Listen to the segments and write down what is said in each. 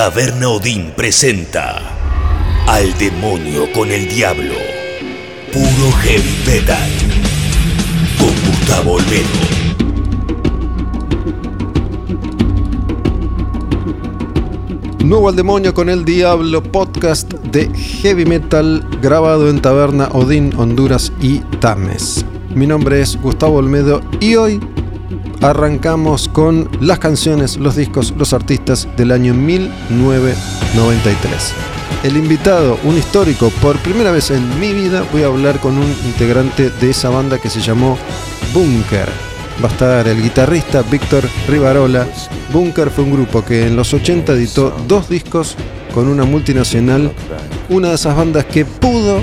Taberna Odín presenta Al demonio con el diablo. Puro heavy metal. Con Gustavo Olmedo. Nuevo al demonio con el diablo podcast de heavy metal grabado en Taberna Odín, Honduras y Tames. Mi nombre es Gustavo Olmedo y hoy arrancamos con las canciones, los discos, los artistas del año 1993. El invitado, un histórico, por primera vez en mi vida voy a hablar con un integrante de esa banda que se llamó Bunker. Va a estar el guitarrista Víctor Rivarola. Bunker fue un grupo que en los 80 editó dos discos con una multinacional, una de esas bandas que pudo,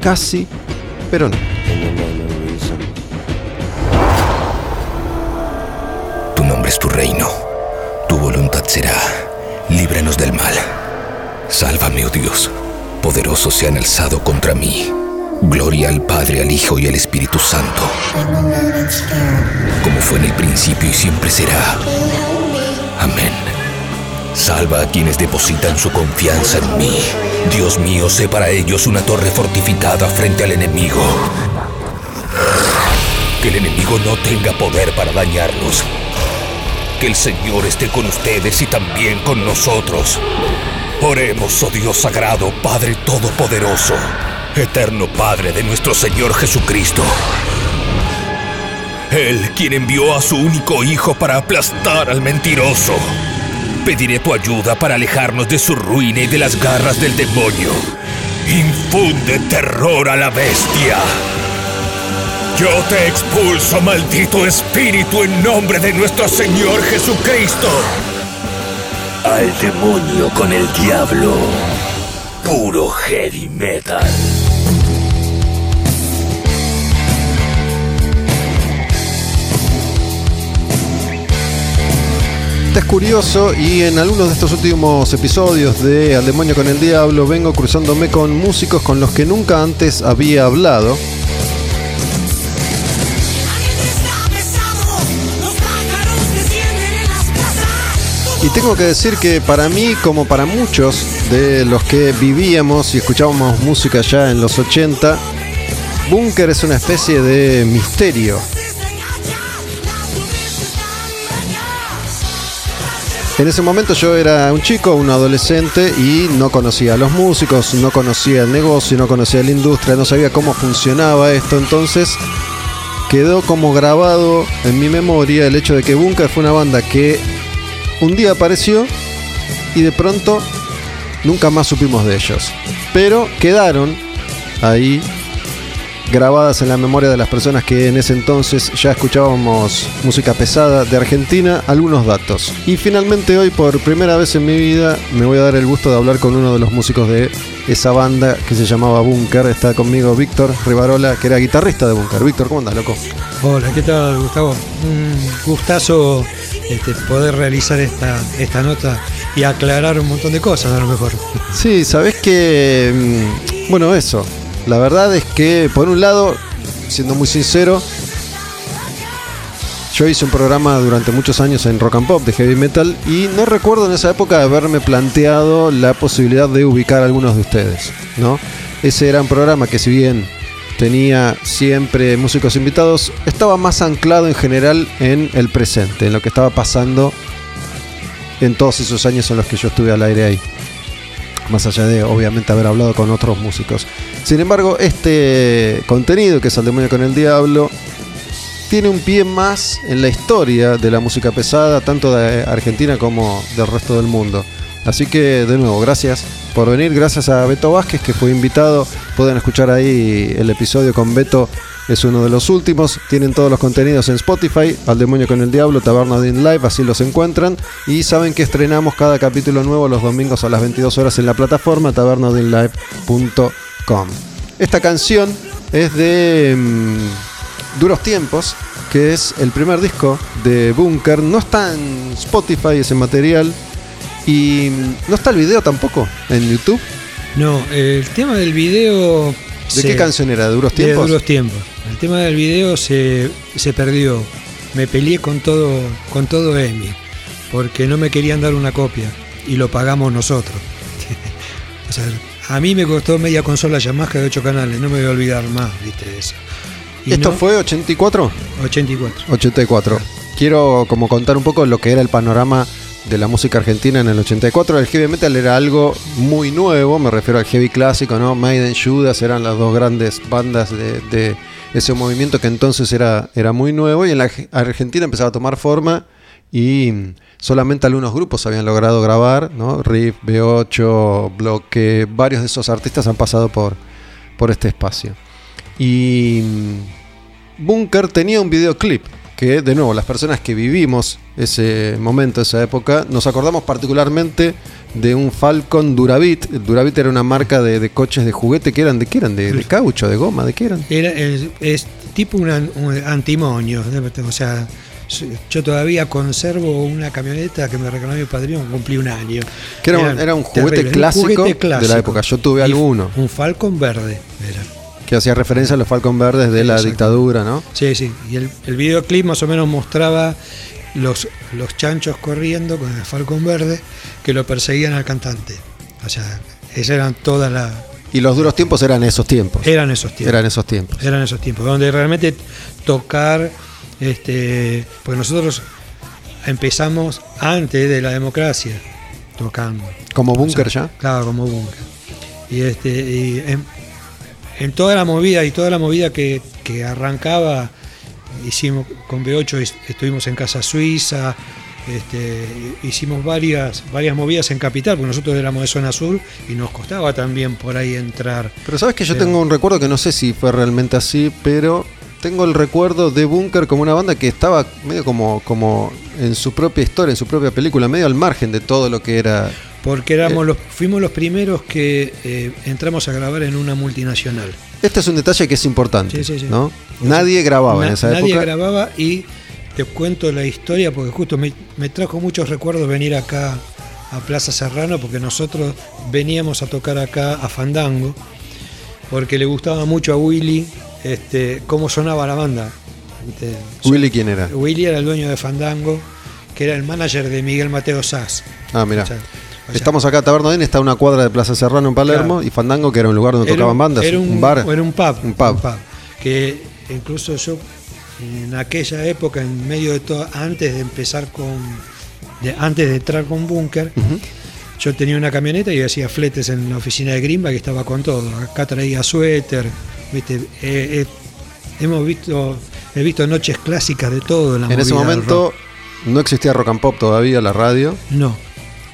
casi, pero no. Sálvame, oh Dios. Poderosos se han alzado contra mí. Gloria al Padre, al Hijo y al Espíritu Santo. Como fue en el principio y siempre será. Amén. Salva a quienes depositan su confianza en mí. Dios mío, sé para ellos una torre fortificada frente al enemigo. Que el enemigo no tenga poder para dañarlos. Que el Señor esté con ustedes y también con nosotros. Oremos, oh Dios sagrado, Padre Todopoderoso, eterno Padre de nuestro Señor Jesucristo. Él quien envió a su único Hijo para aplastar al mentiroso. Pediré tu ayuda para alejarnos de su ruina y de las garras del demonio. Infunde terror a la bestia. Yo te expulso, maldito espíritu, en nombre de nuestro Señor Jesucristo. Al demonio con el diablo. Puro heavy metal. Es curioso y en algunos de estos últimos episodios de Al demonio con el diablo vengo cruzándome con músicos con los que nunca antes había hablado. Y tengo que decir que para mí, como para muchos de los que vivíamos y escuchábamos música ya en los 80, Bunker es una especie de misterio. En ese momento yo era un chico, un adolescente y no conocía a los músicos, no conocía el negocio, no conocía la industria, no sabía cómo funcionaba esto. Entonces quedó como grabado en mi memoria el hecho de que Bunker fue una banda que un día apareció y de pronto nunca más supimos de ellos. Pero quedaron ahí grabadas en la memoria de las personas que en ese entonces ya escuchábamos música pesada de Argentina, algunos datos. Y finalmente hoy por primera vez en mi vida me voy a dar el gusto de hablar con uno de los músicos de esa banda que se llamaba Bunker. Está conmigo Víctor Rivarola, que era guitarrista de Bunker. Víctor, ¿cómo andas, loco? Hola, ¿qué tal, Gustavo? Gustazo este, poder realizar esta, esta nota y aclarar un montón de cosas, a lo mejor. Sí, sabes que. mm, Bueno, eso. La verdad es que, por un lado, siendo muy sincero, yo hice un programa durante muchos años en rock and pop de heavy metal y no recuerdo en esa época haberme planteado la posibilidad de ubicar a algunos de ustedes, ¿no? Ese era un programa que si bien tenía siempre músicos invitados, estaba más anclado en general en el presente, en lo que estaba pasando en todos esos años en los que yo estuve al aire ahí. Más allá de obviamente haber hablado con otros músicos. Sin embargo, este contenido que es Al Demonio con el Diablo tiene un pie más en la historia de la música pesada, tanto de Argentina como del resto del mundo. Así que, de nuevo, gracias por venir. Gracias a Beto Vázquez, que fue invitado. Pueden escuchar ahí el episodio con Beto. Es uno de los últimos. Tienen todos los contenidos en Spotify. Al Demonio con el Diablo, Taberna Live. Así los encuentran. Y saben que estrenamos cada capítulo nuevo los domingos a las 22 horas en la plataforma tabernaodinlive.com. Esta canción es de mm, Duros Tiempos, que es el primer disco de Bunker. No está en Spotify ese material. Y no está el video tampoco en YouTube. No, el tema del video. ¿De qué canción era? ¿De Duros De Tiempos? duros tiempos. El tema del video se, se perdió. Me peleé con todo, con todo EMI, porque no me querían dar una copia. y lo pagamos nosotros. o sea, a mí me costó media consola Yamaha de 8 canales, no me voy a olvidar más, viste eso. Y ¿Esto no, fue 84? 84. 84. Quiero como contar un poco lo que era el panorama de la música argentina en el 84. El heavy metal era algo muy nuevo, me refiero al heavy clásico, ¿no? Maiden, Judas eran las dos grandes bandas de, ese movimiento que entonces era, era muy nuevo y en la Arge- Argentina empezaba a tomar forma y solamente algunos grupos habían logrado grabar, ¿no? Riff, B8, Bloque, varios de esos artistas han pasado por, por este espacio. Y mm, Bunker tenía un videoclip que, de nuevo, las personas que vivimos ese momento, esa época, nos acordamos particularmente de un Falcon Durabit. El Durabit era una marca de, de coches de juguete que eran de qué eran, de, de caucho, de goma, de qué eran. Era, es, es tipo un, un antimonio, o sea, yo todavía conservo una camioneta que me regaló mi padrino, cumplí un año. Que era un- era un juguete terribles, clásico de la época. Yo tuve alguno. Un Falcon verde era. Que hacía referencia a los Falcon Verdes de la Exacto. dictadura, ¿no? Sí, sí. Y el, el videoclip más o menos mostraba los, los chanchos corriendo con el Falcon verde que lo perseguían al cantante. O sea, esas eran todas las. Y los duros tiempos eran esos tiempos. Eran esos tiempos. Eran esos tiempos. Eran esos tiempos, donde realmente tocar, este, pues nosotros empezamos antes de la democracia tocando. Como O sea, ya. Claro, como búnker. Y este, y en, en toda la movida y toda la movida que, que arrancaba, hicimos con B8 est- estuvimos en Casa Suiza, este, hicimos varias, varias movidas en Capital, porque nosotros éramos de zona sur y nos costaba también por ahí entrar. Pero sabes que yo Pero- tengo un recuerdo que no sé si fue realmente así, pero tengo el recuerdo de Bunker como una banda que estaba medio como, como en su propia historia, en su propia película, medio al margen de todo lo que era. Porque éramos los, fuimos los primeros que eh, entramos a grabar en una multinacional. Este es un detalle que es importante, Sí, sí, sí. ¿no? Nadie grababa en esa nadie época. grababa y te cuento la historia porque justo me, me trajo muchos recuerdos venir acá a Plaza Serrano porque nosotros veníamos a tocar acá a Fandango porque le gustaba mucho a Willy este, cómo sonaba la banda. Willy, ¿quién era? Willy era el dueño de Fandango, que era el manager de Miguel Mateo Sass. Ah, mira. O sea, Estamos acá, Taberna Odín, está a una cuadra de Plaza Serrano en Palermo, Claro. y Fandango, que era un lugar donde Era tocaban un- bandas, era un, bar. Era un pub. Un pub. Que incluso yo, en aquella época, en medio de todo, antes de empezar con. de- antes de entrar con Bunker, Ujú. yo tenía una camioneta y hacía fletes en la oficina de Grimba que estaba con todo. Acá traía suéter, ¿viste? Eh, eh, hemos visto. He visto noches clásicas de todo en la En ese momento no existía rock and pop todavía, la radio, No.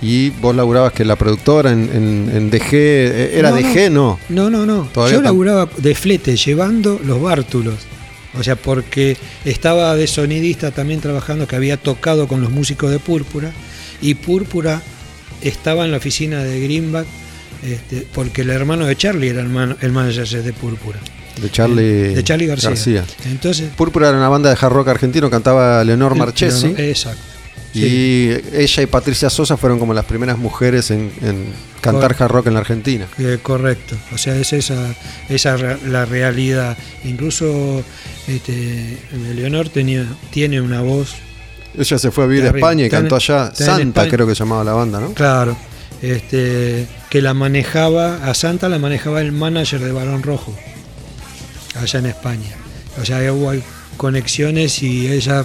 Y vos laburabas que la productora en, en- en DG, eh, ¿era No. DG? No. No, no, no. Yo laburaba de flete llevando los bártulos. O sea, porque estaba de sonidista también trabajando, que había tocado con los músicos de Púrpura. Y Púrpura estaba en la oficina de Greenback, este, porque el hermano de Charlie era el, man- el manager de Púrpura. De Charlie, de Charlie García. Entonces. Púrpura era una banda de hard rock argentino, cantaba Leonor Marchesi. Exacto. Sí. Y ella y Patricia Sosa fueron como las primeras mujeres en, en cantar Cor- hard rock en la Argentina. Eh, correcto, o sea, es esa, esa la realidad. Incluso este, Leonor tenía, tiene una voz Ella se fue a vivir a. España y cantó allá. Santa creo que se llamaba la banda, ¿no? Claro, este, que la manejaba, a Santa la manejaba el manager de Barón Rojo, allá en España. O sea, hubo hay conexiones y ella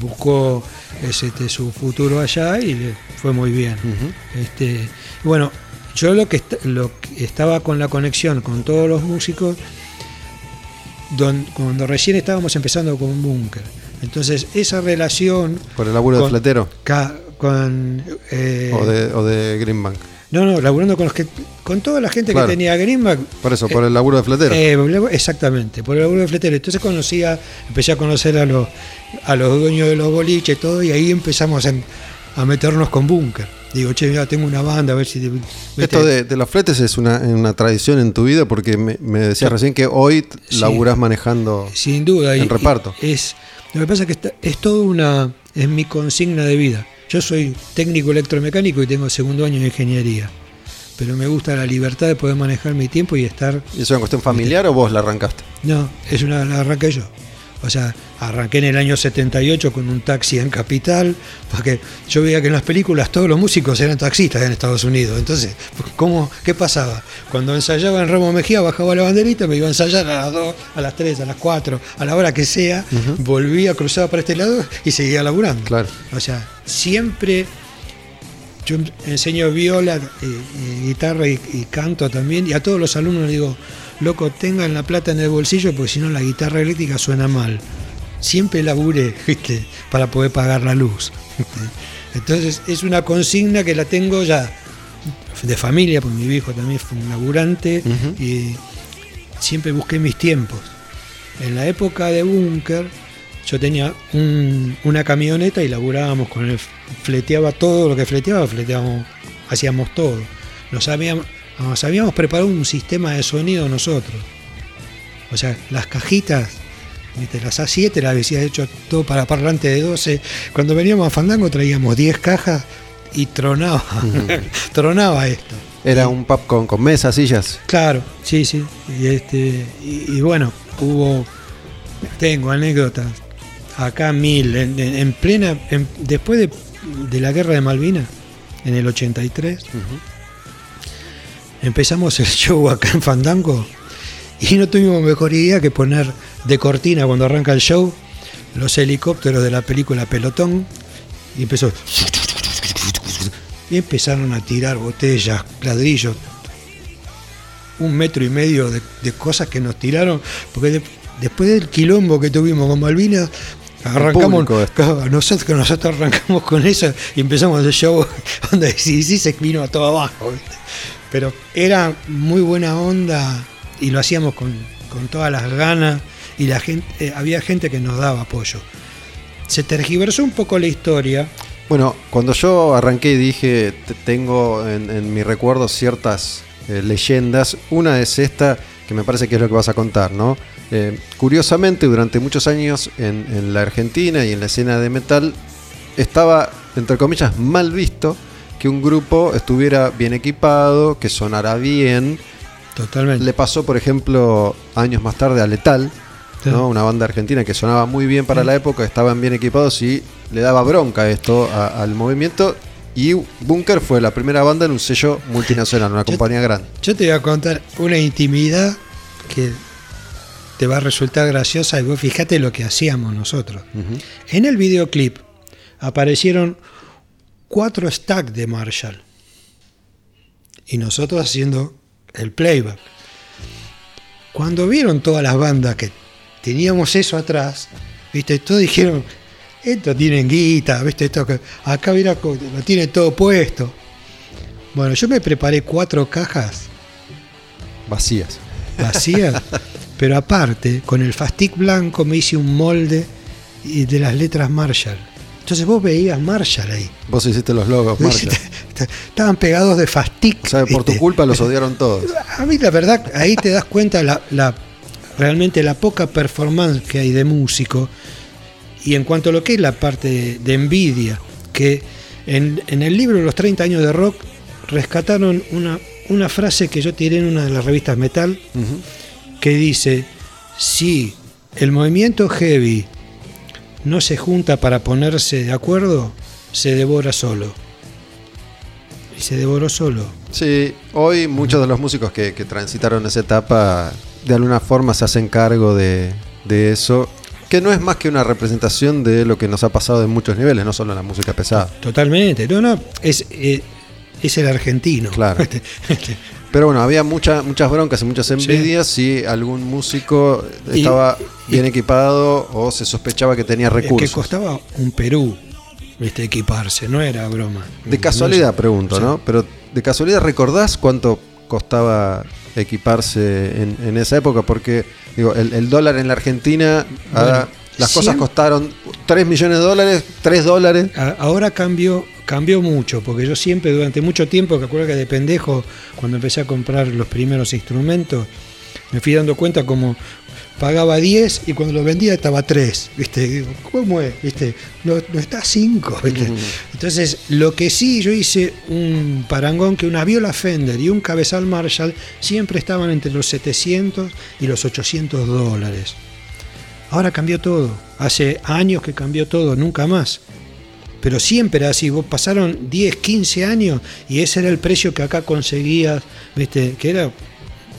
buscó este, su futuro allá y le fue muy bien. Este, bueno, yo lo que, lo que estaba con la conexión con todos los músicos, don- cuando recién estábamos empezando con Bunker. Entonces, esa relación Por el laburo de fletero ca- con... eh, o de, o de Greenbank. No, no, laburando con los que con toda la gente Claro. que tenía Greenback. Por eso, por el laburo de fletero. eh, exactamente, por el laburo de fletero. Entonces conocía, empecé a conocer a los, a los dueños de los boliches y todo, y ahí empezamos en- a meternos con Bunker. Digo, che, mira, tengo una banda, a ver si... te- vete". Esto de, de los fletes es una, una tradición en tu vida porque me, me decías recién que hoy t- Sí. laburás manejando. Sin duda. En reparto. y es, lo que pasa es que está- es toda una... es mi consigna de vida. Yo soy técnico electromecánico y tengo segundo año de ingeniería. Pero me gusta la libertad de poder manejar mi tiempo y estar ¿Y ¿Es una cuestión familiar o vos la arrancaste? No, es una la arranqué yo. O sea, Arranqué en el año 78 con un taxi en Capital, porque yo veía que en las películas todos los músicos eran taxistas en Estados Unidos. Entonces, ¿cómo, ¿qué pasaba? Cuando ensayaba en Ramo Mejía, bajaba la banderita, me iba a ensayar a las 2, a las 3, a las 4, a la hora que sea, volvía, cruzaba para este lado y seguía laburando. Claro. O sea, siempre yo enseño viola, eh, eh, guitarra y, y canto también, y a todos los alumnos les digo, loco, tengan la plata en el bolsillo porque si no la guitarra eléctrica suena mal. Siempre laburé, ¿viste? Para poder pagar la luz. Entonces es una consigna que la tengo ya de familia, porque mi viejo también fue un laburante y siempre busqué mis tiempos. En la época de Búnker, yo tenía un- una camioneta y laburábamos con el fleteaba todo lo que fleteaba, fleteábamos, hacíamos todo. Nos habíamos, nos habíamos preparado un sistema de sonido nosotros. O sea, las cajitas, las A7 las había hecho todo para parlante de 12. Cuando veníamos a Fandango traíamos 10 cajas y tronaba, tronaba esto. Era un pub con, con mesas, sillas. Claro, sí, sí. Y, este, y, y bueno, hubo. Tengo anécdotas. Acá mil. En, en- en plena. en- después de, de la guerra de Malvinas, en el 83, empezamos el show acá en Fandango. Y no tuvimos mejor idea que poner de cortina cuando arranca el show los helicópteros de la película Pelotón. Y empezó. Y empezaron a tirar botellas, ladrillos, un metro y medio de, de cosas que nos tiraron, porque de- después del quilombo que tuvimos con Malvinas, arrancamos, claro, nosotros, nosotros arrancamos con eso y empezamos el show donde sí, sí se vino a todo abajo, ¿viste? pero era muy buena onda y lo hacíamos con, con todas las ganas y la gente, eh, había gente que nos daba apoyo. Se tergiversó un poco la historia, Bueno, cuando yo arranqué dije, "Te- tengo en, mi recuerdo ciertas eh, leyendas, una es esta, que me parece que es lo que vas a contar, ¿no? Eh, curiosamente, durante muchos años en la Argentina y en la escena de metal, estaba, entre comillas, mal visto que un grupo estuviera bien equipado, que sonara bien. Totalmente. Le pasó, por ejemplo, años más tarde a Letal, Sí. ¿no? una banda argentina que sonaba muy bien para la época, estaban bien equipados y le daba bronca esto a- al movimiento. Y Bunker fue la primera banda en un sello multinacional, una Yo- compañía grande. Yo te voy a contar una intimidad que te va a resultar graciosa y vos fíjate lo que hacíamos nosotros. En el videoclip aparecieron cuatro stacks de Marshall y nosotros haciendo el playback. Cuando vieron todas las bandas que teníamos eso atrás, viste, todos dijeron, esto tienen guita, viste, esto que acá mira, lo tiene todo puesto. Bueno, yo me preparé cuatro cajas Vacías. vacías, pero aparte, con el fastic blanco me hice un molde de las letras Marshall. Entonces vos veías Marshall ahí. Vos hiciste los logos, Marshall. Estaban pegados de fastic. O sea, por tu culpa los odiaron todos. A mí la verdad, ahí te das cuenta la, la- realmente la poca performance que hay de músico y en cuanto a lo que es la parte de, envidia, que en, en el libro Los 30 años de rock rescataron una, una frase que yo tiré en una de las revistas Metal, que dice, si el movimiento heavy no se junta para ponerse de acuerdo, se devora solo. Y se devoró solo. Sí, hoy muchos de los músicos que, que transitaron esa etapa de alguna forma se hacen cargo de, de eso, que no es más que una representación de lo que nos ha pasado en muchos niveles, no solo en la música pesada. Totalmente. No, no, es, eh, es el argentino. Claro. Este, este, Pero bueno, había mucha, muchas broncas y muchas envidias si algún músico estaba y- bien equipado o se sospechaba que tenía es que recursos. costaba un Perú viste, equiparse, no era broma. De casualidad, No pregunto, Sí. ¿no? Pero de casualidad, ¿recordás cuánto costaba equiparse en, en esa época? Porque, digo, el, el dólar en la Argentina, Bueno, las cosas siempre- costaron 3 millones de dólares, 3 dólares. Ahora cambió, cambió mucho, porque yo siempre durante mucho tiempo, que acuerdo que de pendejo, cuando empecé a comprar los primeros instrumentos, me fui dando cuenta como pagaba 10 y cuando lo vendía estaba 3, ¿viste? Y digo, ¿cómo es? ¿Viste? No, no está 5, ¿viste? Entonces, lo que sí, yo hice un parangón que una viola Fender y un cabezal Marshall siempre estaban entre los 700 y los 800 dólares. Ahora cambió todo. Hace años que cambió todo, nunca más. Pero siempre era así, vos pasaron 10, 15 años y ese era el precio que acá conseguías, ¿viste? Que era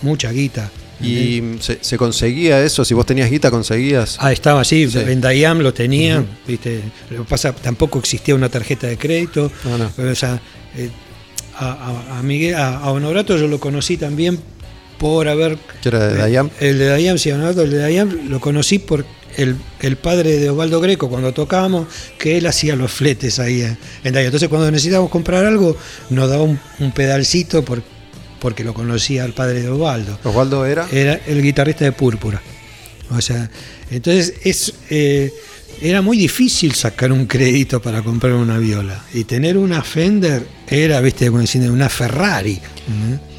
mucha guita. ¿Y se, se conseguía eso? Si vos tenías guita, conseguías. Ah, estaba así, Sí. en Dayam lo tenía, ¿viste? Lo pasa, tampoco existía una tarjeta de crédito. No, no. Pero, o sea, eh, a, a- a Miguel, a, a Honorato yo lo conocí también por haber. ¿Que era de eh, Dayam? El de Dayam, sí, Honorato, el de Dayam lo conocí por el, el padre de Osvaldo Greco cuando tocábamos, que él hacía los fletes ahí en, en Dayam. Entonces, cuando necesitábamos comprar algo, nos daba un, un pedalcito por- porque lo conocía el padre de Osvaldo Osvaldo era. era el guitarrista de Púrpura. O sea, entonces es, eh, era muy difícil sacar un crédito para comprar una viola. Y tener una Fender era, viste, una Ferrari.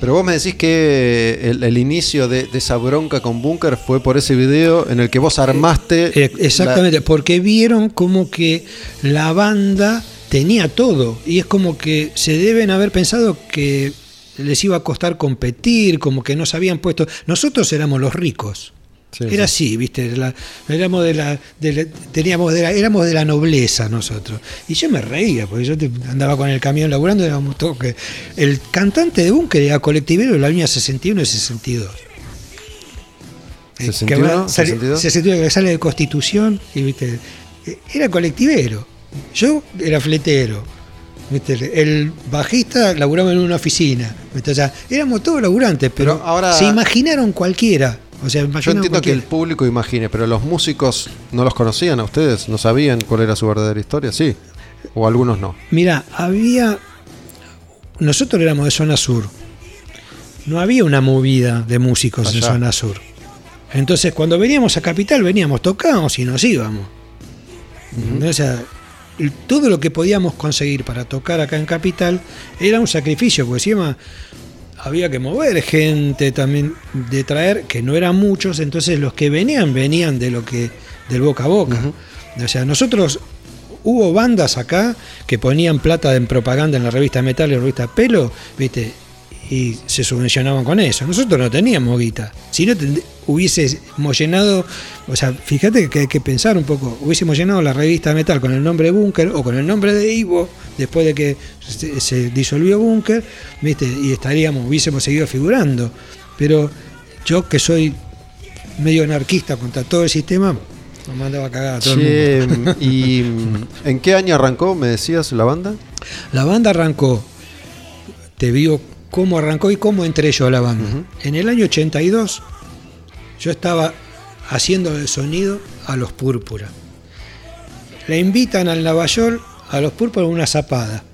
Pero vos me decís que el, el inicio de, de esa bronca con Bunker fue por ese video en el que vos armaste. Eh, Exactamente, porque vieron como que la banda tenía todo. Y es como que se deben haber pensado que les iba a costar competir, como que no se habían puesto. Nosotros éramos los ricos. Sí, Era sí. así, ¿viste? La- éramos, de la, de la- teníamos de la- éramos de la nobleza nosotros. Y yo me reía, porque yo te- andaba con el camión laburando éramos todos que. El cantante de Bunker era colectivero de la línea 61 y 62. Eh, que 61, va- sale- 62. 62 que sale de Constitución y viste. Era colectivero. Yo era fletero. ¿viste? El bajista laburaba en una oficina. ¿viste? O sea, éramos todos laburantes, pero, Pero ahora- se imaginaron cualquiera. O sea, Yo entiendo que el público imagine, pero los músicos no los conocían a ustedes, no sabían cuál era su verdadera historia, sí. O algunos no. Mira, había. Nosotros éramos de zona sur. No había una movida de músicos en zona sur. Entonces, cuando veníamos a Capital, veníamos, tocábamos y nos íbamos. O sea, todo lo que podíamos conseguir para tocar acá en Capital era un sacrificio, porque encima había que mover gente también, de traer, que no eran muchos, entonces los que venían, venían de lo que, del boca a boca. O sea, nosotros hubo bandas acá que ponían plata en propaganda en la revista Metal y la revista Pelo, ¿viste? Y se subvencionaban con eso. Nosotros no teníamos guita. Si no, hubiésemos llenado, o sea, fíjate que hay que pensar un poco, hubiésemos llenado la revista Metal con el nombre Bunker o con el nombre de Ivo, después de que se, se disolvió Bunker, ¿viste? Y estaríamos, hubiésemos seguido figurando. Pero yo que soy medio anarquista contra todo el sistema, nos mandaba a cagar a todo el mundo. Che, ¿y mm, en qué año arrancó, me decías, la banda? La banda arrancó, te digo cómo arrancó y cómo entré yo a la banda. En el año 82 yo estaba haciendo el sonido a los Púrpura. Le invitan al Navayol a los Púrpura una zapada.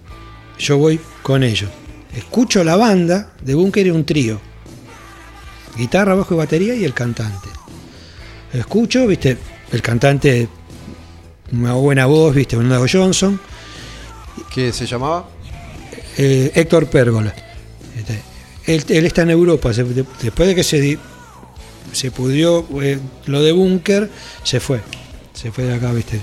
Yo voy con ellos. Escucho la banda de Bunker y un trío. Guitarra, bajo y batería y el cantante. Escucho, viste, el cantante, una buena voz, viste, Nago Johnson. ¿Qué se llamaba? Eh, Héctor Pérgola. Este, Él, él está en Europa. se- de- después de que se, se pudrió eh, lo de Búnker, se fue. Se fue de acá, ¿viste?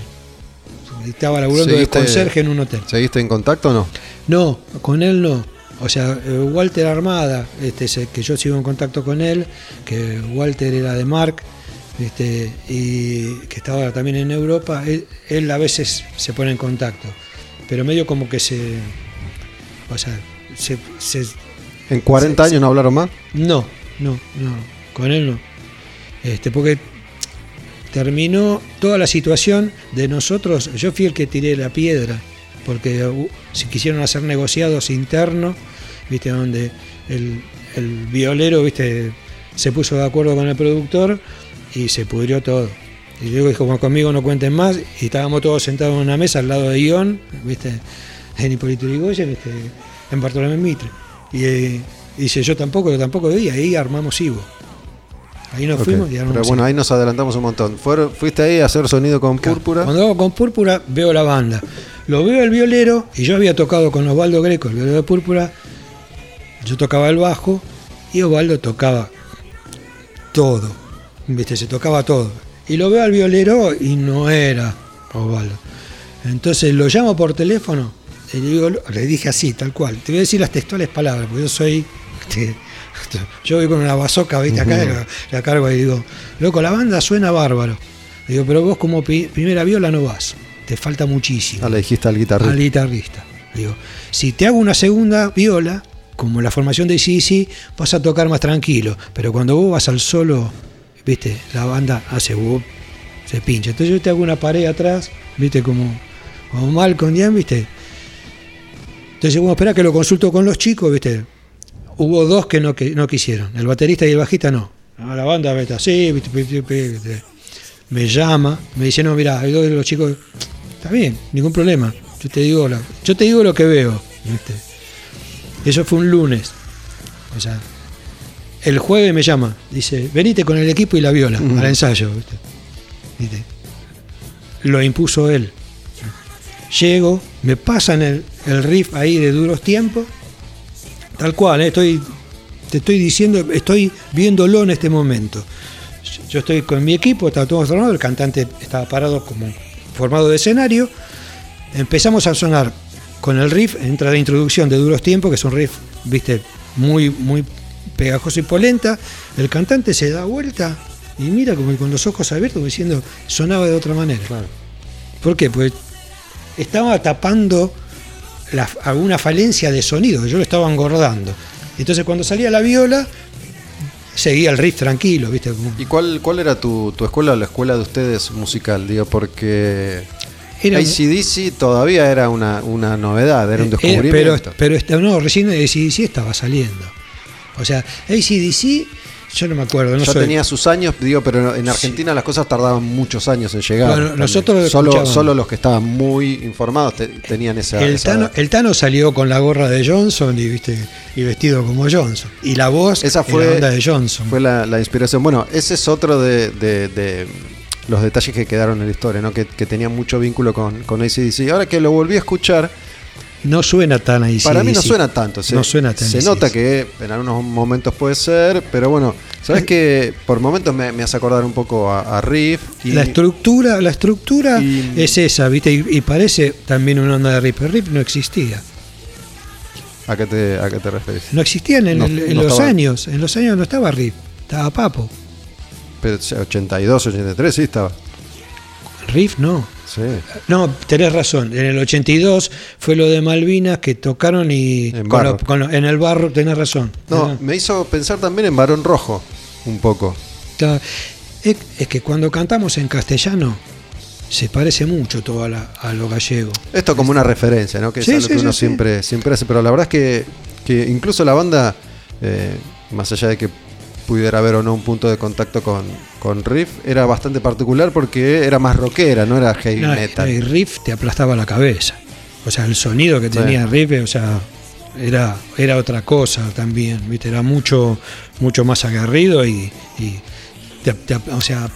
Estaba laburando de conserje en un hotel. ¿Seguiste en contacto o no? No, con él no. O sea, eh, Walter Armada, este, que yo sigo en contacto con él, que Walter era de Mark, este, y que estaba también en Europa, él, él a veces se pone en contacto, pero medio como que se... O sea, se, se- ¿En 40 Sí, años no hablaron más? no, no, no, con él no. Este, porque terminó toda la situación de nosotros, yo fui el que tiré la piedra, porque uh, si quisieron hacer negociados internos, viste, donde el, el violero, viste, se puso de acuerdo con el productor y se pudrió todo. Y luego dijo, "Bueno, conmigo no cuenten más, y estábamos todos sentados en una mesa al lado de Ion, viste, en Hipólito Yrigoyen, viste, en Bartolomé Mitre. Y eh, dice, yo tampoco, yo tampoco, y ahí armamos Ivo. Ahí nos fuimos y Pero armamos bueno, Ivo. ahí nos adelantamos un montón. Fueron, fuiste ahí a hacer sonido con púrpura. Cuando hago con Púrpura, veo la banda. Lo veo el violero, y yo había tocado con Osvaldo Greco, el violero de Púrpura. Yo tocaba el bajo, y Osvaldo tocaba todo. ¿Viste? Se tocaba todo. Y lo veo al violero, y no era Osvaldo. Entonces lo llamo por teléfono, le, digo, le dije así, tal cual. Te voy a decir las textuales palabras, porque yo soy. este, yo voy con una bazoca, ¿viste? Acá la, la cargo y digo, loco, la banda suena bárbaro. Digo, pero vos como pi- primera viola no vas, te falta muchísimo Ah, le dijiste al al guitarrista. guitarrista. Digo, si te hago una segunda viola, como la formación de CDC, vas a tocar más tranquilo. Pero cuando vos vas al solo, viste, la banda hace whoop, se pincha. Entonces yo te hago una pared atrás, viste, como, como Malcolm Young, viste. Entonces, bueno, espera que lo consulto con los chicos, viste. Hubo dos que no, que no quisieron, el baterista y el bajista no. A la banda, viste, así, viste, me llama, me dice, no, mira, hay dos de los chicos, está bien, ningún problema. Yo te digo, la- yo te digo lo que veo. ¿viste? Eso fue un lunes. O sea, el jueves me llama, dice, venite con el equipo y la viola Ujú. al ensayo. ¿viste? ¿Viste? Lo impuso él. Llego, me pasan el, el riff ahí de duros tiempos, tal cual, ¿eh? estoy, te estoy diciendo, estoy viéndolo en este momento. Yo estoy con mi equipo, estaba todo formado, el cantante estaba parado como formado de escenario. Empezamos a sonar con el riff, entra la introducción de Duros Tiempos, que es un riff, viste, muy, muy pegajoso y polenta. El cantante se da vuelta y mira como con los ojos abiertos, como diciendo, sonaba de otra manera. ¿Por qué? Pues estaba tapando la- alguna falencia de sonido, yo lo estaba engordando. Entonces cuando salía la viola, seguía el riff tranquilo, ¿viste? ¿Y cuál, cuál era tu, tu escuela o la escuela de ustedes musical? Digo, porque Era- ACDC todavía era una, una novedad, era un Eh, pero, descubrimiento. pero esta- no, recién ACDC estaba saliendo. O sea, ACDC, yo no me acuerdo, no ya soy- tenía sus años, digo, pero en Argentina las cosas tardaban muchos años en llegar. Bueno, nosotros lo solo, solo los que estaban muy informados te- tenían esa. el, esa- Tano, el Tano salió con la gorra de Johnson y, ¿viste? y vestido como Johnson. Y la voz Esa fue- la onda de Johnson. Fue la, la inspiración. Bueno, ese es otro de, de- de los detalles que quedaron en la historia, ¿no? que, que tenía mucho vínculo con, con ACDC. Ahora que lo volví a escuchar, no suena tan ahí. para mí no suena tanto. Se, No suena tan Se nota que en algunos momentos puede ser, pero bueno, sabes que por momentos me, me hace acordar un poco a, a Riff. Y, La estructura, la estructura y- es esa, ¿viste? Y, y parece también una onda de Rip. El Rip no existía. ¿a, qué te, ¿A qué te referís? No existían en, No- el- en no los estaba- años. En los años no estaba Rip. Estaba Papo. Pero, o sea, 82, 83, sí estaba. Riff no. Sí. No, tenés razón. En el 82 fue lo de Malvinas que tocaron y En con barro. lo- con lo- en el barro tenés razón. No, me hizo pensar también en Barón Rojo, un poco. es, es que cuando cantamos en castellano se parece mucho todo a, la- a lo gallego. Esto como una referencia, ¿no? Que es Sí, algo sí, que uno sí. siempre, siempre hace. Pero la verdad es que, que incluso la banda, eh, más allá de que pudiera haber o no un punto de contacto con, con Riff, era bastante particular porque era más rockera, no era heavy No, metal. El riff te aplastaba la cabeza. O sea, el sonido que tenía riff, o sea, era, era otra cosa también, ¿viste? Era mucho, mucho más aguerrido y, y te- te- o sea,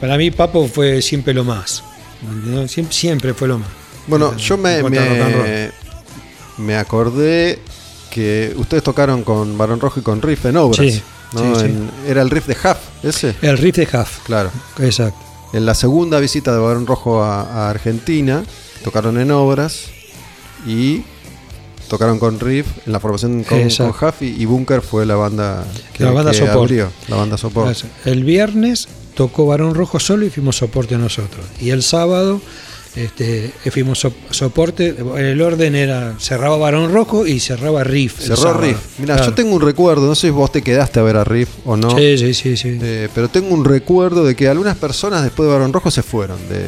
para mí Papo fue siempre lo más. ¿no? Siempre, siempre fue lo más. Bueno, En yo me, me, me acordé que ustedes tocaron con Barón Rojo y con Riff en obras. Sí, ¿no? sí, sí. En- era el riff de Huff, ese. El riff de Huff, Claro. exacto. En la segunda visita de Barón Rojo a, a Argentina, tocaron en obras y tocaron con Riff en la formación con, Exacto. con Huff y, y Bunker fue la banda que, La banda que abrió, la banda soporte. El viernes tocó Barón Rojo solo y fuimos soporte nosotros. Y el sábado este, fuimos so- soporte, el orden era cerraba Barón Rojo y cerraba Riff. Cerró. Riff. Mira, Claro. yo tengo un recuerdo, no sé si vos te quedaste a ver a Riff o no, Sí, sí, sí, sí. eh, pero tengo un recuerdo de que algunas personas después de Barón Rojo se fueron de,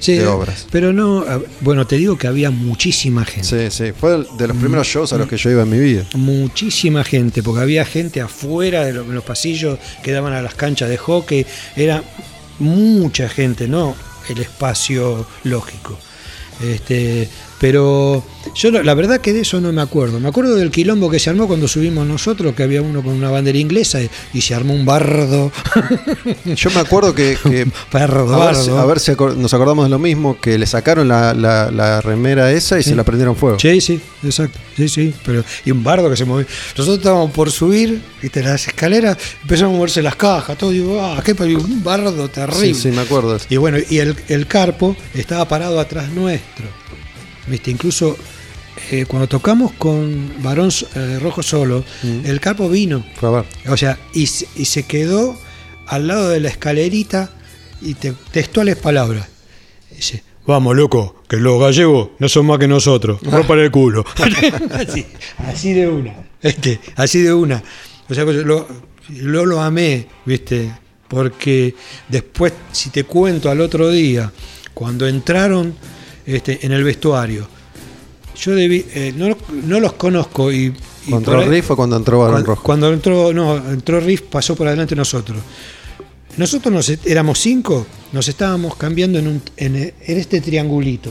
Sí, de obras. Pero no, bueno, te digo que había muchísima gente. Sí, sí, fue de Mm. los primeros shows a los que yo iba en mi vida. Muchísima gente, porque había gente afuera de en los pasillos que daban a las canchas de hockey. Era mucha gente, no el espacio lógico. Este, pero yo la verdad que de eso no me acuerdo. Me acuerdo del quilombo que se armó cuando subimos nosotros, que había uno con una bandera inglesa y, y se armó un bardo. Yo me acuerdo que, que bardo, a ver, si- bardo. a ver si acor- nos acordamos de lo mismo, que le sacaron la, la- la remera esa y Sí. se la prendieron fuego. Sí, sí, exacto. Sí, sí. Pero, y un bardo que se movió. Nosotros estábamos por subir, viste, las escaleras, empezaron a moverse las cajas, todo. Digo, ah, qué un bardo terrible. Sí, sí, me acuerdo. Y bueno, y el, el carpo estaba parado atrás nuestro. Viste, incluso eh, cuando tocamos con Varón eh, Rojo Solo, Mm. el carpo vino. Fue. O sea, y, se- y se quedó al lado de la escalerita y te, textuales palabras. Dice, vamos, loco, que los gallegos no son más que nosotros. Ropa el culo. así, así de una. Este, así de una. O sea, pues, lo, lo, lo amé, ¿viste? Porque después, si te cuento al otro día, cuando entraron este, en el vestuario, yo debí, eh, no, no los conozco y... y ¿Cuando por entró ahí- Riff o cuando entró Barón cuando, Rojo? cuando entró, no, entró Riff, pasó por adelante nosotros. Nosotros nos, éramos cinco, nos estábamos cambiando en, un, en, en este triangulito,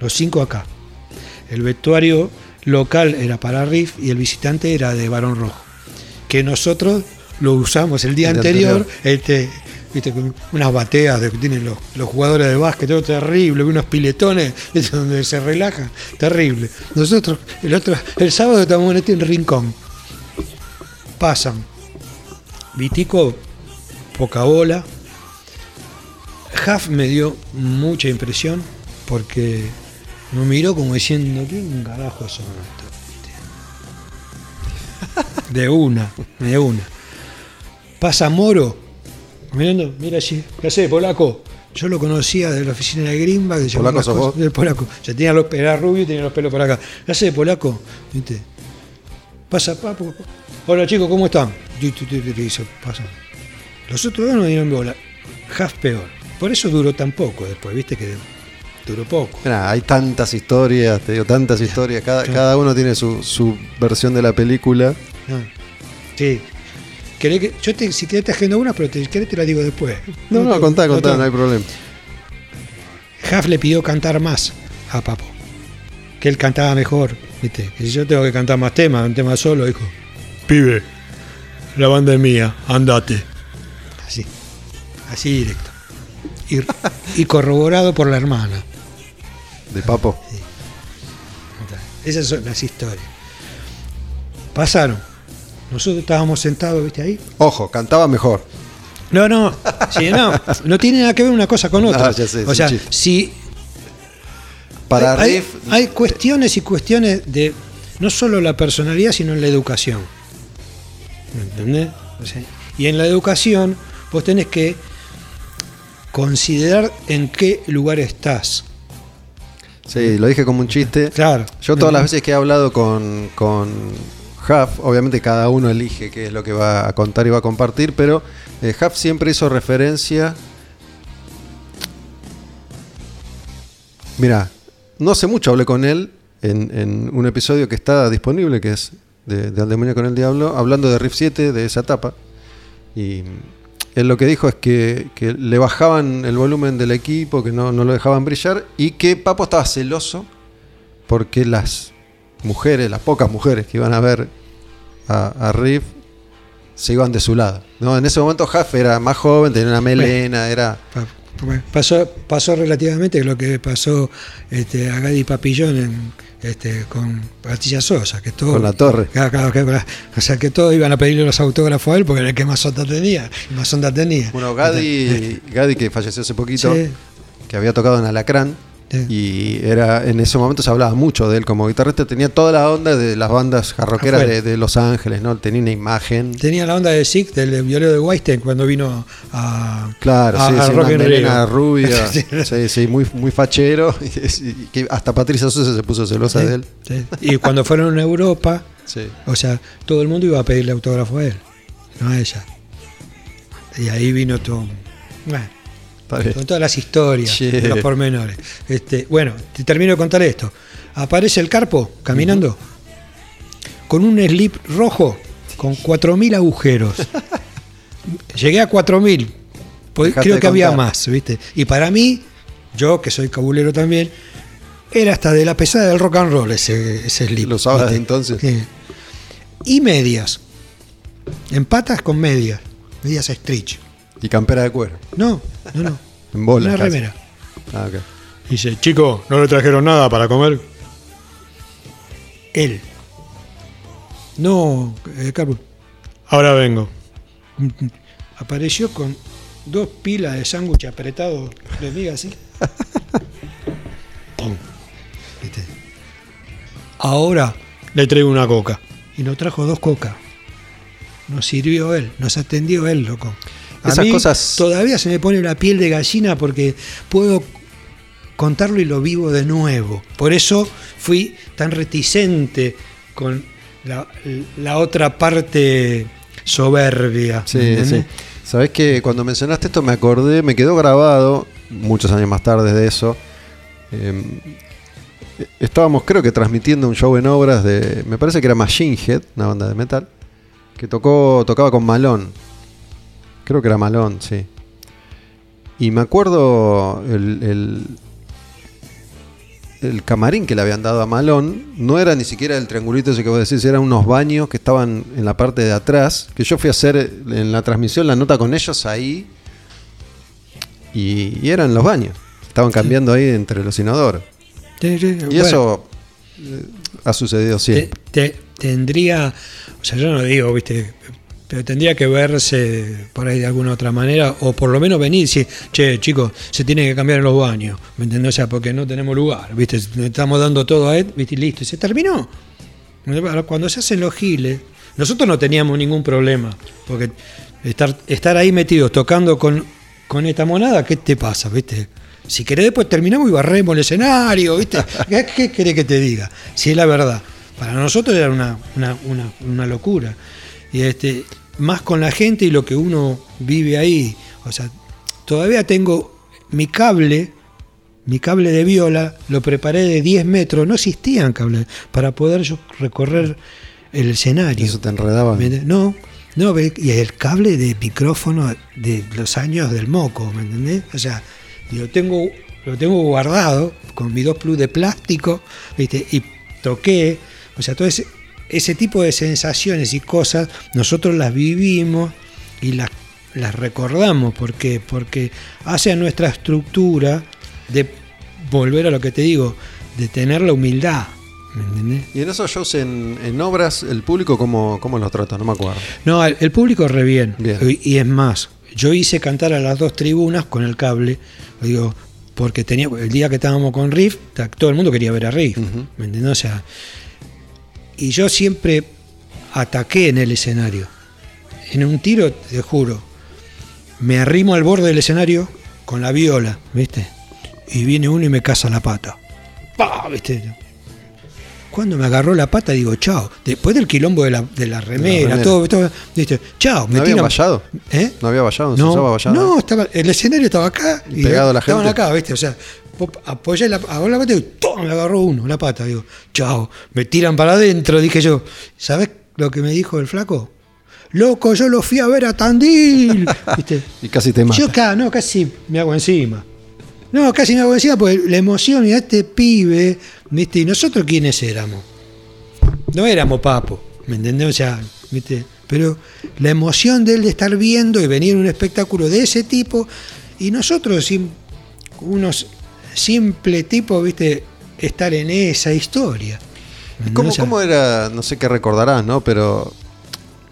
los cinco acá. El vestuario local era para Riff y el visitante era de Barón Rojo. Que nosotros lo usamos el día El día anterior, anterior. este, unas bateas de que tienen los, los jugadores de básquet, todo terrible, unos piletones ¿viste? donde se relaja, terrible. Nosotros, el otro, el sábado estamos en este rincón. Pasan. Vitico, poca bola. Huff me dio mucha impresión porque me miró como diciendo, ¿quién carajo son estos? viste?". De una, de una. Pasa Moro, mirando, mira allí, ¿qué hace, polaco? Yo lo conocía de la oficina de Grimba, que llevaba ¿Polaco sos vos? del polaco. Ya tenía los era rubio y tenía los pelos por acá. ¿Qué hace, polaco? ¿Viste? Pasa, papo. Hola chicos, ¿cómo están? Dice, pasa. Los otros dos no dieron bola. Half peor. Por eso duró tan poco después, viste que duró poco. Mirá, hay tantas historias, te digo, tantas historias. Cada, cada uno tiene su, su versión de la película. Ah, Sí. ¿Querés que, yo te, si querés te agendo una, pero te, querés te la digo después. No, no, te- contá, contá, no hay problema. Huff le pidió cantar más a Papo. Que él cantaba mejor, ¿viste? Que si yo tengo que cantar más temas, un tema solo, dijo. Pibe, la banda es mía, andate. Así, así directo. Y, y corroborado por la hermana. De Papo. Esas son las historias. Pasaron. Nosotros estábamos sentados, ¿viste ahí? Ojo, cantaba mejor. No, no, sí, no, no tiene nada que ver una cosa con otra. Ah, ya sé, o sea, chiste. si Para hay, Riff, hay cuestiones y cuestiones de no solo la personalidad, sino en la educación. ¿Entendés? O sea, y en la educación vos tenés que considerar en qué lugar estás. sí, lo dije como un chiste. Claro. Yo todas las veces que he hablado con, con Obviamente cada uno elige qué es lo que va a contar y va a compartir, pero eh, Huff siempre hizo referencia. Mira, no hace mucho hablé con él en, un episodio que está disponible, que es de, Al demonio con el diablo, hablando de Riff 7, de esa etapa. Y él lo que dijo es que, que le bajaban el volumen del equipo, que no, no lo dejaban brillar, y que Papo estaba celoso porque las mujeres, las pocas mujeres que iban a ver a, a Riff, se iban de su lado. ¿no? En ese momento Huff era más joven, tenía una melena, era... Pa- pa- Pasó, pasó relativamente lo que pasó este, a Gadi Papillón en, este, con Pastilla Sosa, que todo, Con la torre. Claro, claro, que- o sea que todos iban a pedirle los autógrafos a él porque era el que más onda tenía, más onda tenía. Bueno, Gadi, Gadi que falleció hace poquito, Sí. que había tocado en Alacrán, Y era en ese momento se hablaba mucho de él como guitarrista, tenía toda la onda de las bandas jarroqueras de, de Los Ángeles, ¿no? Tenía una imagen... Tenía la onda de Sick, del violero de Weinstein, cuando vino a, Claro, a- sí, a sí, Rock una rubia, Sí. sí, muy, muy fachero, y que hasta Patricia Sosa se puso celosa de él. Sí. Y cuando fueron a Europa, o sea, todo el mundo iba a pedirle autógrafo a él, no a ella. Y ahí vino todo. Bueno. Con todas las historias, de los pormenores. Este, bueno, te termino de contar esto. Aparece el carpo caminando con un slip rojo con 4.000 agujeros. Llegué a 4.000. Pues, Creo que había más, ¿viste? Y para mí, yo que soy cabulero también, era hasta de la pesada del rock and roll ese, ese slip. ¿Lo usabas entonces? Sí. Y medias. En patas con medias. Medias stretch. Y campera de cuero, No, no, no. en bola. Una casi. remera. Ah, ok. Dice, chico, ¿no le trajeron nada para comer? Él. No, eh, Carlos. Ahora vengo. Apareció con dos pilas de sándwich apretados de miga así. Pum. ¿Viste? Ahora le traigo una coca. Y nos trajo dos cocas. Nos sirvió él, nos atendió él, loco. A Esas mí cosas- Todavía se me pone la piel de gallina porque puedo contarlo y lo vivo de nuevo. Por eso fui tan reticente con la, la otra parte soberbia. Sí, sí. Sabes que cuando mencionaste esto me acordé, me quedó grabado, muchos años más tarde de eso. eh, estábamos, creo que transmitiendo un show en obras de. Me parece que era Machine Head, una banda de metal. Que tocó, tocaba con Malón. Creo que era Malón, sí. Y me acuerdo el, el, el camarín que le habían dado a Malón no era ni siquiera el triangulito ese que vos decís, eran unos baños que estaban en la parte de atrás, que yo fui a hacer en la transmisión la nota con ellos ahí y, y eran los baños. Estaban cambiando ahí entre los inodoros. Sí, sí, Y bueno, eso eh, ha sucedido te- siempre. te- tendría, o sea, yo no digo, viste, pero tendría que verse por ahí de alguna otra manera, o por lo menos venir y decir, che, chicos, se tiene que cambiar en los baños, ¿me entendés? O sea, porque no tenemos lugar, viste, estamos dando todo a él, viste, y listo, y se terminó. Cuando se hacen los giles, nosotros no teníamos ningún problema, porque estar, estar ahí metidos tocando con, con esta monada, ¿qué te pasa, viste? Si querés después terminamos y barremos el escenario, ¿viste? ¿Qué, qué querés que te diga? Si es la verdad. Para nosotros era una, una, una, una locura. Y este, más con la gente y lo que uno vive ahí. O sea, todavía tengo mi cable, mi cable de viola, lo preparé de 10 metros, no existían cables, para poder yo recorrer el escenario. Eso te enredaba. No, no, y el cable de micrófono de los años del moco, ¿me entendés? O sea, lo tengo, lo tengo guardado con mis dos plus de plástico, ¿viste? Y toqué, o sea, todo ese, ese tipo de sensaciones y cosas, nosotros las vivimos y las, las recordamos, porque Porque hace a nuestra estructura de volver a lo que te digo, de tener la humildad, ¿me entendés? Y en esos shows en, en obras, el público, ¿cómo, cómo los trata? No me acuerdo. No, el, el público re bien. Bien. Y, y es más, yo hice cantar a las dos tribunas con el cable, digo, porque tenía el día que estábamos con Riff, todo el mundo quería ver a Riff, Ujú. ¿me entendés? O sea, y yo siempre ataqué en el escenario. En un tiro, te juro, me arrimo al borde del escenario con la viola, ¿viste? Y viene uno y me caza la pata. ¡Pah! ¿Viste? Cuando me agarró la pata, digo, chao. Después del quilombo de la, de la remera, todo, todo, ¿viste? Chao. ¿No habían tiran- vallado? ¿Eh? ¿No había vallado? ¿No se No, usaba vallado? no, estaba, el escenario estaba acá Y pegado a la estaban gente. acá, ¿viste? O sea, apoyé la, la pata y ¡tum! me agarró uno, la pata. Digo, chao, me tiran para adentro. Dije yo, ¿sabés lo que me dijo el flaco? Loco, yo lo fui a ver a Tandil. ¿Viste? Y casi te mata. Yo acá, no, casi me hago encima. No, casi me hago encima porque la emoción y a este pibe, ¿viste? ¿Y nosotros quiénes éramos? No éramos papo, ¿me entendés? O sea, ¿viste? Pero la emoción de él de estar viendo y venir a un espectáculo de ese tipo, y nosotros, unos simple tipo, ¿viste? Estar en esa historia. ¿me ¿Cómo, era? No sé qué recordarás, ¿no? Pero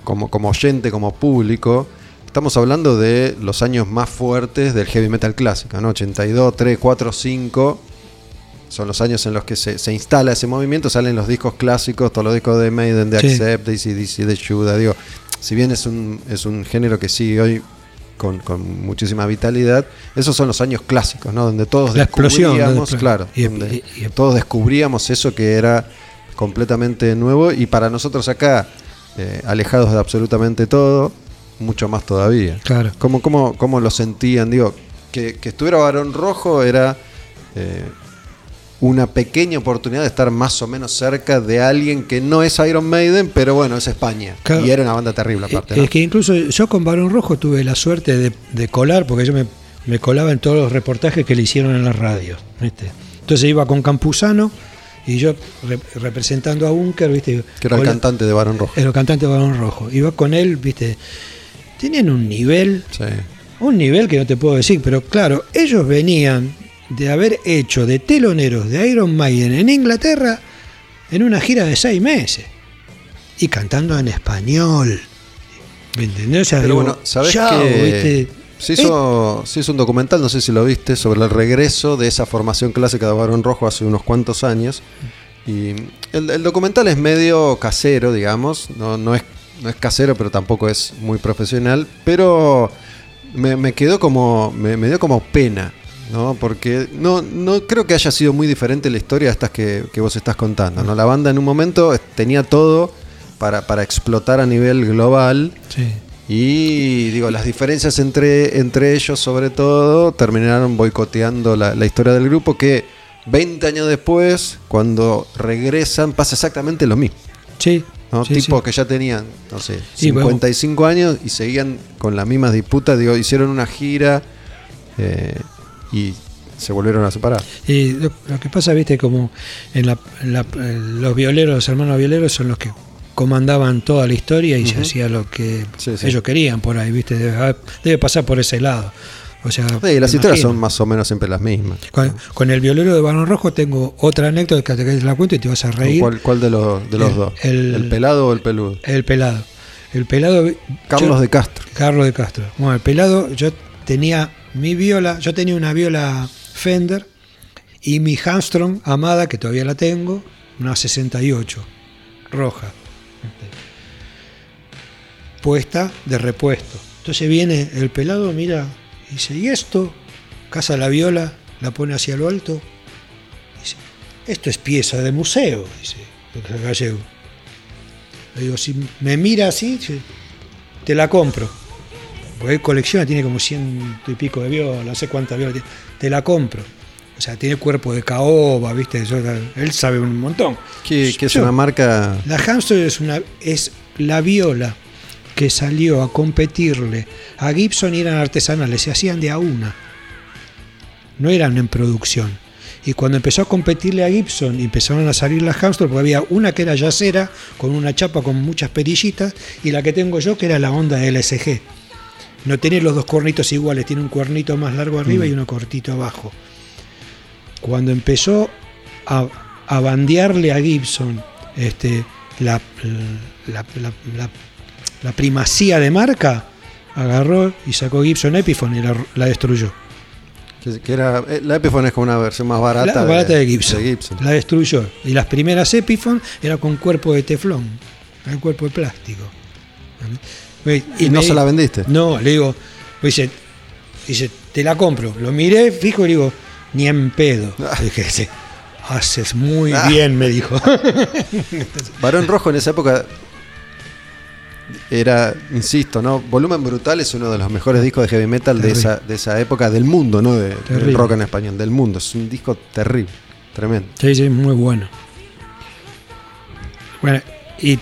como, como oyente, como público, estamos hablando de los años más fuertes del heavy metal clásico, ¿no? 82, 3, 4, 5. Son los años en los que se, se instala ese movimiento, salen los discos clásicos, todos los discos de Maiden, de Sí. Accept, de ACDC, de Judas. Digo, si bien es un, es un género que sigue hoy con, con muchísima vitalidad, esos son los años clásicos, ¿no? Donde todos La descubríamos, claro, y- donde y- y- todos descubríamos eso que era completamente nuevo y para nosotros acá, eh, alejados de absolutamente todo, mucho más todavía. Claro. ¿Cómo, cómo, cómo lo sentían? Digo, que, que estuviera Barón Rojo era eh, una pequeña oportunidad de estar más o menos cerca de alguien que no es Iron Maiden, pero bueno, es España. Claro. Y era una banda terrible aparte. Eh, ¿no? Es que incluso yo con Barón Rojo tuve la suerte de, de colar, porque yo me, me colaba en todos los reportajes que le hicieron en las radios. ¿viste? Entonces iba con Campuzano y yo re- representando a Bunker, ¿viste? que era el cantante de Barón Rojo. El cantante de Barón Rojo. Iba con él, ¿viste? Tenían un nivel, Sí. un nivel que no te puedo decir, pero claro, ellos venían de haber hecho de teloneros de Iron Maiden en Inglaterra en una gira de seis meses y cantando en español. ¿Me entendés? O sea, Pero digo, bueno, ¿sabés chao, que se Eh, hizo, se hizo un documental, no sé si lo viste, sobre el regreso de esa formación clásica de Barón Rojo hace unos cuantos años? Y el, el documental es medio casero, digamos, no, no, es, no es casero, pero tampoco es muy profesional, pero me, me quedó como. Me, me dio como pena. ¿No? Porque no, no creo que haya sido muy diferente la historia a estas que, que vos estás contando. ¿no? La banda en un momento tenía todo para, para explotar a nivel global. Sí. Y digo, las diferencias entre, entre ellos, sobre todo, terminaron boicoteando la, la historia del grupo que 20 años después, cuando regresan, pasa exactamente lo mismo. Sí. ¿no? sí, Tipos sí. que ya tenían, no sé, Sí, bueno. 55 años y seguían con las mismas disputas. Digo, hicieron una gira eh, y se volvieron a separar. Y lo, lo que pasa, viste, como en la, en la- en los violeros, los hermanos violeros son los que comandaban toda la historia y se hacía lo que Sí, sí. ellos querían por ahí, viste, debe, pasar por ese lado. O sea, Sí, las historias son más o menos siempre las mismas. Con, con el violero de Barón Rojo tengo otra anécdota que te la cuento y te vas a reír. ¿Cuál, cuál de los, de los El- dos? el- El, pelado o el peludo? El pelado. El pelado. Carlos yo- de Castro. Carlos de Castro. Bueno, el pelado, yo tenía mi viola, yo tenía una viola Fender y mi Armstrong amada, que todavía la tengo, una 68, roja. Puesta de repuesto. Entonces viene el pelado, mira, y dice, ¿y esto? Casa la viola, la pone hacia lo alto. Dice, esto es pieza de museo, dice el gallego. Le digo, si me mira así, te la compro. Porque colecciona, tiene como ciento y pico de violas, no sé cuántas violas tiene. Te la compro. O sea, tiene cuerpo de caoba, ¿viste? Yo- él sabe un montón. Que es Yo- una marca. La hamster es, una, es la viola que salió a competirle a Gibson y eran artesanales, se hacían de a una. No eran en producción. Y cuando empezó a competirle a Gibson empezaron a salir las hamster, porque había una que era yacera, con una chapa con muchas perillitas, y la que tengo yo que era la onda LSG. No tiene los dos cuernitos iguales, tiene un cuernito más largo arriba y uno cortito abajo. Cuando empezó a, a bandearle a Gibson este, la, la, la- la- la primacía de marca, agarró y sacó Gibson Epiphone y la, destruyó. Que, era, eh, la Epiphone es como una versión más barata, la barata de, Gibson. de Gibson. La destruyó. Y las primeras Epiphone era con cuerpo de teflón, el cuerpo de plástico. ¿Y no me se la vendiste? No, le digo, dice, dice, te la compro. Lo miré fijo y le digo, ni en pedo. Ah. Dije, sí, haces muy bien, me dijo. Barón Rojo en esa época era, insisto, ¿no? Volumen Brutal es uno de los mejores discos de heavy metal de esa, de esa época del mundo, ¿no? De, del rock en español, del mundo. Es un disco terrible, tremendo. Sí, sí, muy bueno. Bueno, y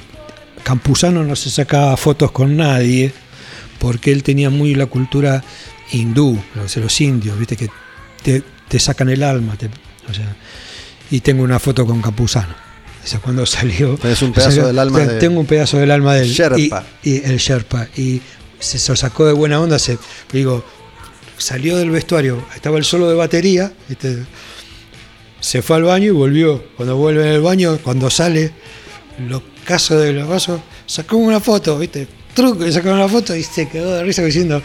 Campuzano no se sacaba fotos con nadie porque él tenía muy la cultura hindú, los, indios, viste que te, te sacan el alma. te- o sea, y tengo una foto con Campuzano. Esa cuando salió. Tenés un pedazo salió- del alma de- Tengo un pedazo del alma del Sherpa. Y, y el Sherpa. Y se, se lo sacó de buena onda. Se, digo, salió del vestuario, estaba el solo de batería. se fue al baño y volvió. Cuando vuelve del baño, cuando sale, los casos de los vasos, sacó una foto, ¿viste? Truco, y sacó una foto y se quedó de risa diciendo,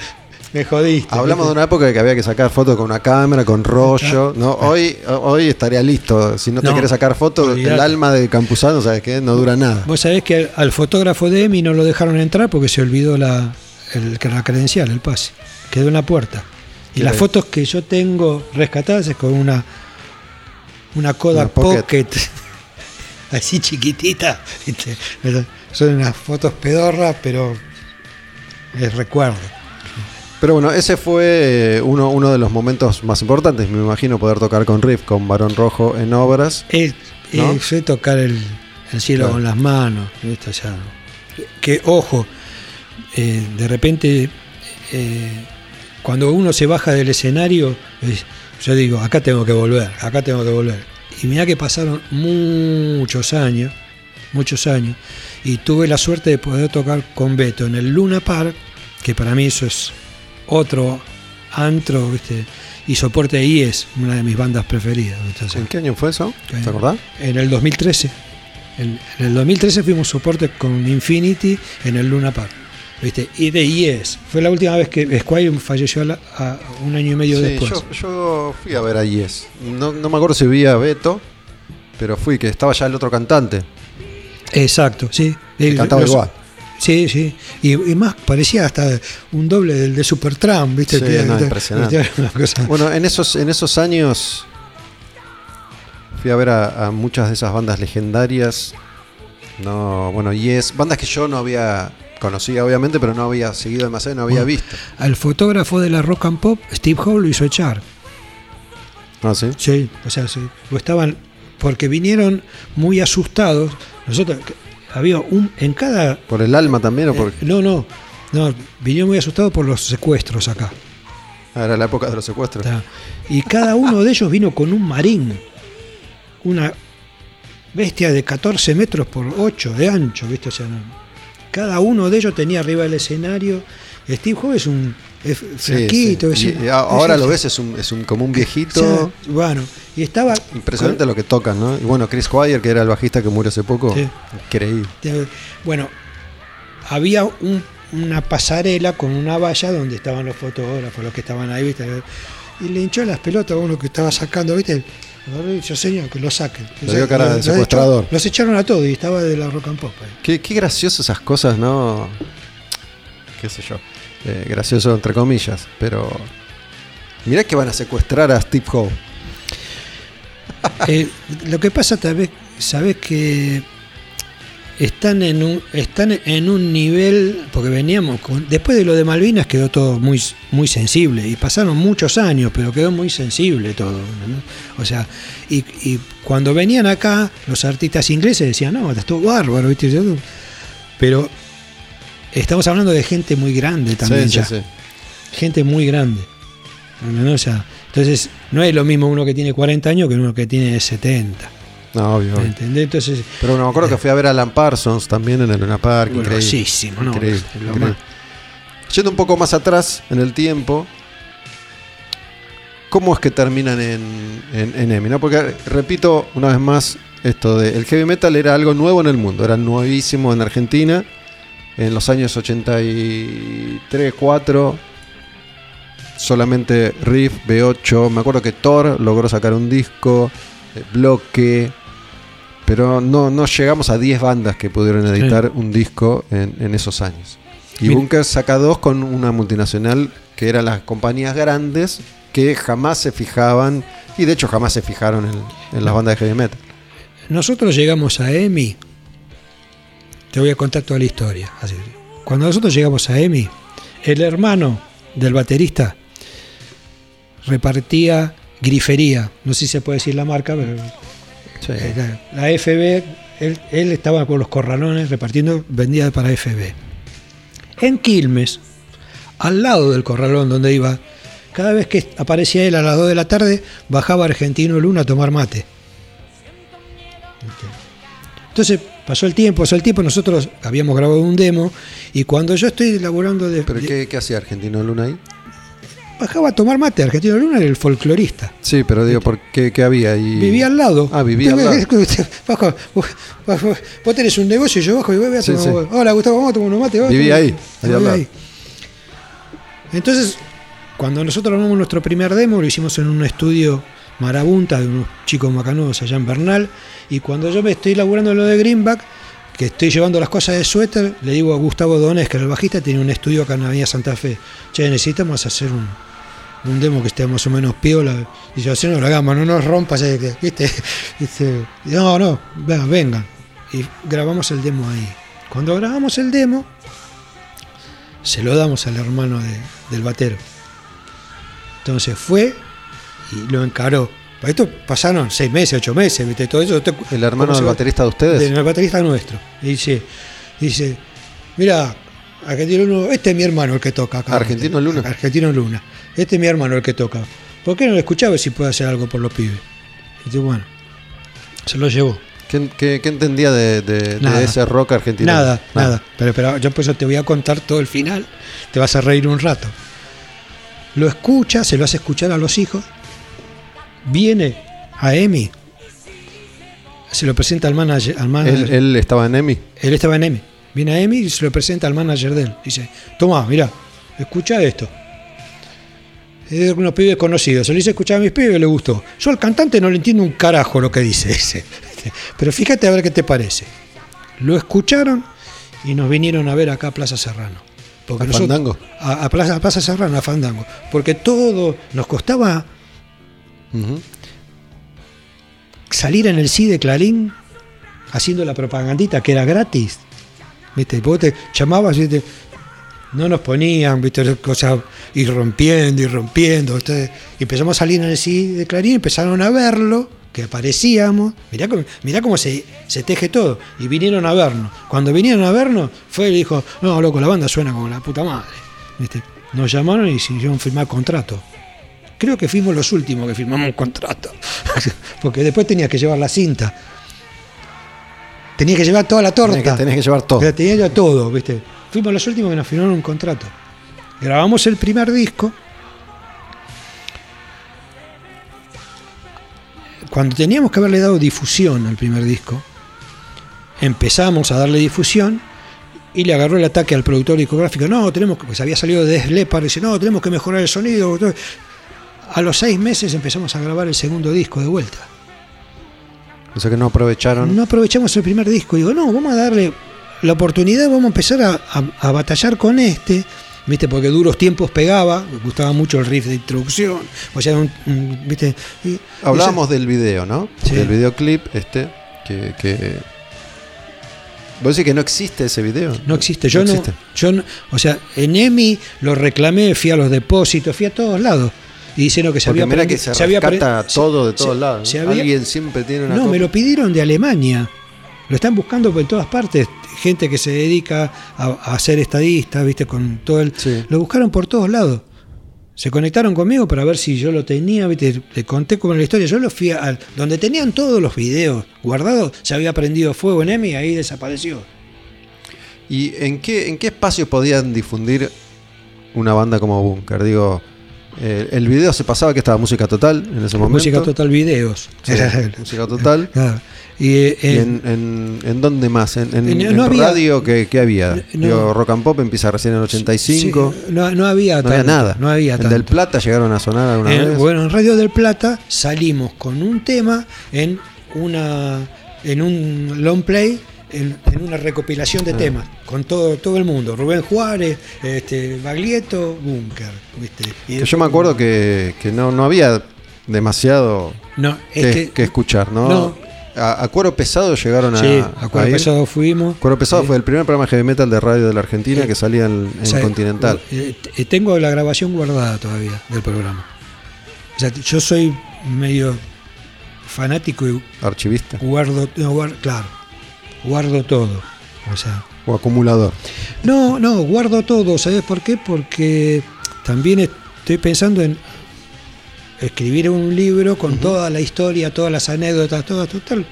me jodiste. Hablamos de una época que había que sacar fotos con una cámara, con rollo, ¿no? Hoy, hoy estaría listo. Si no te No, quieres sacar fotos, el alma de Campuzano, ¿sabes qué? No dura nada. Vos sabés que al, al fotógrafo de EMI no lo dejaron entrar porque se olvidó la, el, la credencial, el pase. Quedó en la puerta. Y las fotos que yo tengo rescatadas es con una, una Pocket. Pocket, así chiquitita. Son unas fotos pedorras, pero es recuerdo. Pero bueno, ese fue eh, uno, uno de los momentos más importantes. Me imagino poder tocar con Riff, con Barón Rojo en obras. Es, ¿No? es- es tocar el, el cielo Claro. con las manos. ¿viste? O sea, que ojo, eh, de repente, eh, cuando uno se baja del escenario, es- yo digo, acá tengo que volver, acá tengo que volver. Y mira que pasaron muchos años, muchos años, y tuve la suerte de poder tocar con Beto en el Luna Park, que para mí eso es otro antro, ¿viste? y soporte de IES, una de mis bandas preferidas. ¿En qué año fue eso? ¿Te acordás? En el 2013. En, en el 2013 fuimos soporte con Infinity en el Luna Park. ¿Viste? Y de IES. Fue la última vez que Squire falleció a la- a un año y medio Sí, después. yo, yo fui a ver a Yes. No, no me acuerdo si vi a Beto, pero fui, que estaba ya el otro cantante. Exacto, sí. El- cantaba los- igual. Sí, sí. Y, y más parecía hasta un doble del de Supertramp, ¿viste? Sí, no, impresionante. Bueno, en esos, en esos años fui a ver a, a muchas de esas bandas legendarias. No, bueno, Yes, bandas que yo no había conocido, obviamente, pero no había seguido demasiado, no había Bueno. visto. Al fotógrafo de la rock and pop, Steve Howe lo hizo echar. Ah, sí. Sí, o sea, sí. Estaban. Porque vinieron muy asustados. Nosotros. Había un. En cada. ¿Por el alma también o por.? eh, no, no. No, vinieron muy asustados por los secuestros acá. Ah, era la época de los secuestros. Está. Y cada uno de ellos vino con un marín. Una bestia de 14 metros por 8 de ancho, ¿viste? O sea, no. Cada uno de ellos tenía arriba del escenario. Steve Howe es un es Sí, flaquito. sí. es un- Y- y ahora es- lo ves, es un, es un como un viejito. bueno, y estaba. Impresionante lo que tocan, ¿no? Y bueno, Chris Squire, que era el bajista que murió hace poco, Sí. increíble. Bueno, había un- una pasarela con una valla donde estaban los fotógrafos, los que estaban ahí, ¿viste? Y le hinchó las pelotas a uno que estaba sacando, ¿viste? Y dijo, señor, que lo saquen. Dio cara de secuestrador. Los echaron a todos y estaba de la rock and pop. ahí. Qué, qué gracioso esas cosas, ¿no? Qué sé yo. Eh, gracioso entre comillas, pero. Mirá que van a secuestrar a Steve Howe. Eh, lo que pasa tal vez, sabes que están en un están en un nivel porque veníamos con, después de lo de Malvinas quedó todo muy muy sensible y pasaron muchos años pero quedó muy sensible todo ¿no? o sea y, y cuando venían acá los artistas ingleses decían no estuvo bárbaro ¿viste? Pero estamos hablando de gente muy grande también Sí, ya sí, sí. gente muy grande. ¿no? O sea, entonces, no es lo mismo uno que tiene 40 años que uno que tiene 70. No, obvio. ¿me obvio. entendés? Entonces, Pero bueno, me acuerdo que fui a ver a Alan Parsons también en el Luna Park. ¿no? Increíble, Lo increíble. más- Yendo un poco más atrás en el tiempo, ¿cómo es que terminan en, en? ¿no? Porque, repito una vez más, esto de el heavy metal era algo nuevo en el mundo, era nuevísimo en Argentina. En los años 83, 4, solamente Riff, B8. Me acuerdo que Thor logró sacar un disco, eh, Bloque, pero no, no llegamos a 10 bandas que pudieron editar un disco en, en esos años. Y Mira. Bunker saca dos con una multinacional que eran las compañías grandes que jamás se fijaban, y de hecho jamás se fijaron en, en las bandas de heavy metal. Nosotros llegamos a EMI, te voy a contar toda la historia. así. Cuando nosotros llegamos a EMI, el hermano del baterista repartía grifería, no sé si se puede decir la marca, pero La FB, él, él estaba con los corralones repartiendo, vendía para FB. En Quilmes, al lado del corralón donde iba, cada vez que aparecía él a las 2 de la tarde, bajaba Argentino Luna a tomar mate. Entonces pasó el tiempo, pasó el tiempo, nosotros habíamos grabado un demo y cuando yo estoy elaborando de, ¿Pero qué hacía Argentino Luna ahí? Bajaba a tomar mate, Argentino Luna era el folclorista. Sí, pero digo, ¿por qué, qué había ahí? Vivía al lado. Ah, vivía al lado. bajo, vos, bajo- vos tenés un negocio y yo bajo y voy a Sí, tomar. sí. Hola, Gustavo, vamos a tomar unos mates. Vivía ahí, ahí al lado. Entonces, cuando nosotros armamos nuestro primer demo, lo hicimos en un estudio marabunta de unos chicos macanudos allá en Bernal. Y cuando yo me estoy laburando lo de Greenback, que estoy llevando las cosas de suéter, le digo a Gustavo Donés, que era el bajista, tiene un estudio acá en la Avenida Santa Fe. Che, necesitamos hacer un, un demo que esté más o menos piola. Y yo, así no lo hagamos, no nos rompas, eh, ¿viste? Dice, no, no, vengan, vengan. Y grabamos el demo ahí. Cuando grabamos el demo, se lo damos al hermano de- del batero. Entonces fue y lo encaró. Para esto pasaron seis meses, ocho meses, ¿viste? Todo eso. ¿El hermano ¿cómo se del baterista de ustedes? Del baterista nuestro. Y dice, dice, mira, Argentino Luna, este es mi hermano el que toca acá. Argentino Luna. Argentino Luna. Este es mi hermano el que toca. ¿Por qué no lo escuchaba si puede hacer algo por los pibes? Y dice, bueno, se lo llevó. ¿Qué, qué- qué entendía de, de- de ese rock argentino? Nada, nada. Pero, pero yo por eso te voy a contar todo el final. Te vas a reír un rato. Lo escucha, se lo hace escuchar a los hijos. Viene a Emi. Se lo presenta al manager. Al manager. Él, él estaba en EMI. Él estaba en Emi. Viene a Emi y se lo presenta al manager de él. Dice, toma, mira, escucha esto. Es de unos pibes conocidos. Se lo hice escuchar a mis pibes y le gustó. Yo al cantante no le entiendo un carajo lo que dice ese. Pero fíjate a ver qué te parece. Lo escucharon y nos vinieron a ver acá a Plaza Serrano. Porque ¿A nosotros- Fandango? A, a Plaza, a Plaza Serrano, a Fandango. Porque todo nos costaba salir en el sí de Clarín haciendo la propagandita que era gratis. ¿Viste? Vos te llamabas y te- no nos ponían, ¿viste? Cosas ir rompiendo y rompiendo. Entonces, empezamos a salir en el sí de Clarín, empezaron a verlo, que aparecíamos. Mirá cómo, mirá cómo se, se teje todo. Y vinieron a vernos. Cuando vinieron a vernos, fue y dijo, no, loco, la banda suena como la puta madre. ¿Viste? Nos llamaron y hicieron firmar contrato. Creo que fuimos los últimos que firmamos un contrato. Porque después tenías que llevar la cinta. Tenías que llevar toda la torta. Tenés que, que llevar todo. O sea, tenía ya todo, ¿viste? Fuimos los últimos que nos firmaron un contrato. Grabamos el primer disco. Cuando teníamos que haberle dado difusión al primer disco, empezamos a darle difusión y le agarró el ataque al productor discográfico. No, tenemos que, pues había salido de Def Leppard, dice, no, tenemos que mejorar el sonido. A los seis meses empezamos a grabar el segundo disco de vuelta. O sea que no aprovecharon. No aprovechamos el primer disco. Digo, no, vamos a darle la oportunidad, vamos a empezar a, a- a batallar con este. ¿Viste? Porque duros tiempos pegaba, me gustaba mucho el riff de introducción. O sea, un- un- ¿viste? Y- Hablábamos del video, ¿no? Sí. Del videoclip este. Que, que... ¿Vos decís que no existe ese video? No existe. Yo no, existe. yo no- o sea, en EMI lo reclamé, fui a los depósitos, fui a todos lados. Y dijeron que se Porque había mira que se, había pre- todo de se- todos lados. se ¿no? había- Alguien siempre tiene una No, me lo pidieron de Alemania. Lo están buscando por todas partes. Gente que se dedica a, a ser estadista, viste, con todo el. Sí. Lo buscaron por todos lados. Se conectaron conmigo para ver si yo lo tenía, viste. Le conté como la historia. Yo lo fui a. Donde tenían todos los videos guardados, se había prendido fuego en EMI y ahí desapareció. ¿Y en qué, en qué espacio podían difundir una banda como Bunker? Digo, eh, el video se pasaba que estaba música total en ese momento. Música total videos. Sí, música total. Claro. Y, eh, ¿Y eh, en, en, en dónde más? ¿En, en- no había- radio qué, qué había? No. Digo, Rock and Pop empieza recién en el 85. sí, no, no había no había tanto, nada. No había en tanto. Del Plata llegaron a sonar alguna vez. bueno, en Radio del Plata salimos con un tema en una en un long play, en, en una recopilación Ah. de temas, con todo, todo el mundo. Rubén Juárez, este, Baglietto, Bunker. ¿viste? Y Que yo me acuerdo que, que no, no había demasiado No, es que, que, que escuchar, ¿no? no. A, a Cuero Pesado llegaron a. sí, a Cuero. Pesado fuimos. Cuero Pesado Eh, fue el primer programa de heavy metal de radio de la Argentina Eh, que salía en, en o sea, Continental. eh, eh, tengo la grabación guardada todavía del programa. O sea, yo soy medio fanático y Archivista guardo, no, guar- claro, guardo todo. O sea, o acumulador. no, no, guardo todo. ¿Sabes por qué? Porque también estoy pensando en escribir un libro con toda la historia, todas las anécdotas, todo total.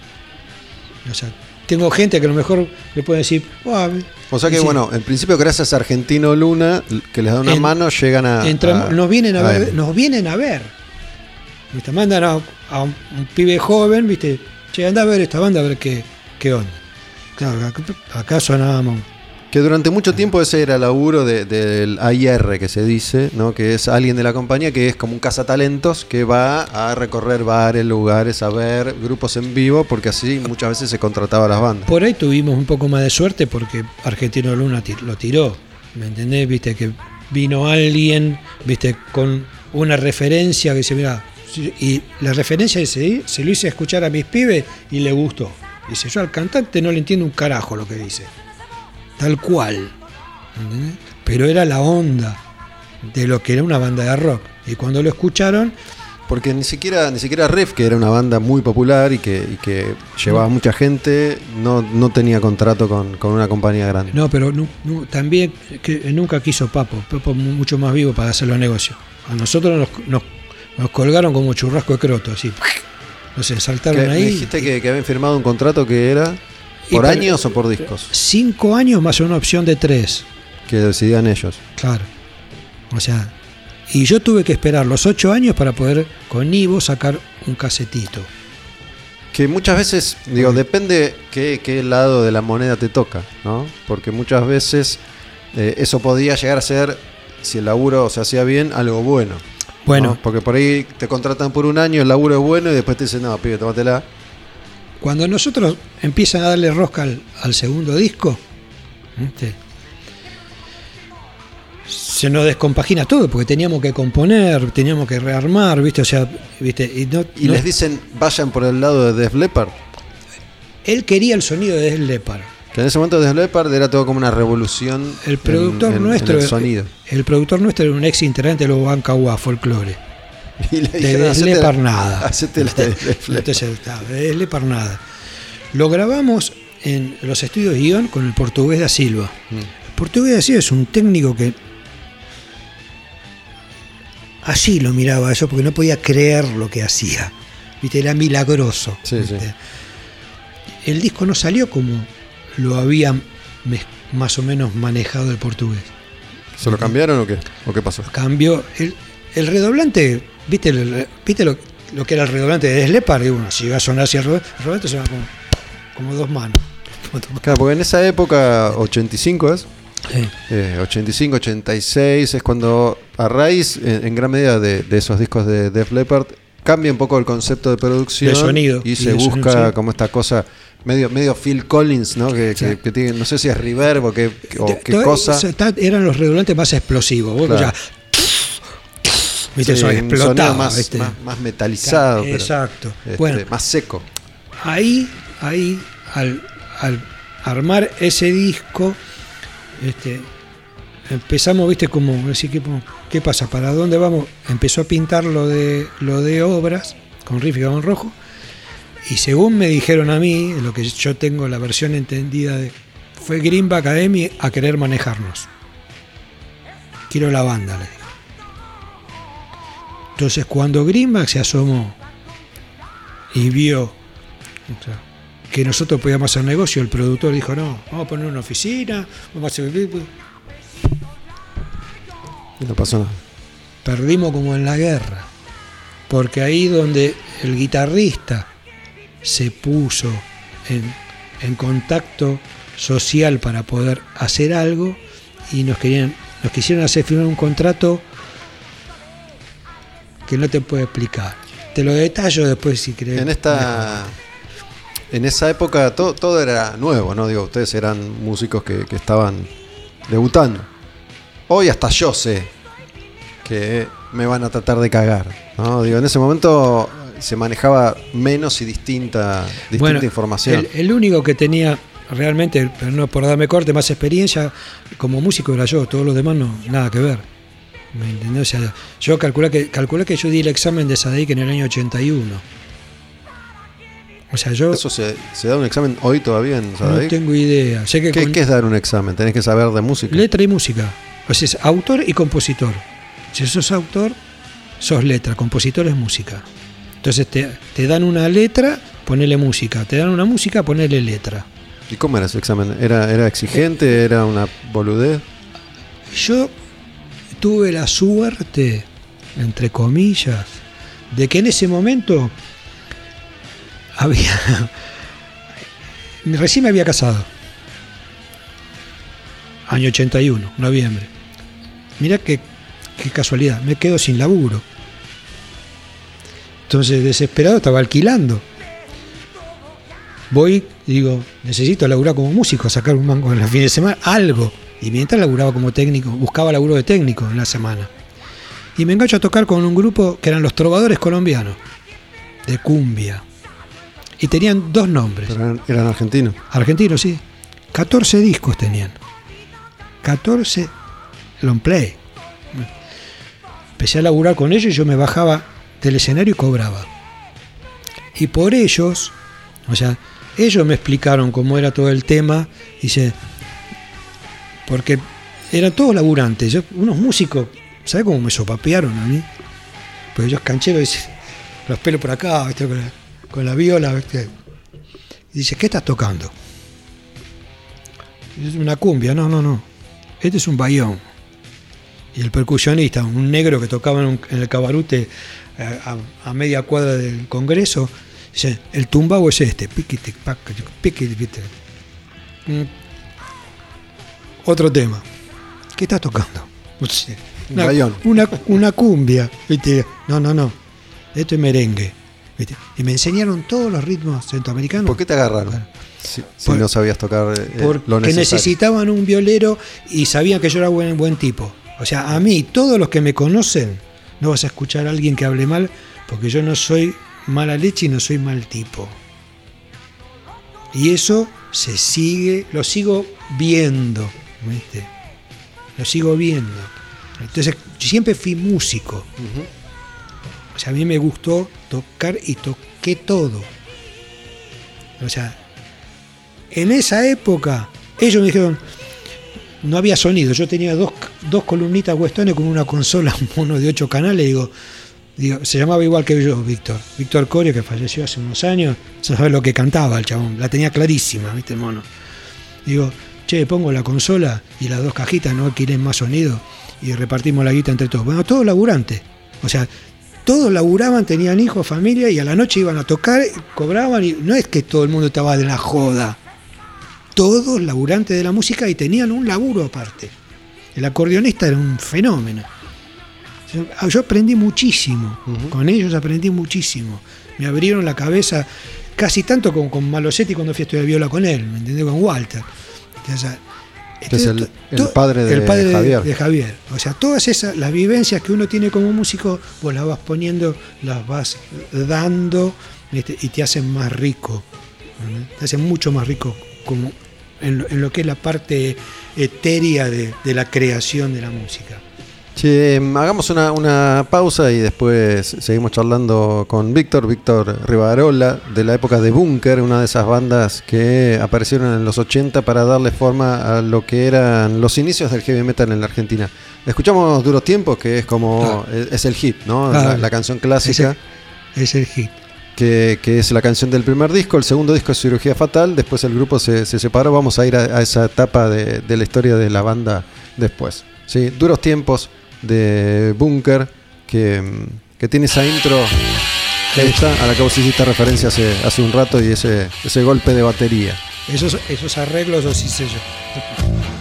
O sea, tengo gente que a lo mejor le puede decir, "Ah, O sea que, sí". bueno, en principio, gracias a Argentino Luna, que les da una En- mano, llegan a. Nos vienen a, ver, nos vienen a ver. ¿Viste? Mandan a, a un, un pibe joven, ¿viste? Che, anda a ver esta banda a ver qué, qué onda. Claro, acá, acá sonábamos. Que durante mucho tiempo ese era el laburo de- del AIR que se dice, ¿no? que es alguien de la compañía que es como un cazatalentos que va a recorrer bares, lugares, a ver grupos en vivo, porque así muchas veces se contrataba a las bandas. Por ahí tuvimos un poco más de suerte porque Argentino Luna lo tiró. ¿Me entendés? Viste que vino alguien, viste, con una referencia que dice, mira, y la referencia se, se lo hice escuchar a mis pibes y le gustó. Dice, yo al cantante no le entiendo un carajo lo que dice. Tal cual. ¿entendés? Pero era la onda de lo que era una banda de rock. Y cuando lo escucharon, Porque ni siquiera, ni siquiera Ref, que era una banda muy popular y que, y que llevaba mucha gente, no, no tenía contrato con, con una compañía grande. No, pero también que nunca quiso Papo. Papo mu- mucho más vivo para hacer los negocios. A nosotros nos, nos- nos colgaron como churrasco de croto, así. No sé, saltaron me ahí. dijiste que, que habían firmado un contrato que era Y por para- años o por discos, Cinco años más una opción de tres. que decidían ellos. Claro. O sea, y yo tuve que esperar los ocho años para poder con Ivo sacar un casetito. Que muchas veces, digo, depende qué, qué lado de la moneda te toca, ¿no? Porque muchas veces eh, eso podía llegar a ser, si el laburo se hacía bien, algo bueno. Bueno. ¿no? Porque por ahí te contratan por un año, el laburo es bueno y después te dicen, no, pibe, tómatela. Cuando nosotros empiezan a darle rosca al, al segundo disco, ¿viste? Se nos descompagina todo porque teníamos que componer, teníamos que rearmar, ¿viste? O sea, ¿viste? Y, no- Y no- les dicen, vayan por el lado de Def Leppard. él quería el sonido de Def Leppard. Que en ese momento Def Leppard era todo como una revolución. El productor en- en- nuestro, En el sonido. el productor nuestro era un ex integrante de los Bancaguá Folklore. Y le De dijeron, Def "Hacete- Leppard nada. hacete la de Def Leppard". Entonces, está, de Def Leppard nada. Lo grabamos en los estudios Guión con el portugués da Silva. Mm. El portugués da Silva es un técnico que así lo miraba yo porque no podía creer lo que hacía. ¿Viste? Era milagroso. Sí, ¿viste? sí. El disco no salió como lo había más o menos manejado el portugués. ¿Se lo cambiaron o qué? ¿O qué pasó? Cambió el, el redoblante, ¿viste, el- ¿viste lo, lo que era el redoblante de Def Leppard? Y bueno, si va a sonar así el redoblante, suena como, como dos manos. Claro, porque en esa época, 85 es. Sí. Eh, 85, 86 es cuando a raíz en, en gran medida de, de esos discos de Def Leppard cambia un poco el concepto de producción De sonido. y, Y se busca sonido, como esta cosa medio medio Phil Collins, ¿no? Que, que- Sí. que tiene, no sé si es reverb o qué, o cosa. eran los redoblantes más explosivos. Vos Claro. escuchás, ¿viste? Sí, Eso sonido más, ¿viste? más, más metalizado, pero, Exacto. este, bueno, más seco. ahí, ahí, al, al armar ese disco, este, empezamos, viste, como decir, ¿qué, qué pasa? ¿Para dónde vamos? Empezó a pintar lo de, lo de obras con riff y gabón rojo. Y según me dijeron a mí, lo que yo tengo la versión entendida de. Fue Greenback Academy a querer manejarnos. Quiero la banda, le digo. Entonces, cuando Greenback se asomó y vio que nosotros podíamos hacer negocio, el productor dijo: No, vamos a poner una oficina, vamos a hacer. Y no pasó nada. perdimos como en la guerra. Porque ahí donde el guitarrista se puso en, en contacto social para poder hacer algo y nos querían, nos quisieron hacer firmar un contrato que no te puedo explicar. Te lo detallo después si querés. En esta en esa época todo, todo era nuevo, ¿no? Digo, ustedes eran músicos que, que estaban debutando. Hoy hasta yo sé que me van a tratar de cagar, ¿no? Digo, en ese momento se manejaba menos y distinta, distinta Bueno, información. El, el único que tenía realmente, pero no por darme corte, más experiencia como músico era yo, todos los demás no, nada que ver. ¿Me entendés? O sea, yo calculé que, calculé que yo di el examen de SADIC en el año 81. O sea, yo ¿Eso se, se da un examen hoy todavía en no Sadaic? tengo idea. Sé que ¿Qué, con qué es dar un examen? Tenés que saber de música. letra y música. O sea, es autor y compositor. Si sos autor, sos letra, compositor es música. Entonces te, te dan una letra, ponele música. Te dan una música, ponele letra. ¿Y cómo era ese examen? ¿Era, era exigente? ¿Era una boludez? Yo tuve la suerte, entre comillas, de que en ese momento había. Recién me había casado. Año 81, noviembre. Mirá qué, qué casualidad, me quedo sin laburo. Entonces, desesperado, estaba alquilando. Voy digo, necesito laburar como músico, sacar un mango en los fines de semana, algo. Y mientras laburaba como técnico, buscaba laburo de técnico en la semana. Y me engancho a tocar con un grupo que eran los trovadores colombianos, de cumbia. Y tenían dos nombres. Pero eran, eran argentinos. Argentinos, sí. 14 discos tenían. 14 long play. Empecé a laburar con ellos y yo me bajaba del escenario y cobraba. Y por ellos, o sea, ellos me explicaron cómo era todo el tema. Dice, porque eran todos laburantes, unos músicos, ¿sabes cómo me sopapearon a mí? Pues ellos cancheros, dice, los pelos por acá. Con, la, viola. Y dice, ¿qué estás tocando? Es una cumbia, no, no, no. Este es un bayón. Y el percusionista, un negro que tocaba en, el cabarute eh, a, media cuadra del Congreso, dice, el tumbao es este. Piquiti, piquiti. Mm. Otro tema. ¿Qué estás tocando? Una, una, una cumbia. ¿viste? No, no, no. Esto es merengue. ¿viste? Y me enseñaron todos los ritmos centroamericanos. ¿Por qué te agarraron? Si, si Por- no sabías tocar eh, porque necesitaban un violero y sabían que yo era buen, buen tipo. O sea, a mí, todos los que me conocen, no vas a escuchar a alguien que hable mal, porque yo no soy mala leche y no soy mal tipo. Y eso se sigue, lo sigo viendo, ¿viste? Lo sigo viendo. Entonces, yo siempre fui músico. O sea, a mí me gustó tocar y toqué todo. O sea, en esa época, ellos me dijeron, no había sonido. Yo tenía dos, dos columnitas Westones con una consola, un mono de ocho canales. Digo, digo, se llamaba igual que yo, Víctor. Víctor Corio, que falleció hace unos años, sabes lo que cantaba el chabón. La tenía clarísima, ¿viste, mono? Digo, che, pongo la consola y las dos cajitas, no quieren más sonido. Y repartimos la guita entre todos. Bueno, todos laburantes. O sea, todos laburaban, tenían hijos, familia y a la noche iban a tocar, cobraban y no es que todo el mundo estaba de la joda. Todos laburantes de la música y tenían un laburo aparte. El acordeonista era un fenómeno. Yo, ah, aprendí muchísimo, con ellos aprendí muchísimo. Me abrieron la cabeza casi tanto como con Malosetti cuando fui a estudiar viola con él, ¿me entendés? Con Walter. O sea, Que es el- padre de el padre de- Javier. de Javier. O sea, todas esas, las vivencias que uno tiene como músico, vos las vas poniendo, las vas dando ¿viste? y te hacen más rico. Te hacen mucho más rico como en lo, en lo que es la parte etérea de, de la creación de la música. Che, hagamos una, una pausa y después seguimos charlando con Víctor, Víctor Rivarola, de la época de Bunker, una de esas bandas que aparecieron en los 80 para darle forma a lo que eran los inicios del heavy metal en la Argentina. Escuchamos Duros Tiempos, que es como, es, es el hit, ¿no? Ah, la, la canción clásica. Es el hit. que, que es la canción del primer disco. El segundo disco es Cirugía Fatal. Después el grupo se, se separó. Vamos a ir a, a esa etapa de, de la historia de la banda después. ¿sí? Duros tiempos de Bunker, que, que tiene esa intro esta, a la que vos hiciste referencia hace, hace un rato y ese, ese golpe de batería. Esos, esos arreglos los hice yo.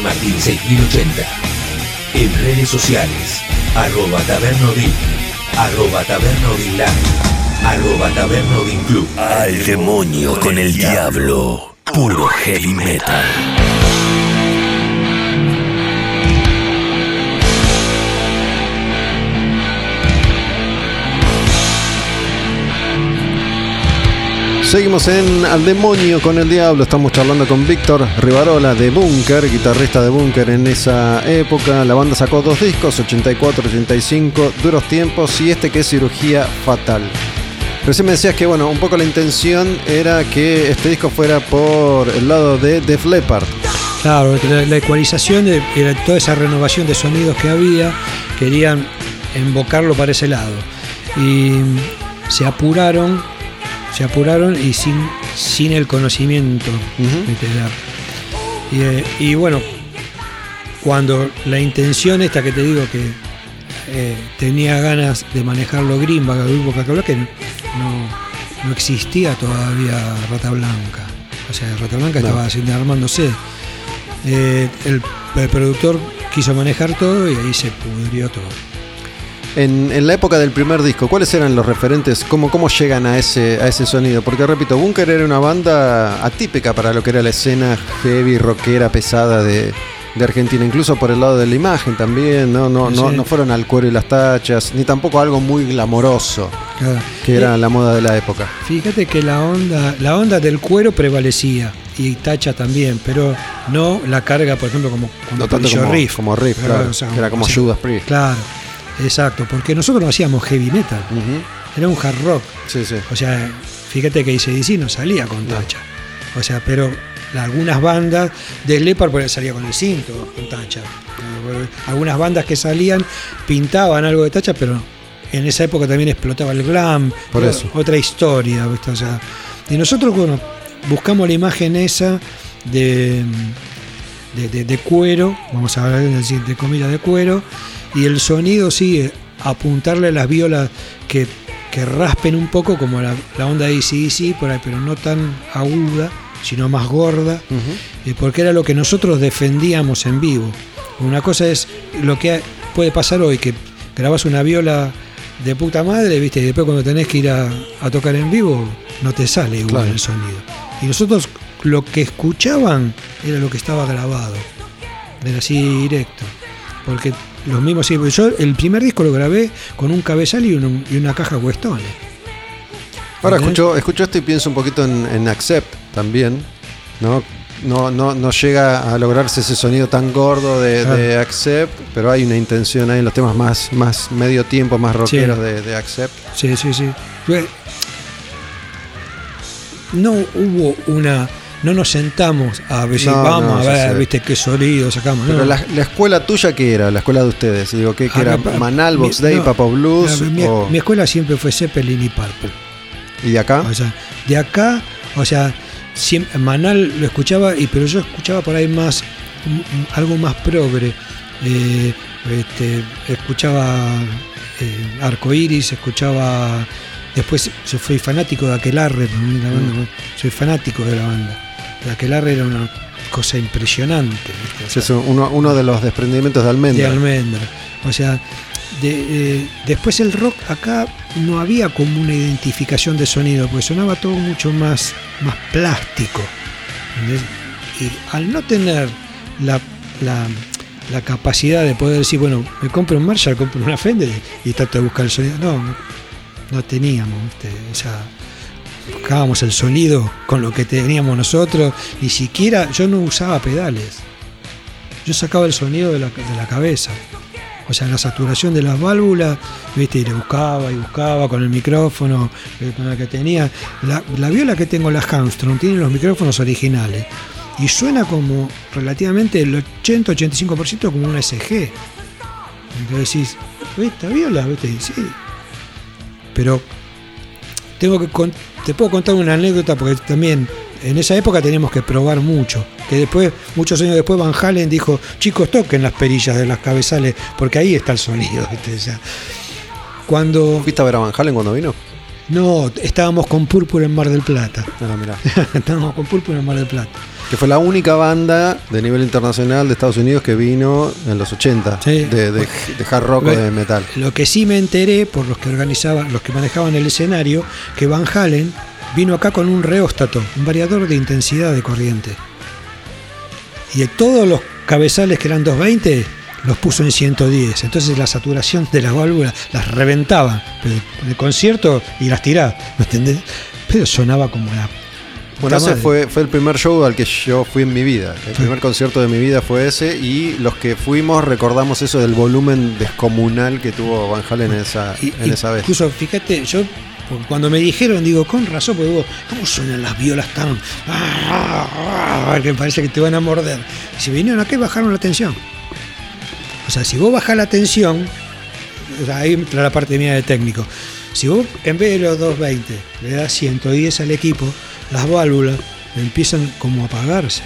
Martín 6080. En redes sociales, arroba Taberna Odín, arroba Live, arroba Taberna Odín Club. Al demonio con el diablo. Puro heavy metal. Seguimos en Al Demonio con el Diablo. Estamos charlando con Víctor Rivarola de Bunker, guitarrista de Bunker en esa época. La banda sacó dos discos, 84, 85, Duros Tiempos y este que es Cirugía Fatal. Recién me decías que, bueno, un poco la intención era que este disco fuera por el lado de Def Leppard. Claro, la, ecualización de toda esa renovación de sonidos que había, querían invocarlo para ese lado. Y se apuraron, se apuraron y sin, sin el conocimiento literal. Y, eh, y bueno, cuando la intención esta que te digo que eh, tenía ganas de manejarlo Greenback, el grupo que no, no existía todavía Rata Blanca. O sea, Rata Blanca No. estaba armándose. Eh, el, el productor quiso manejar todo y ahí se pudrió todo. En, en la época del primer disco, ¿cuáles eran los referentes? ¿Cómo, cómo llegan a ese, a ese sonido? Porque repito, Bunker era una banda atípica para lo que era la escena heavy, rockera, pesada de, de Argentina, incluso por el lado de la imagen también, ¿no? No, no, Sí. no fueron al cuero y las tachas, ni tampoco algo muy glamoroso, Claro. que era Eh, la moda de la época. Fíjate que la onda, la onda del cuero prevalecía y tacha también, pero no la carga, por ejemplo, como cuando No tanto como Riff. como Riff, Claro, claro, o sea, que era como sea, Judas Priest. Claro, exacto, porque nosotros no hacíamos heavy metal, era un hard rock. Sí, sí. O sea, fíjate que ICDC no salía con No. tacha. O sea, pero algunas bandas de Lepar por ahí salía con el cinto, con tacha. Algunas bandas que salían pintaban algo de tacha, pero en esa época también explotaba el glam. Por eso. Otra historia. O sea, y nosotros, bueno, buscamos la imagen esa de, de, de- de cuero, vamos a hablar de, de comida de cuero, y el sonido sí, apuntarle a las violas que, que raspen un poco como la, la onda de ACDC, por ahí, pero no tan aguda, sino más gorda, eh, porque era lo que nosotros defendíamos en vivo. Una cosa es lo que puede pasar hoy, que grabas una viola de puta madre, ¿viste? Y después cuando tenés que ir a, a tocar en vivo, no te sale igual Claro. el sonido. Y nosotros lo que escuchaban era lo que estaba grabado. Era así directo. Porque los mismos porque yo el primer disco lo grabé con un cabezal y, un- y una caja Weston. Ahora escucho, escucho esto y pienso un poquito en, en Accept también, ¿no? No, no, no llega a lograrse ese sonido tan gordo de, Accept, pero hay una intención ahí en los temas más, más medio tiempo, más rockeros Sí. de, de Accept. Sí, sí, sí. No hubo una. No nos sentamos a decir, No, vamos no, a ver, sé. viste, qué sonido sacamos. Pero no. la, la escuela tuya, ¿qué era? La escuela de ustedes. Digo, ¿qué, qué era? Pa- ¿Manal, mi- Box Day, Papa Blues? mi, o- mi escuela siempre fue Zeppelin y Purple. ¿Y de acá? O sea, de acá, o sea, siempre, Manal lo escuchaba, y pero yo escuchaba por ahí más, algo más progre. Eh, este, escuchaba eh, Arcoiris, escuchaba. Después yo fui fanático de Aquelarre, la banda, Mm. soy fanático de la banda. De Aquelarre era una cosa impresionante. es uno, uno de los desprendimientos de de Almendra. almendra. O sea, de- eh, después el rock acá no había como una identificación de sonido, porque sonaba todo mucho más, más plástico. ¿entendés? Y al no tener la, la- la capacidad de poder decir, bueno, me compro un Marshall, compro una Fender y, y trato de buscar el sonido. No, no, teníamos, ¿viste? O sea, buscábamos el sonido con lo que teníamos nosotros, ni siquiera yo no usaba pedales. Yo sacaba el sonido de la, de la cabeza. O sea, la saturación de las válvulas, ¿viste? Y le buscaba y buscaba con el micrófono eh, con el que tenía. La, la viola que tengo, la Armstrong, tiene los micrófonos originales. Y suena como relativamente el 80-85% como una SG. Entonces decís, ¿esta viola? ¿Viste? Sí. Pero tengo que te puedo contar una anécdota porque también en esa época teníamos que probar mucho. Que después, muchos años después, Van Halen dijo, chicos, toquen las perillas de las cabezales, porque ahí está el sonido. ¿viste? O sea, cuando. ¿Fuiste a ver a Van Halen cuando vino? No, estábamos con Púrpura en Mar del Plata. Ah, mirá. estábamos con Púrpura en Mar del Plata. Que fue la única banda de nivel internacional de Estados Unidos que vino en los 80 Sí. de, de- de hard rock o de metal. Lo que sí me enteré por los que organizaban, los que manejaban el escenario, que Van Halen vino acá con un reóstato, un variador de intensidad de corriente. Y de todos los cabezales que eran 220 los puso en 110. Entonces la saturación de las válvulas las reventaba. Pero de concierto y las tiraba, ¿me entendés? Pero sonaba como la. Bueno, ese fue, fue el primer show al que yo fui en mi vida. El primer concierto de mi vida fue ese y los que fuimos recordamos eso del volumen descomunal que tuvo Van Halen en esa, Y- en esa vez. Incluso, fíjate, yo cuando me dijeron, digo, con razón, porque digo, ¿cómo suenan las violas tan. que parece que te van a morder? Y si vinieron acá y bajaron la tensión. O sea, si vos bajás la tensión, ahí entra la parte mía de técnico. Si vos en vez de los 220 le das 110 al equipo, las válvulas empiezan como a apagarse.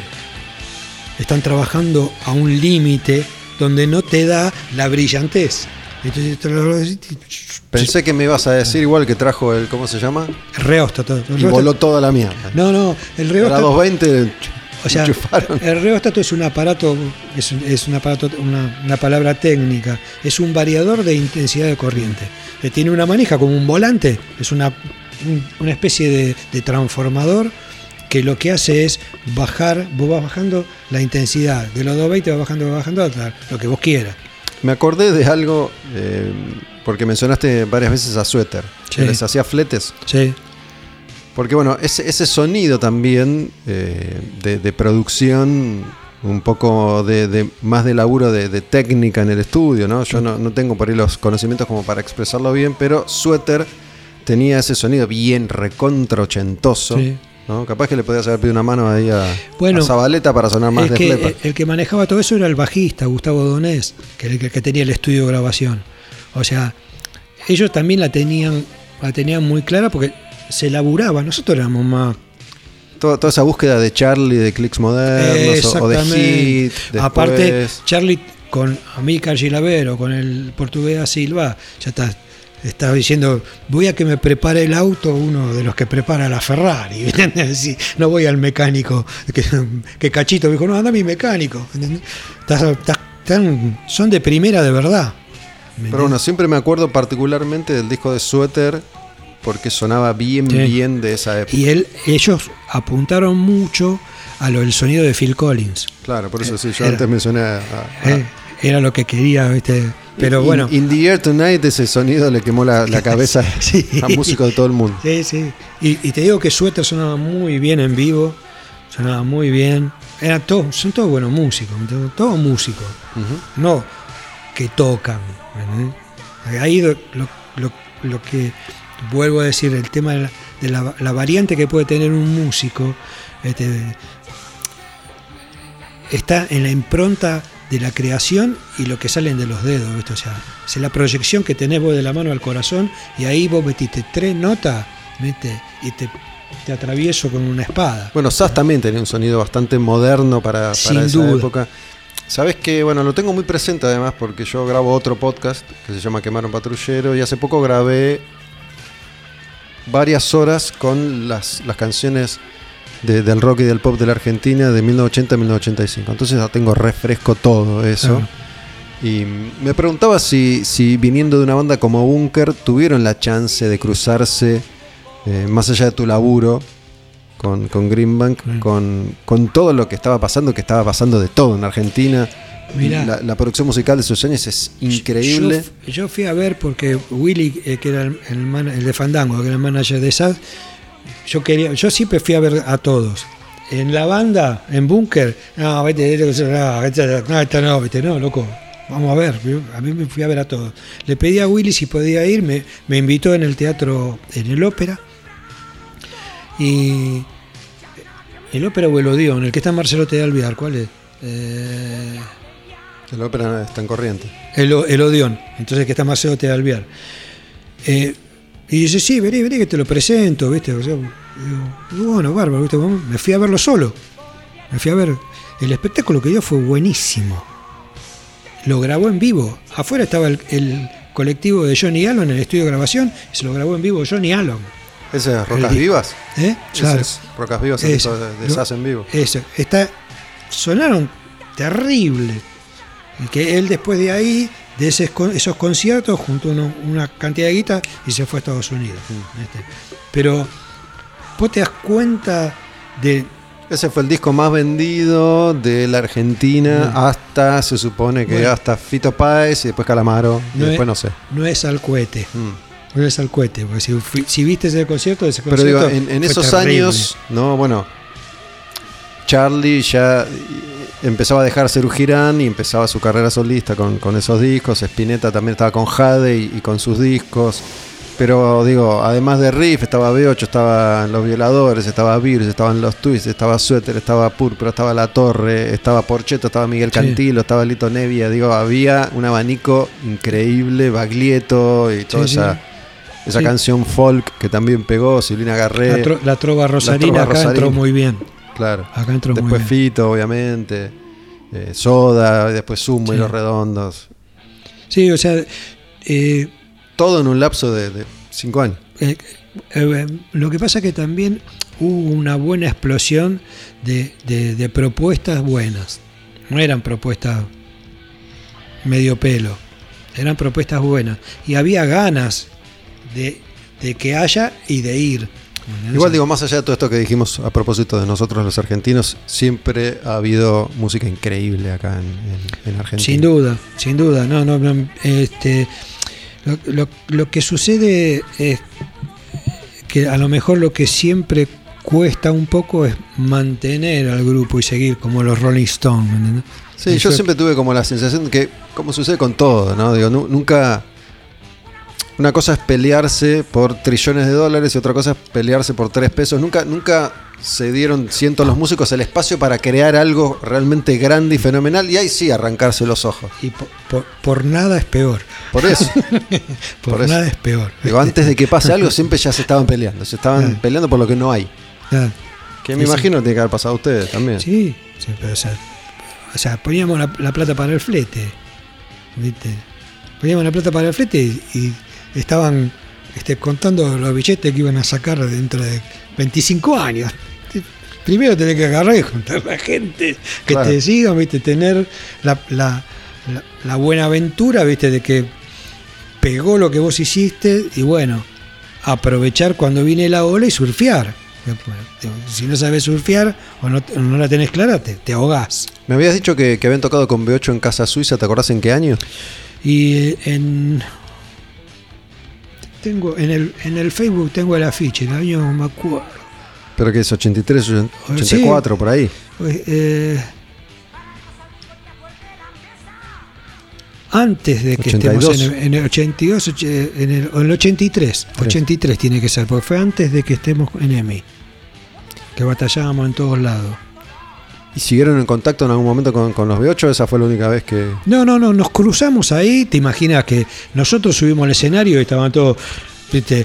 Están trabajando a un límite donde no te da la brillantez. Entonces, Pensé que me ibas a decir igual que trajo el, ¿cómo se llama? Reóstato. El Y reóstato- voló toda la mierda. No, no, el reóstato. 220, O sea, enchufaron. el reóstato es un aparato, es, es un aparato, una, una palabra técnica, es un variador de intensidad de corriente. Que tiene una manija como un volante, es una, un- una especie de, de transformador que lo que hace es bajar, vos vas bajando la intensidad, de los 220 vas bajando, vas bajando hasta lo que vos quieras. Me acordé de algo, eh, porque mencionaste varias veces a Suéter, que Sí. les hacía fletes. Sí, Porque bueno, ese, ese sonido también eh, de, de producción, un poco de, de- más de laburo de, de técnica en el estudio, ¿no? Yo no, no tengo por ahí los conocimientos como para expresarlo bien, pero Suéter tenía ese sonido bien recontra ochentoso. Sí. ¿no? Capaz que le podías haber pedido una mano ahí a, Bueno, a Zabaleta para sonar más de que flepa. el, el que manejaba todo eso era el bajista, Gustavo Donés, que era el que, que tenía el estudio de grabación. O sea, ellos también la tenían, la tenían muy clara porque se laburaba. Nosotros éramos más. Toda, toda esa búsqueda de Charlie, de clics modernos o- o de hit. Aparte, Charlie con Amílcar Gilavero, con el portugués Silva, ya está. Estaba diciendo, voy a que me prepare el auto uno de los que prepara la Ferrari. no voy al mecánico. Que, que Cachito me dijo, no, anda mi mecánico. Estás- son de primera de verdad. ¿me Pero bueno, siempre me acuerdo particularmente del disco de Suéter porque sonaba bien, Sí. bien de esa época. Y él, ellos apuntaron mucho a lo del sonido de Phil Collins. Claro, por eso sí, yo Era- antes mencioné a, a- ¿eh? Era lo que quería, ¿viste? Pero bueno. In, the Air Tonight ese sonido le quemó la, la cabeza Sí. a músicos de todo el mundo. Sí, sí. Y, y te digo que Suéter sonaba muy bien en vivo, sonaba muy bien. Eran todos, son todos buenos músicos, todos músicos, no que tocan. ¿me entendés? Ahí lo, lo- lo- lo que vuelvo a decir, el tema de la, de la- la variante que puede tener un músico, este, está en la impronta de la creación y lo que salen de los dedos, ¿viste? O sea, es la proyección que tenés vos de la mano al corazón y ahí vos metiste tres notas, ¿viste? Y te, te atravieso con una espada. Bueno, Sass también tenía un sonido bastante moderno para, esa duda. época. Sabes que, bueno, lo tengo muy presente además porque yo grabo otro podcast que se llama Quemar un Patrullero y hace poco grabé varias horas con las, las canciones de- del rock y del pop de la Argentina de 1980 a 1985. Entonces ya tengo refresco todo eso. Y me preguntaba si, si viniendo de una banda como Bunker tuvieron la chance de cruzarse eh, más allá de tu laburo con, con Greenbank, Mm. con, con todo lo que estaba pasando, que estaba pasando de todo en Argentina. Mirá. La, la producción musical de sus años es increíble. Yo, yo fui a ver porque Willy, eh, que era el, el man- el de Fandango, que era el manager de SAD, yo quería, yo siempre fui a ver a todos. En la banda, en Bunker, no, vete, vete, no, vete, no, vete, no, loco. Vamos a ver, a mí me fui a ver a todos. Le pedí a Willy si podía ir, me, me invitó en el teatro, en el ópera. Y el ópera o el Odeón, el que está en Marcelote de Alvear, ¿cuál es? Eh, La ópera está en corriente. el, el Odeón, entonces que está Maceo de Alvear. Eh, Y dice, sí, vení, vení que te lo presento, ¿viste? O sea, digo, bueno, bárbaro, Me fui a verlo solo. Me fui a ver. El espectáculo que dio fue buenísimo. Lo grabó en vivo. Afuera estaba el, el colectivo de Johnny Allen en el estudio de grabación y se lo grabó en vivo Johnny Allen. ¿Ese es Rocas El- Vivas? ¿Eh? Claro. es Rocas Vivas, el Eso. de, de Lo- Sass en vivo. Eso, está, sonaron terrible. Que él después de ahí, de ese- esos conciertos, juntó uno- una cantidad de guita y se fue a Estados Unidos. Mm. ¿viste? Pero vos te das cuenta de... Ese fue el disco más vendido de la Argentina hasta, se supone que Mm. Bueno. hasta Fito Páez y después Calamaro. y después es- no sé. No es al cohete. Mm. No es al cohete. Porque si, si viste ese concierto, ese Pero concierto digo, en, esos terrible. años, no, bueno, Charlie ya empezaba a dejar Cerú Girán y empezaba su carrera solista con, con esos discos. Spinetta también estaba con Jade y, y con sus discos. Pero digo, además de Riff, estaba B8, estaban Los Violadores, estaba Virus, estaban Los Twists, estaba Suéter, estaba Púrpura, estaba La Torre, estaba Porcheto, estaba Miguel Sí. Cantilo, estaba Lito Nevia. Digo, había un abanico increíble, Baglietto y toda Sí, sí. esa, esa canción folk que también pegó, Silvina Garré. La, tro- la trova rosarina trova acá rosarina. entró muy bien. Claro. Acá entró muy Después bien. Fito, obviamente. eh, Soda, después Sumo y. Los Redondos. Sí, o sea, eh, Todo en un lapso de, de cinco años. Eh, lo que pasa que también hubo una buena explosión de, de- de propuestas buenas. No eran propuestas medio pelo, eran propuestas buenas. Y había ganas de, de que haya y de ir. Igual digo, más allá de todo esto que dijimos a propósito de nosotros los argentinos, siempre ha habido música increíble acá en, en- en Argentina. Sin duda, sin duda. No, no, no, este, lo, lo- lo que sucede es que a lo mejor lo que siempre cuesta un poco es mantener al grupo y seguir como los Rolling Stones. ¿me entendés? Sí, Y yo siempre tuve como la sensación de que, como sucede con todo, ¿no? Digo, nu- nunca. Una cosa es pelearse por trillones de dólares y otra cosa es pelearse por tres pesos. Nunca, nunca se dieron, siento los músicos, el espacio para crear algo realmente grande y fenomenal y ahí sí arrancarse los ojos. Y por, por- por nada es peor. Por eso. Por, Por eso. nada es peor. Digo, antes de que pase algo siempre ya se estaban peleando. Se estaban Ah. peleando por lo que no hay. Ah, Que me Sí, sí. imagino que tiene que haber pasado a ustedes también. Sí, sí, pero o sea, o sea, poníamos la, la plata para el flete. ¿viste? Poníamos la plata para el flete y, y estaban este, contando los billetes que iban a sacar dentro de 25 años. Primero tenés que agarrar y juntar la gente que Claro. te sigan, ¿viste? tener la, la- la- la buena aventura ¿viste? de que pegó lo que vos hiciste y bueno, aprovechar cuando viene la ola y surfear. Si no sabes surfear o no, no la tenés clara, te, te ahogás. Me habías dicho que, que habían tocado con B8 en Casa Suiza, ¿te acordás en qué año? Y eh, en tengo en el en el Facebook tengo el afiche, el año no me acuerdo. Pero que es 83, 84, por ahí. Eh, antes de que 82. estemos en el, en el 82, och- en el, en el 83, 83 tiene que ser, porque fue antes de que estemos en EMI, que batallábamos en todos lados. ¿Y siguieron en contacto en algún momento con, con los B8? Esa fue la única vez que... No, no, no, nos cruzamos ahí, te imaginas que nosotros subimos al escenario y estaban todos, viste, eh,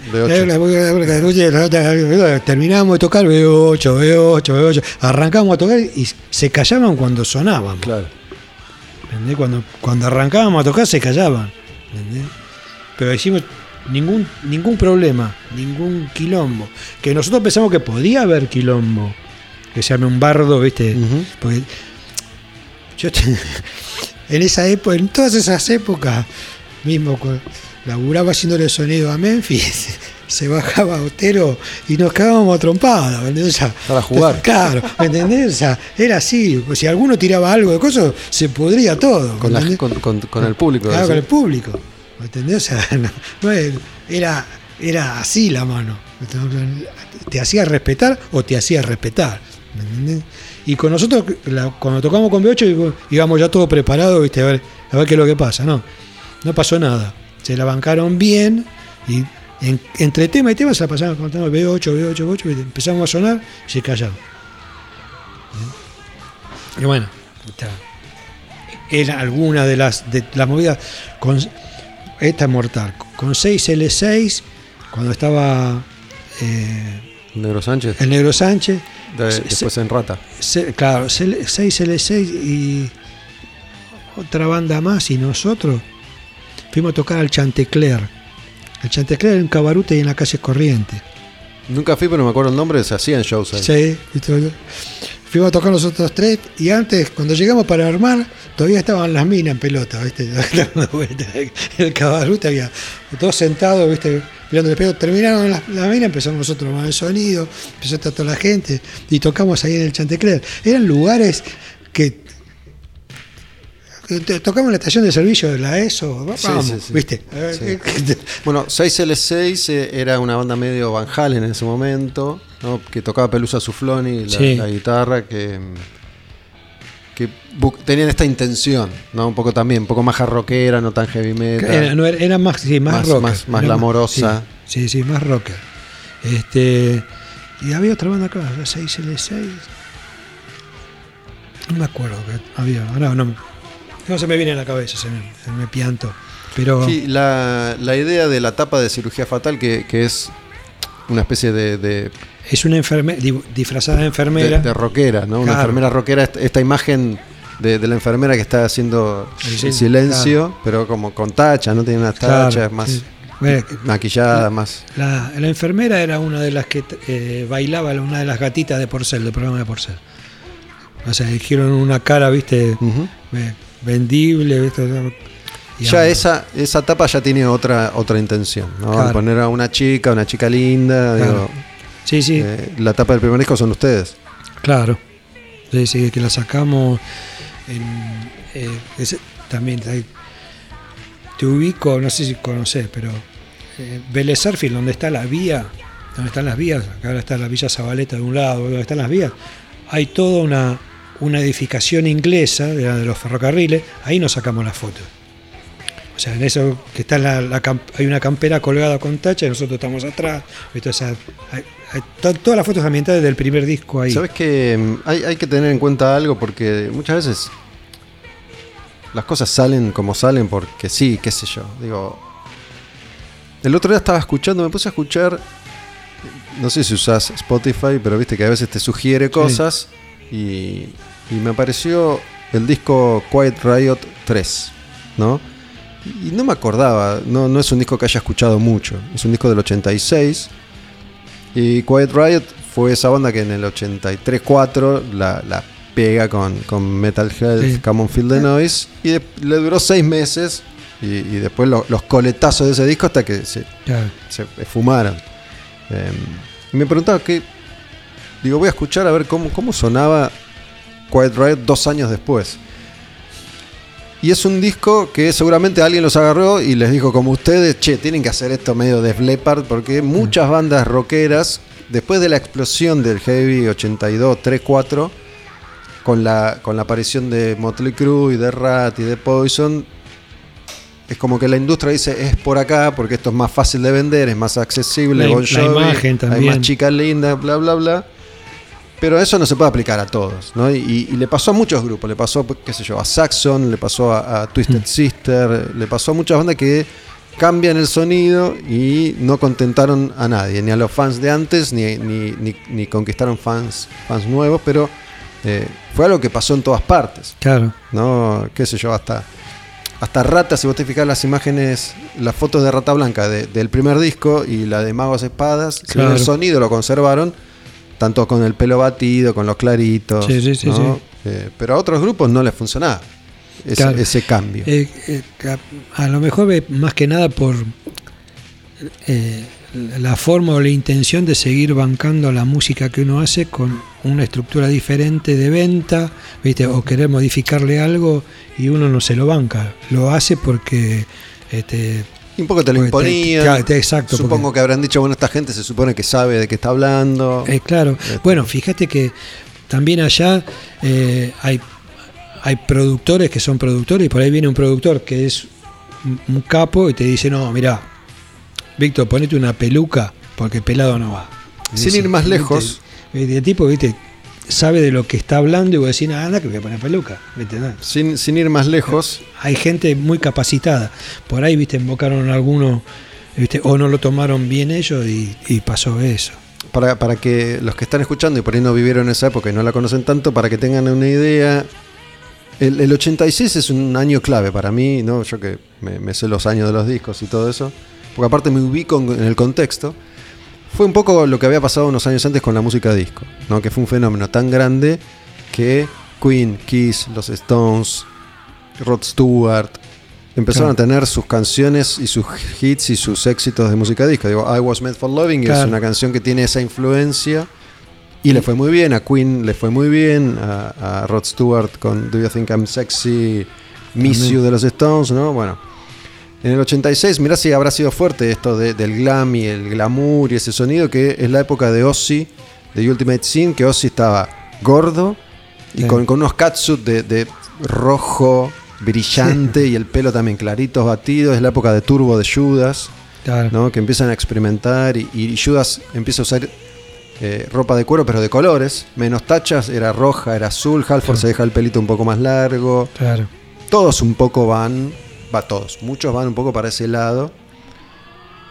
terminamos de tocar B8, B8, B8, arrancamos a tocar y se callaban cuando sonaban. Claro. ¿entendés? Cuando, cuando arrancábamos a tocar se callaban. ¿entendés? Pero decimos ningún, ningún problema, ningún quilombo. Que nosotros pensamos que podía haber quilombo. Que se llame un bardo, ¿viste? Porque yo en esa época, en todas esas épocas, mismo laburaba haciéndole sonido a Memphis, se bajaba Otero y nos cagábamos trompadas, ¿me entendés? O sea, Para jugar. Claro, ¿me entendés? O sea, era así. Si alguno tiraba algo de cosas, se podría todo. ¿me Con, la- con, con- con el público. Claro, con el público. ¿Me entendés? O sea, no, no es- era, era así la mano. Te hacía respetar o te hacía respetar. ¿Me entendés? Y con nosotros, la- cuando tocamos con B8, digo, íbamos ya todo preparado, ¿viste? A ver, a ver qué es lo que pasa. No, no pasó nada. Se la bancaron bien y en- entre tema y tema se la pasaban contando B8, B8, B8, ¿viste? empezamos a sonar y se callaban. Y bueno, está. era alguna de las, de las movidas con esta es mortal, con 6 L6 cuando estaba eh, Negro Sánchez. el Negro Sánchez, de- se- después en Rata. se- claro, 6L6 y otra banda más y nosotros fuimos a tocar al Chantecler. El Chantecler en Cabarute y en la calle Corriente. Nunca fui, pero me acuerdo el nombre, se hacían shows ahí. Sí. Fuimos a tocar los otros tres y antes, cuando llegamos para armar, todavía estaban las minas en pelota, ¿viste? El cabarute había todos sentados, ¿viste? Mirando el pelo. Terminaron las, minas, empezamos nosotros a el sonido, empezó a estar toda la gente y tocamos ahí en el Chantecler. Eran lugares que. Tocamos la estación de servicio de la ESO, Sí, vamos, sí, sí. ¿viste? Sí. Bueno, 6L6 eh, era una banda medio Van Halen en ese momento, ¿no? que tocaba Pelusa Sufloni, la, la guitarra, que, que tenían esta intención, ¿no? un poco también, un poco más rockera, no tan heavy metal. Era, no, era, era más, sí, más, Más- rocker. más-. Sí, sí, sí, más rocker. Este, y había otra banda acá, la 6L6. No me acuerdo que había. No, no, no se me viene a la cabeza, se me, se me pianto. Pero Sí, la, la idea de la tapa de cirugía fatal, que, que es una especie de, de, es una enfermera, disfrazada de de, enfermera. de rockera, ¿no? Una enfermera rockera, esta, imagen de, de la enfermera que está haciendo El el sil- silencio, pero como con tacha, no tiene unas Claro, tachas, más sí. Bueno, que- maquillada, más... La, la enfermera era una de las que eh, bailaba, una de las gatitas de Porcel, del programa de Porcel. O sea, eligieron una cara, viste, eh, vendible, y Ya esa, esa tapa ya tiene otra, otra intención, ¿no? Poner a una chica, una chica linda, Claro. digo, Sí, sí, eh, la tapa del primer disco son ustedes. claro. Sí, sí, que la sacamos en. eh, ese- también te ubico, no sé si conoces, pero. Eh, Vélez donde está la vía, donde están las vías, que ahora está la Villa Zabaleta de un lado, donde están las vías, hay toda una, una edificación inglesa de, la de los ferrocarriles, ahí nos sacamos la foto. O sea, en eso que está la, la hay una campera colgada con tacha y nosotros estamos atrás. to- todas las fotos ambientales del primer disco ahí. Sabes que mm, hay, hay que tener en cuenta algo porque muchas veces las cosas salen como salen porque sí, qué sé yo. Digo, el otro día estaba escuchando, me puse a escuchar, no sé si usas Spotify, pero viste que a veces te sugiere cosas y, y me apareció el disco Quiet Riot 3, ¿no? Y no me acordaba, no, no es un disco que haya escuchado mucho, es un disco del 86 y Quiet Riot fue esa banda que en el 83-4 la, la pega con, con Metal Health, Sí. Come on Feel the Noise, y de- le duró seis meses, y, y después lo- los coletazos de ese disco hasta que se, Claro. se fumaron. Eh, y me preguntaba que, digo, voy a escuchar a ver cómo, cómo sonaba Quiet Riot dos años después. Y es un disco que seguramente alguien los agarró y les dijo como ustedes, che, tienen que hacer esto medio de Leppard porque muchas bandas rockeras, después de la explosión del Heavy 82, 3, 4, con la, con la aparición de Motley Crue y de Rat y de Poison, es como que la industria dice es por acá porque esto es más fácil de vender, es más accesible, La- Bon la Jovi, imagen hay también. más chicas lindas, bla, bla, bla. Pero eso no se puede aplicar a todos, ¿no? Y, y le pasó a muchos grupos, le pasó, qué sé yo, a Saxon, le pasó a, a Twisted Mm. Sister, le pasó a muchas bandas que cambian el sonido y no contentaron a nadie, ni a los fans de antes, ni, ni, ni- ni conquistaron fans, fans nuevos, pero eh, fue algo que pasó en todas partes. Claro. ¿no? qué sé yo, hasta, hasta Rata, si vos te fijas las imágenes, las fotos de Rata Blanca de- del primer disco y la de Magos Espadas, si bien Claro. el sonido lo conservaron, tanto con el pelo batido, con los claritos, Sí, sí, sí, ¿no? sí. Eh, pero a otros grupos no les funcionaba ese, Claro. ese cambio. Eh, eh, a, a lo mejor más que nada por la forma o la intención de seguir bancando la música que uno hace con una estructura diferente de venta, ¿viste? o querer modificarle algo y uno no se lo banca. Lo hace porque este, Y un poco te lo te- imponían. te- exacto, Supongo porque- que habrán dicho, bueno, esta gente se supone que sabe de qué está hablando. Eh, claro. Este. Bueno, fíjate que también allá eh, hay, hay productores que son productores y por ahí viene un productor que es un, capo y te dice, no, mira, Víctor, ponete una peluca porque pelado no va. Sin Dice, ir más lejos. El tipo, viste, sabe de lo que está hablando y vos decís, "Ah, anda que voy a poner peluca. Sin, sin ir más lejos, Hay gente muy capacitada. Por ahí, viste, invocaron algunos ¿viste? o no lo tomaron bien ellos y, y pasó eso. Para, para que los que están escuchando y por ahí no vivieron esa época y no la conocen tanto, para que tengan una idea, el, el 86 es un año clave para mí, ¿no? Yo que me, me sé los años de los discos y todo eso, porque aparte me ubico en el contexto. Fue un poco lo que había pasado unos años antes con la música disco, ¿no? Que fue un fenómeno tan grande que Queen, Kiss, los Stones, Rod Stewart empezaron Claro. a tener sus canciones y sus hits y sus éxitos de música disco. Digo, I Was Made for Loving es una canción que tiene esa influencia y le fue muy bien. A Queen le fue muy bien. A, a Rod Stewart con Do You Think I'm Sexy, Miss También. You de los Stones, ¿no? Bueno. En el 86, mirá si habrá sido fuerte esto de- del glam y el glamour y ese sonido, que es la época de Ozzy, de Ultimate Sin, que Ozzy estaba gordo y Sí. con, con unos catsuit de, de rojo brillante y el pelo también clarito, batido. Es la época de Turbo de Judas, Claro. ¿no? que empiezan a experimentar y, y Judas empieza a usar eh, ropa de cuero, pero de colores, menos tachas, era roja, era azul. Halford se deja el pelito un poco más largo. Claro. Todos un poco van, va todos, muchos van un poco para ese lado.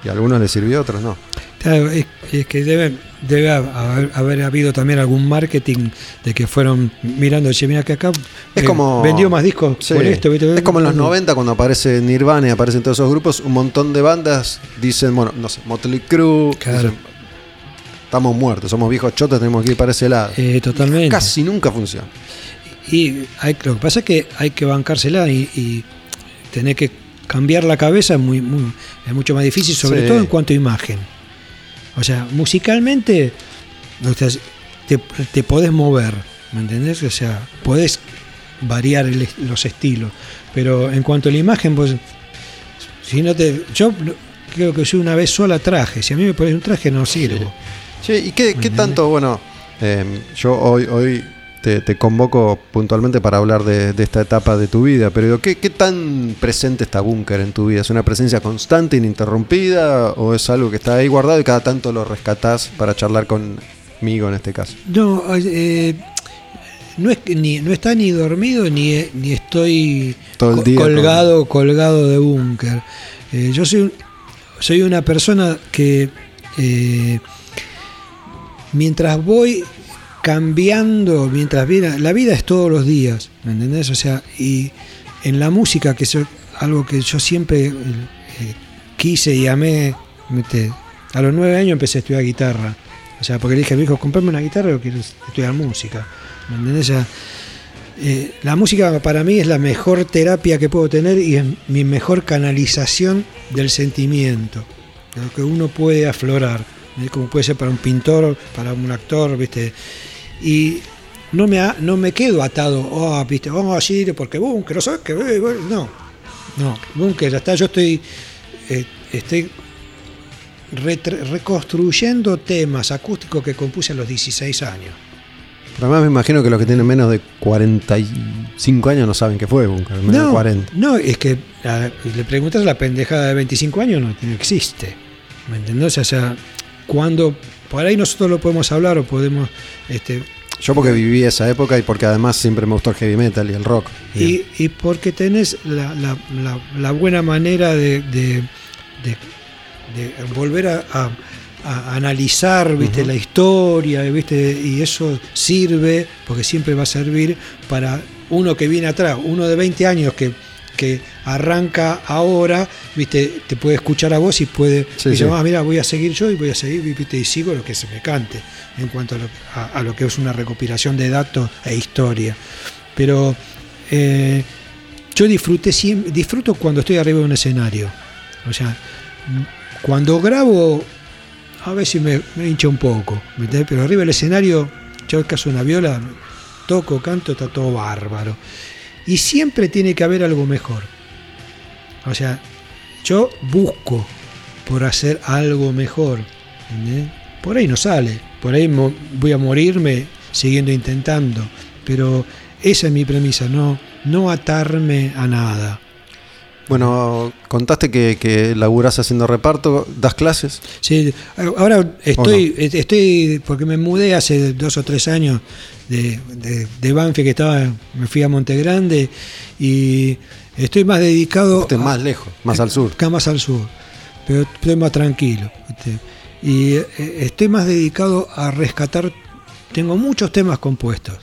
Y a algunos les sirvió, a otros no. Claro, es, es que debe, debe haber, haber habido también algún marketing de que fueron mirando, che, mira que acá Es eh, como. vendió más discos Sí. por esto. ¿viste? Es como en los 90 cuando aparece Nirvana y aparecen todos esos grupos, un montón de bandas dicen, bueno, no sé, Motley Crue, Claro. dicen, estamos muertos, somos viejos chotos, tenemos que ir para ese lado. Eh, totalmente. Casi nunca funciona. Y hay, lo que pasa es que hay que bancársela y, y tener que cambiar la cabeza es, muy, muy- es mucho más difícil, sobre Sí. todo en cuanto a imagen. O sea, musicalmente o sea, te, te podés mover, ¿me entendés? O sea, podés variar el los estilos, pero en cuanto a la imagen, pues, si no te... Yo creo que soy una vez sola traje, si a mí me pones un traje no sirvo. Che, ¿y qué, qué tanto, bueno, eh, yo hoy, hoy te, te convoco puntualmente para hablar de, de esta etapa de tu vida, pero digo, ¿qué, qué tan presente está Búnker en tu vida? ¿Es una presencia constante, ininterrumpida, o es algo que está ahí guardado y cada tanto lo rescatás para charlar conmigo en este caso? No, eh, no, es, ni, no está ni dormido ni, ni estoy Todo el día colgado, colgado de búnker. Eh, yo soy, soy una persona que eh, mientras voy cambiando, mientras viene, la vida es todos los días, ¿me entendés? O sea, y en la música, que es algo que yo siempre eh, quise y amé, a los nueve años empecé a estudiar guitarra. O sea, porque le dije a mi hijo, comprame una guitarra o quiero estudiar música. ¿Me entendés? Eh, la música para mí es la mejor terapia que puedo tener y es mi mejor canalización del sentimiento, de lo que uno puede aflorar, como puede ser para un pintor, para un actor, ¿viste? Y no me, ha- no me quedo atado, oh, ¿viste? Vamos a ir porque Bunker, ¿no sabes qué? Eh, No, no, Bunker, ya está, yo estoy, eh, estoy reconstruyendo temas acústicos que compuse a los 16 años. Pero además me imagino que los que tienen menos de 45 años no saben qué fue Búnker, menos de No, 40. no, es que a- le preguntas a la pendejada de 25 años, no, no existe. ¿Me entendés? O sea, cuando por ahí nosotros lo podemos hablar o podemos. Este, Yo porque viví esa época y porque además siempre me gustó el heavy metal y el rock. y, y porque tenés la, la- la- la buena manera de, de- de- de volver a, a- a analizar ¿viste? la historia, ¿viste? y eso sirve, porque siempre va a servir para uno que viene atrás, uno de 20 años que, que arranca ahora, ¿viste? te puede escuchar a vos y puede Sí. "Ah, mira, voy a seguir yo y voy a seguir ¿viste? y sigo lo que se me cante en cuanto a lo, a- a lo que es una recopilación de datos e historia. Pero eh, yo disfruté disfruto cuando estoy arriba de un escenario. O sea, cuando grabo, a veces me, me hincha un poco, ¿me entendés? pero arriba del escenario, yo caso una viola, toco, canto, está todo bárbaro. Y siempre tiene que haber algo mejor. O sea, yo busco por hacer algo mejor. ¿entendés? Por ahí no sale, por ahí voy a morirme siguiendo intentando, pero esa es mi premisa, no, no atarme a nada. Bueno, contaste que, que laburás haciendo reparto, das clases. Sí, ahora estoy, estoy, porque me mudé hace dos o tres años de, de, de Banfield, que estaba, me fui a Montegrande y estoy más dedicado a- más lejos, más al sur. acá más al sur. pero estoy más tranquilo. ¿viste? Y eh, estoy más dedicado a rescatar. Tengo muchos temas compuestos.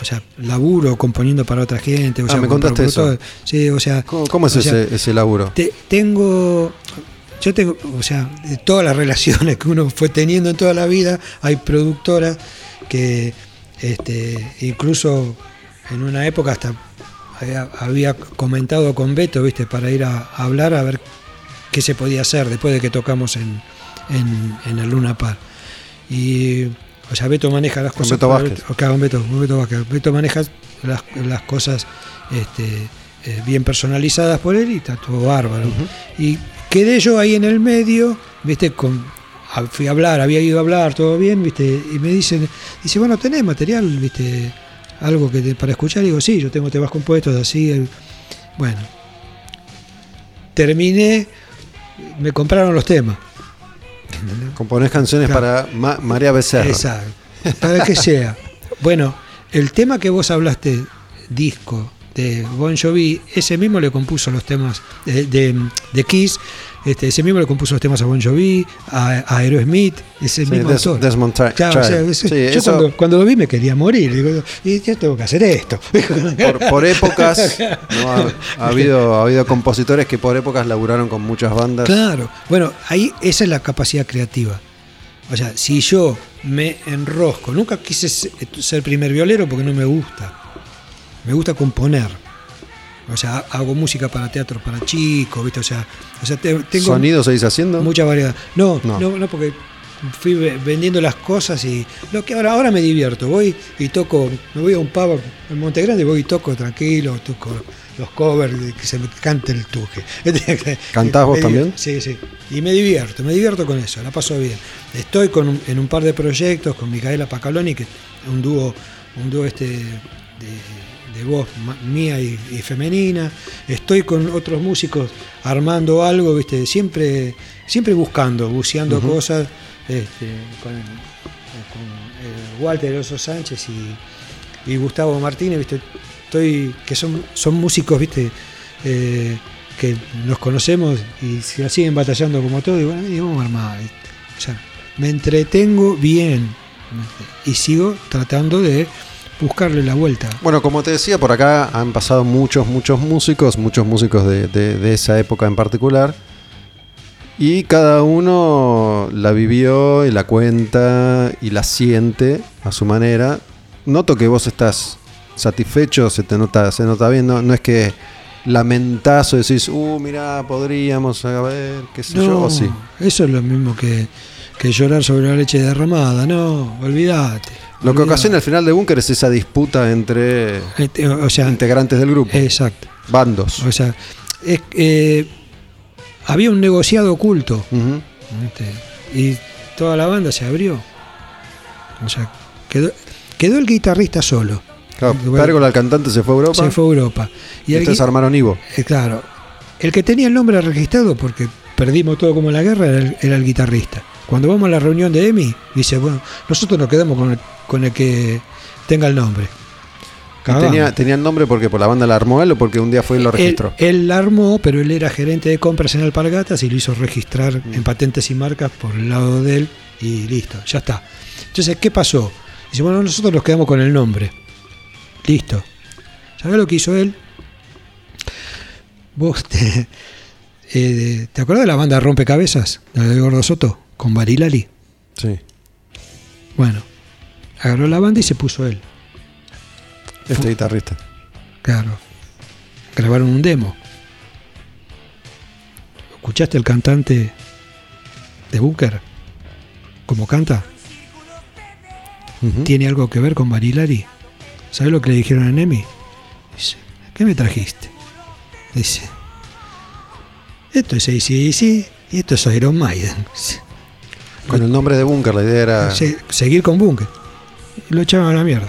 O sea, laburo componiendo para otra gente. O Ah, sea, me con contaste eso. Sí, o sea. ¿Cómo, cómo es o sea, ese, ese laburo? te- tengo. Yo tengo, o sea, de todas las relaciones que uno fue teniendo en toda la vida, hay productoras que este, incluso en una época hasta había, había comentado con Beto, viste, para ir a, a hablar a ver qué se podía hacer después de que tocamos en, en, en el Luna Par. Y, o sea, Beto maneja las cosas. Beto Vázquez. Beto, con Beto Vázquez. Beto maneja las, las cosas este, eh, bien personalizadas por él y está todo bárbaro. Y quedé yo ahí en el medio, viste, con fui a hablar, había ido a hablar, todo bien, viste, y me dicen, dice, bueno, tenés material, viste, algo que te- para escuchar, digo, sí, yo tengo temas compuestos así, el- bueno. Terminé, me compraron los temas. Componés canciones Claro. para Ma- María Becerra. Exacto. Para que sea. Bueno, el tema que vos hablaste, disco de Bon Jovi, ese mismo le compuso los temas de, de, de Kiss, este, ese mismo le compuso los temas a Bon Jovi, a, a Aerosmith, ese Sí, mismo Des- autor. Desmond Claro, o sea, Child. ese- Sí, yo eso- cuando, cuando lo vi me quería morir. Digo, y yo tengo que hacer esto. por, por épocas, ¿no? ha, ha habido, ha habido compositores que por épocas laburaron con muchas bandas. Claro, bueno, ahí esa es la capacidad creativa. O sea, si yo me enrosco, nunca quise se- ser primer violero porque no me gusta. Me gusta componer. O sea, ha- hago música para teatro para chicos, ¿viste? O sea, o sea te- tengo ¿Sonido seguís haciendo? mucha variedad. No, No. no, no, porque fui ve- vendiendo las cosas y lo que ahora, ahora me divierto. Voy y toco, me voy a un pub en Monte Grande, voy y toco tranquilo, toco los covers, que se me cante el tuje. ¿Cantás vos también? Sí, sí. Y me divierto, me divierto con eso, la paso bien. Estoy con un- en un par de proyectos con Micaela Pacaloni, que es un dúo, un dúo este de, de voz mía y, y femenina. Estoy con otros músicos armando algo, viste, siempre, siempre buscando, buceando cosas, este, con, con, eh, Walter Oso Sánchez y, y Gustavo Martínez, viste, estoy, que son, son músicos, viste, eh, que nos conocemos y se siguen batallando como todo, y bueno, y vamos a armar. O sea, me entretengo bien y sigo tratando de buscarle la vuelta. Bueno, como te decía, por acá han pasado muchos, muchos músicos, muchos músicos de, de- de esa época en particular. Y cada uno la vivió y la cuenta y la siente a su manera. Noto que vos estás satisfecho, se te nota, se nota bien, no, no es que lamentás o decís, uh, mirá, podríamos, a ver, qué sé yo, o sí. eso es lo mismo que, que llorar sobre la leche derramada, no, olvídate. Lo que ocasiona el final de Búnker es esa disputa entre Este, O sea, integrantes del grupo, exacto. bandos. O sea, es, eh, había un negociado oculto. ¿viste? y toda la banda se abrió. O sea, quedó, quedó el guitarrista solo. Claro, Pérgola, el cantante, se fue a Europa. Se fue a Europa. Y gui- armaron Ivo. eh, claro, el que tenía el nombre registrado, porque perdimos todo como en la guerra, era el, era el guitarrista. Cuando vamos a la reunión de EMI, dice, bueno, nosotros nos quedamos con el, con el que tenga el nombre. Tenía, tenía el nombre porque por la banda la armó él o porque un día fue y lo Él, registró. él la armó, pero él era gerente de compras en Alpargatas y lo hizo registrar en patentes y marcas por el lado de él y listo, ya está. Entonces, ¿qué pasó? Dice, bueno, nosotros nos quedamos con el nombre. Listo. ¿Sabés lo que hizo él? Vos te, eh, ¿te acordás de la banda Rompecabezas? La de Gordo Soto, con Barilali. Sí. Bueno, agarró la banda y se puso él. Este guitarrista. Claro. Grabaron un demo. ¿Escuchaste el cantante de Booker? ¿Cómo canta? ¿Tiene algo que ver con Barilari? ¿Sabes lo que le dijeron a Nemi? Dice, ¿qué me trajiste? Dice, esto es ACDC y esto es Iron Maiden. Dice, Con el nombre de Bunker, la idea era. "Se- seguir con Bunker. Lo echaron a la mierda.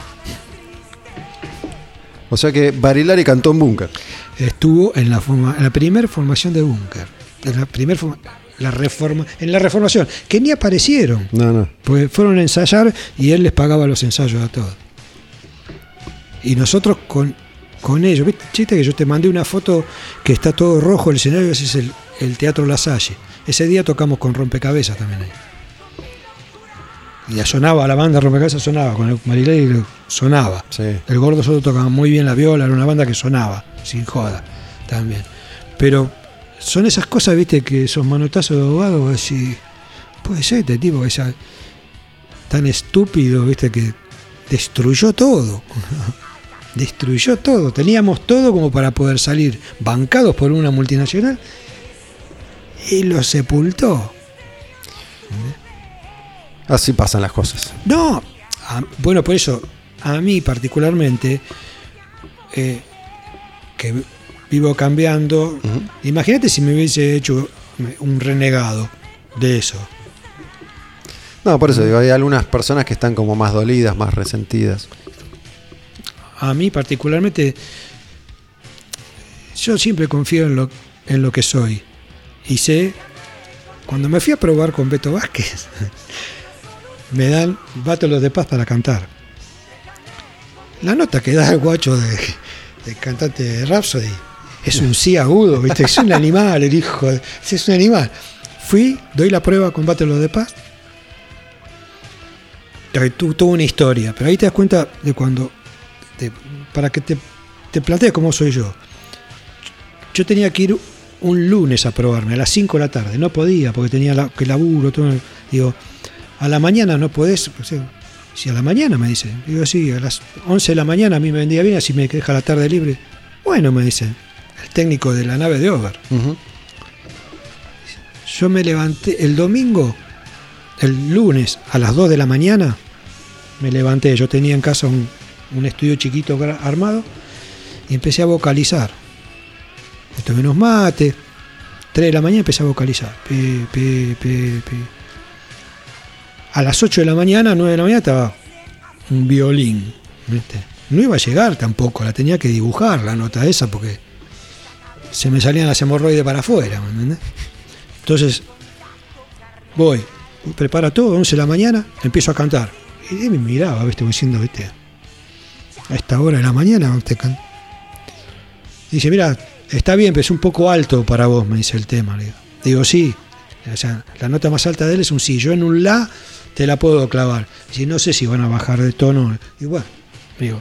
O sea que Barilari cantó en Bunker. estuvo en la, forma, en la primera formación de Bunker. En la, primer forma- la reforma, en la reformación, que ni aparecieron. No, no. Pues fueron a ensayar y él les pagaba los ensayos a todos. Y nosotros con, con ellos, ¿viste? Chiste que yo te mandé una foto que está todo rojo el escenario, ese es el, el Teatro La Salle. Ese día tocamos con rompecabezas también ahí. Y ya sonaba, la banda rompecabezas sonaba, con el Marilei sonaba. Sí. El gordo solo tocaba muy bien la viola, era una banda que sonaba, sin joda, también. Pero son esas cosas, viste, que esos manotazos de abogado, decís, puede ser este tipo que sea tan estúpido, viste, que destruyó todo. destruyó todo. Teníamos todo como para poder salir bancados por una multinacional y lo sepultó. Así pasan las cosas. No, a- bueno, por eso, a mí particularmente, eh, que vi- vivo cambiando, imagínate si me hubiese hecho un renegado de eso. No, por eso digo, hay algunas personas que están como más dolidas, más resentidas. A mí particularmente, yo siempre confío en lo, en lo que soy. Y sé, cuando me fui a probar con Beto Vázquez, me dan Bátolos de Paz para cantar. La nota que da el guacho de, cantante de Rhapsody es un sí agudo, ¿viste? es un animal, el hijo, es un animal. Fui, doy la prueba con Bátolos de Paz. Tuvo una historia, pero ahí te das cuenta de cuando, para que te, te plantees cómo soy yo. Yo tenía que ir un lunes a probarme, a las 5 de la tarde. No podía, porque tenía que laburo, todo. Digo, a la mañana no podés. O sea, si a la mañana me dice. Digo, sí, a las 11 de la mañana a mí me vendría bien, así me deja la tarde libre. Bueno, me dice, el técnico de la nave de Over. Yo me levanté el domingo, el lunes a las 2 de la mañana, me levanté. Yo tenía en casa un, un estudio chiquito armado y empecé a vocalizar. Me tomé unos mates. 3 de la mañana empecé a vocalizar. Pe, pe, pe. A las 8 de la mañana, 9 de la mañana estaba un violín. No iba a llegar tampoco, la tenía que dibujar la nota esa porque se me salían las hemorroides para afuera. ¿me? Entonces, voy, prepara todo, 11 de la mañana, empiezo a cantar. Y me miraba, ¿viste? diciendo, ¿viste? A esta hora de la mañana, usted can-". Dice, mira, está bien, pero es un poco alto para vos, me dice el tema. Le digo, digo sí. O sea, la nota más alta de él es un sí. Yo en un la te la puedo clavar. Si no sé si van a bajar de tono. Y bueno, digo,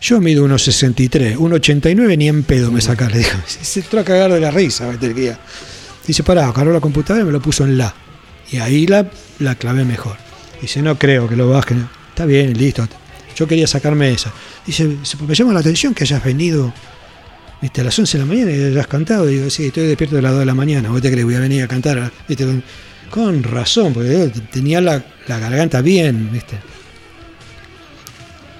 yo mido unos 63, 1,89 ni en pedo me saca, le digo. Se entró a cagar de la risa. El guía. Dice, pará, agarró la computadora y me lo puso en la. Y ahí la, la clavé mejor. Dice, no creo que lo bajen. Está bien, listo. Yo quería sacarme esa. Dice, "Se- me llama la atención que hayas venido ¿viste? a las 11 de la mañana y hayas cantado. Digo, sí, estoy despierto a las 2 de la mañana. ¿Vos te crees voy a venir a cantar? ¿Viste? Con, razón, porque yo tenía la, la garganta bien, ¿viste?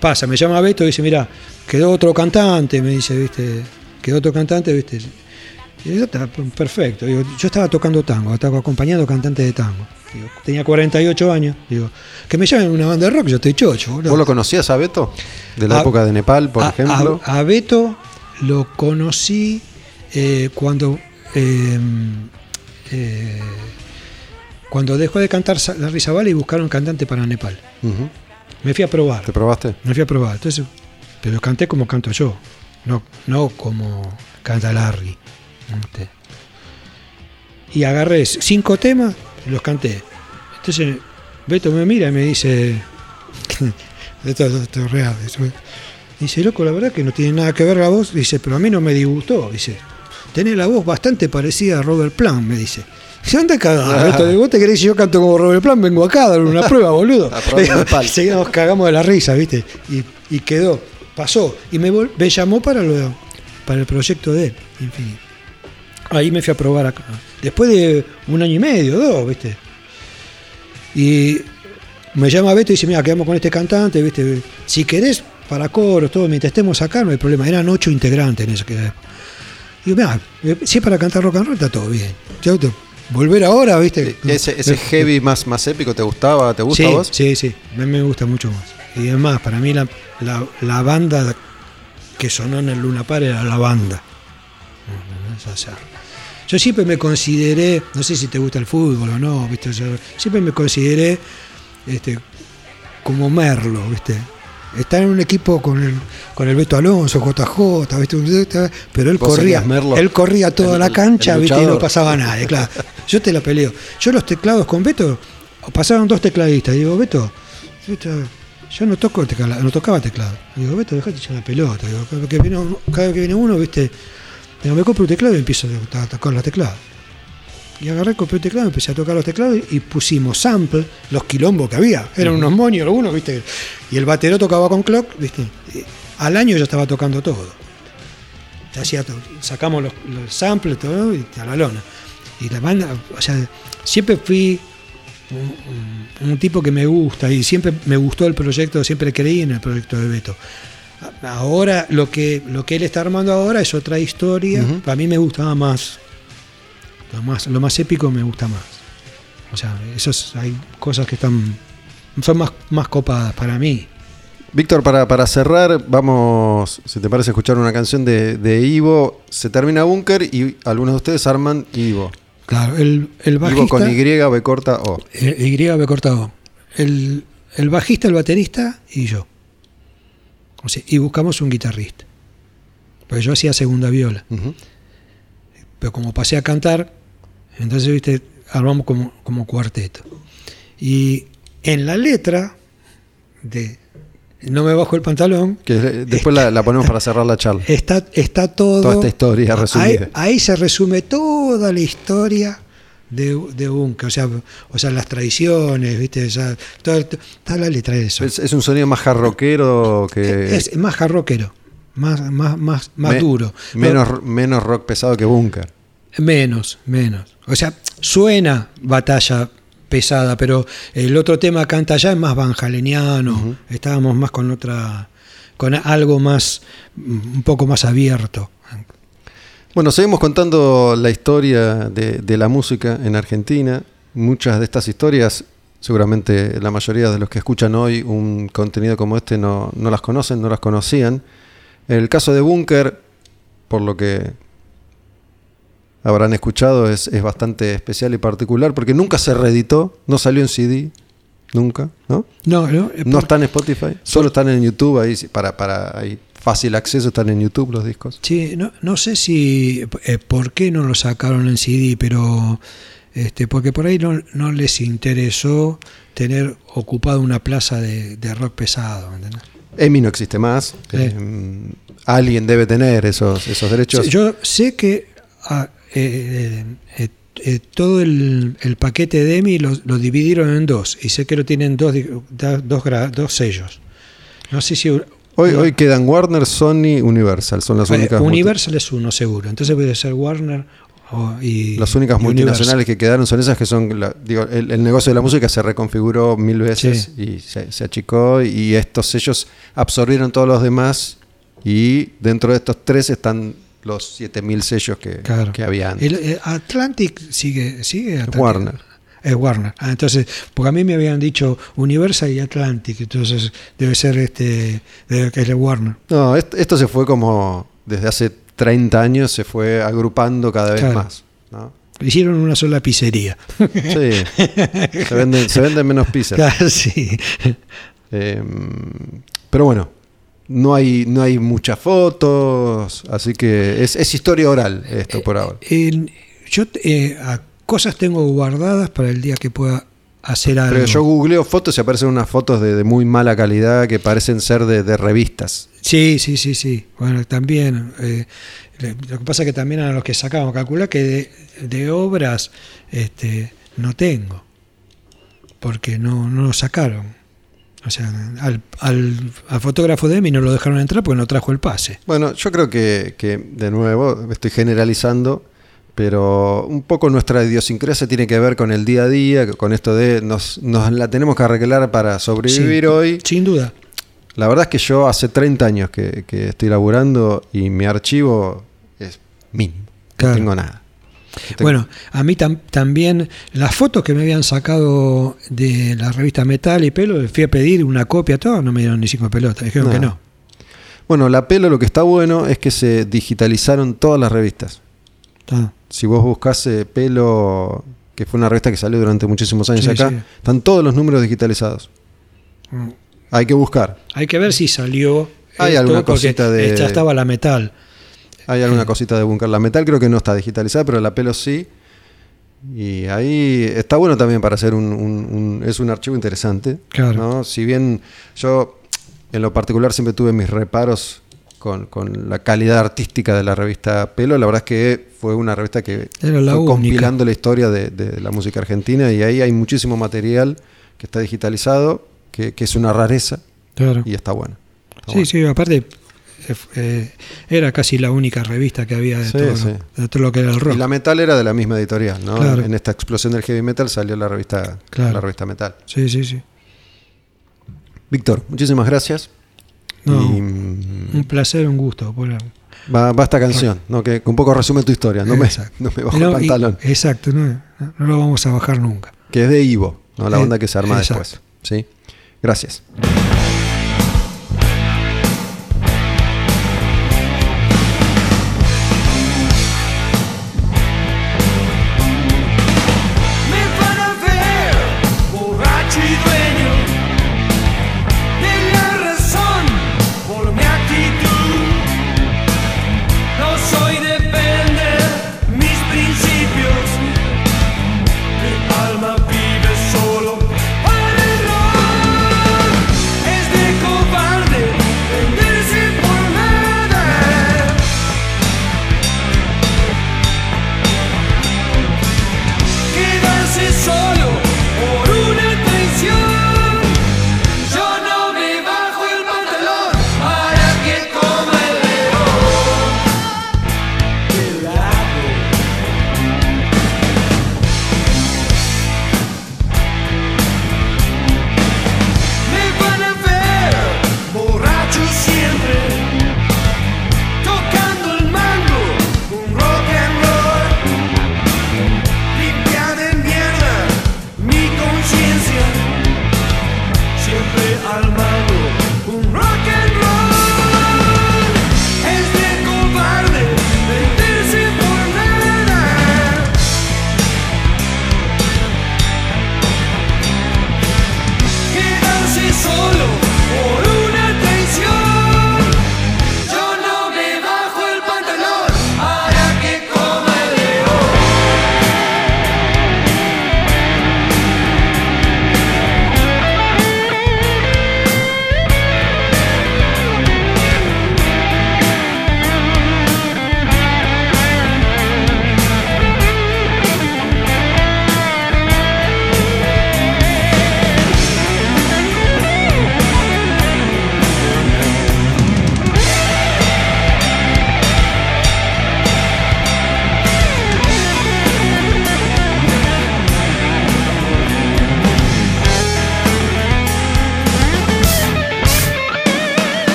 Pasa, me llama Beto y dice, mira, quedó otro cantante, me dice, ¿viste? Quedó otro cantante, ¿viste? Y yo, "Está perfecto. Digo, yo estaba tocando tango, estaba acompañando cantantes de tango. Digo, tenía 48 años. Digo, que me llamen una banda de rock, yo estoy chocho, boludo. ¿Vos lo conocías a Beto? De la A- época de Nepal, por A- ejemplo. A, a Beto lo conocí eh, cuando eh, eh, cuando dejó de cantar Larry Zabala y buscaron cantante para Nepal. Me fui a probar. ¿Te probaste? Me fui a probar. Entonces, pero canté como canto yo, no, no como canta Larry. Y agarré cinco temas y los canté. Entonces, Beto me mira y me dice. esto, esto- es real. Dice, loco, la verdad que no tiene nada que ver la voz. Dice, pero a mí no me disgustó. Dice, tenés la voz bastante parecida a Robert Plant, me dice. Digo, ¿Vos te querés que yo canto como Robert Plant? Vengo acá a dar una prueba, boludo. Digo, nos cagamos de la risa, ¿viste? Y, y quedó, pasó. Y me, llamó para, lo, para el proyecto de él, en fin. Ahí me fui a probar acá. Después de un año y medio, dos, ¿viste? Y me llama Beto y dice, mira, quedamos con este cantante, ¿viste? Si querés, para coros, todo, mientras estemos acá, no hay problema. Eran ocho integrantes en eso que Digo, mira, si es para cantar rock and roll, está todo bien. Yo volver ahora, ¿viste? ¿Ese, ese Me- heavy más, más épico te gustaba? ¿Te gusta sí, a vos? Sí, sí, me, me gusta mucho más. Y además, para mí la, la, la banda que sonó en el Luna Par era la banda. O sea, yo siempre me consideré, no sé si te gusta el fútbol o no, ¿viste? Yo siempre me consideré este, como Merlo, ¿viste? Estar en un equipo con el, con el Beto Alonso, JJ, ¿viste? pero él corría, él corría toda El- la cancha, el ¿viste? Y no pasaba nada, claro. yo te la peleo. Yo los teclados con Beto, pasaron dos tecladistas. Digo, Beto, yo no toco teclado, no tocaba teclado. Digo, Beto, dejate echar la pelota. Digo, cada vez que viene uno, cada vez que viene uno, viste, digo, me compro un teclado y empiezo a tocar los teclados. Y agarré, compré un teclado, empecé a tocar los teclados y pusimos sample, los quilombos que había. Eran unos moños algunos, ¿viste? Y el batero tocaba con clock, ¿viste? Y al año ya estaba tocando todo. Hacía. Sacamos los, los samples, todo, y a la lona. Y la banda, o sea, siempre fui un, un- un tipo que me gusta y siempre me gustó el proyecto, siempre creí en el proyecto de Beto. Ahora, lo que, lo que él está armando ahora es otra historia. Para mí me gustaba más lo más, lo más épico me gusta más. O sea, esos, hay cosas que están son más, más copadas para mí. Víctor, para, para cerrar, vamos, si te parece, escuchar una canción de, de Ivo. Se termina Bunker y algunos de ustedes arman Ivo. Claro, el, el Ivo bajista. con Y, B corta O. eh, Y me he cortado. El, el bajista, el baterista y yo. O sea, y buscamos un guitarrista. Porque yo hacía segunda viola. Pero como pasé a cantar, entonces, viste, armamos como, como cuarteto. Y en la letra de No me bajo el pantalón, Que eh, después la, la ponemos para cerrar la charla. está, está todo. Toda esta historia resumida. ahí se resume toda la historia de, de Bunker. O sea, o sea, las tradiciones, ¿viste? O sea, toda, toda la letra de eso. Es, es un sonido más jarroquero que. Es más jarroquero, más, más, más, más me- duro. Menos, menos rock pesado que Bunker. Menos, menos. O sea, suena batalla pesada, pero el otro tema canta ya es más banjaleniano. Estábamos más con otra, con algo más, un poco más abierto. Bueno, seguimos contando la historia de, de la música en Argentina. Muchas de estas historias, seguramente la mayoría de los que escuchan hoy un contenido como este no, no las conocen, no las conocían. El caso de Bunker, por lo que habrán escuchado, es, es bastante especial y particular porque nunca se reeditó, no salió en CD, nunca, ¿no? No, no, eh, No está en Spotify, solo están en YouTube, ahí para, para hay fácil acceso, están en YouTube los discos. Sí, no, no sé si eh, por qué no lo sacaron en CD, pero este, porque por ahí no, no les interesó tener ocupado una plaza de, de rock pesado. ¿entendés? EMI no existe más. Sí. Eh, alguien debe tener esos, esos derechos. Sí, Yo sé que ah, eh, eh, eh, todo el, el paquete de EMI lo, lo dividieron en dos y sé que lo tienen dos, dos, dos sellos. No sé si hoy, hoy quedan Warner, Sony, Universal. Son las únicas, Universal es uno seguro, entonces puede ser Warner o- y las únicas y multinacionales Universal. que quedaron son esas que son. la- digo, el, el negocio de la música se reconfiguró mil veces y se, se achicó. Y estos sellos absorbieron todos los demás. Y dentro de estos tres están los 7000 sellos que, Claro. que había antes. El, eh, Atlantic sigue, sigue Atlantic. Warner. Es Warner. Ah, entonces, porque a mí me habían dicho Universal y Atlantic, entonces debe ser este, debe que es Warner. No, est- esto se fue como. Desde hace 30 años se fue agrupando cada vez Claro. más. ¿no? Hicieron una sola pizzería. Sí. se, venden, se venden menos pizzas. Claro, sí. Eh, pero bueno, no hay, no hay muchas fotos, así que es, es historia oral esto por ahora. Yo eh, a- cosas tengo guardadas para el día que pueda hacer algo. Pero yo googleo fotos y aparecen unas fotos de, de muy mala calidad que parecen ser de, de revistas. Sí, sí, sí, sí. Bueno, también. eh, lo que pasa es que también a los que sacamos, calcula que de, de obras este, no tengo. Porque no, no lo sacaron. O sea, al, al, al fotógrafo de mí no lo dejaron entrar porque no trajo el pase. Bueno, yo creo que, que, de nuevo, estoy generalizando, pero un poco nuestra idiosincrasia tiene que ver con el día a día, con esto de nos, nos la tenemos que arreglar para sobrevivir Sí, hoy. Sin duda. La verdad es que yo hace 30 años que, que estoy laburando y mi archivo es mínimo. Claro. No tengo nada. Bueno, a mí tam- también las fotos que me habían sacado de la revista Metal y Pelo, fui a pedir una copia, todo, no me dieron ni cinco pelotas, dijeron No. que no. Bueno, la pelo lo que está bueno es que se digitalizaron todas las revistas. Ah, Si vos buscás eh, pelo, que fue una revista que salió durante muchísimos años Sí, acá, sí. están todos los números digitalizados. mm. Hay que buscar. Hay que ver si salió. Hay esto, alguna cosita de- Ya estaba la metal. Hay alguna cosita de Bunker. La metal creo que no está digitalizada, pero la pelo sí. Y ahí está bueno también para hacer un, un- un- es un archivo interesante. Claro. ¿no? Si bien yo en lo particular siempre tuve mis reparos con, con la calidad artística de la revista Pelo, la verdad es que fue una revista que Era la fue compilando la historia de, de la música argentina y ahí hay muchísimo material que está digitalizado, que, que es una rareza Claro. y está bueno. Está Sí, bueno. sí, aparte eh, eh, era casi la única revista que había de, Sí, todo, sí. Lo, de todo lo que era el rock. Y la metal era de la misma editorial, ¿no? Claro. En esta explosión del heavy metal salió la revista, Claro. la revista metal. Sí, sí, sí. Víctor, muchísimas gracias. No, Y, un placer, un gusto. por- va, va esta canción, ¿no? que, un poco resume tu historia. No me, no me bajo No, el y- pantalón. exacto, no, no lo vamos a bajar nunca. Que es de Ivo, ¿no? la Eh, banda que se arma exacto. después. ¿sí? Gracias.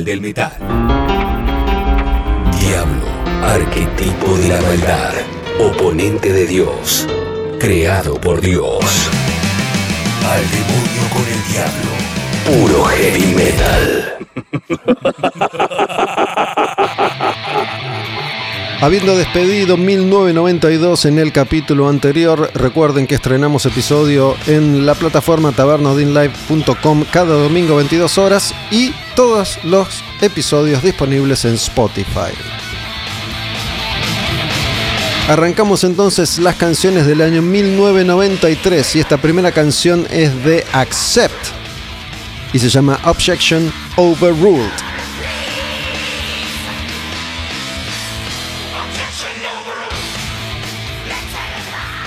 Del metal. Diablo, arquetipo de la maldad, oponente de Dios, creado por Dios. Al demonio con el diablo, puro heavy metal. Habiendo despedido 1992 en el capítulo anterior, recuerden que estrenamos episodio en la plataforma tabernodinlive.com cada domingo 22 horas y todos los episodios disponibles en Spotify. Arrancamos entonces las canciones del año 1993 y esta primera canción es de Accept y se llama Objection Overruled.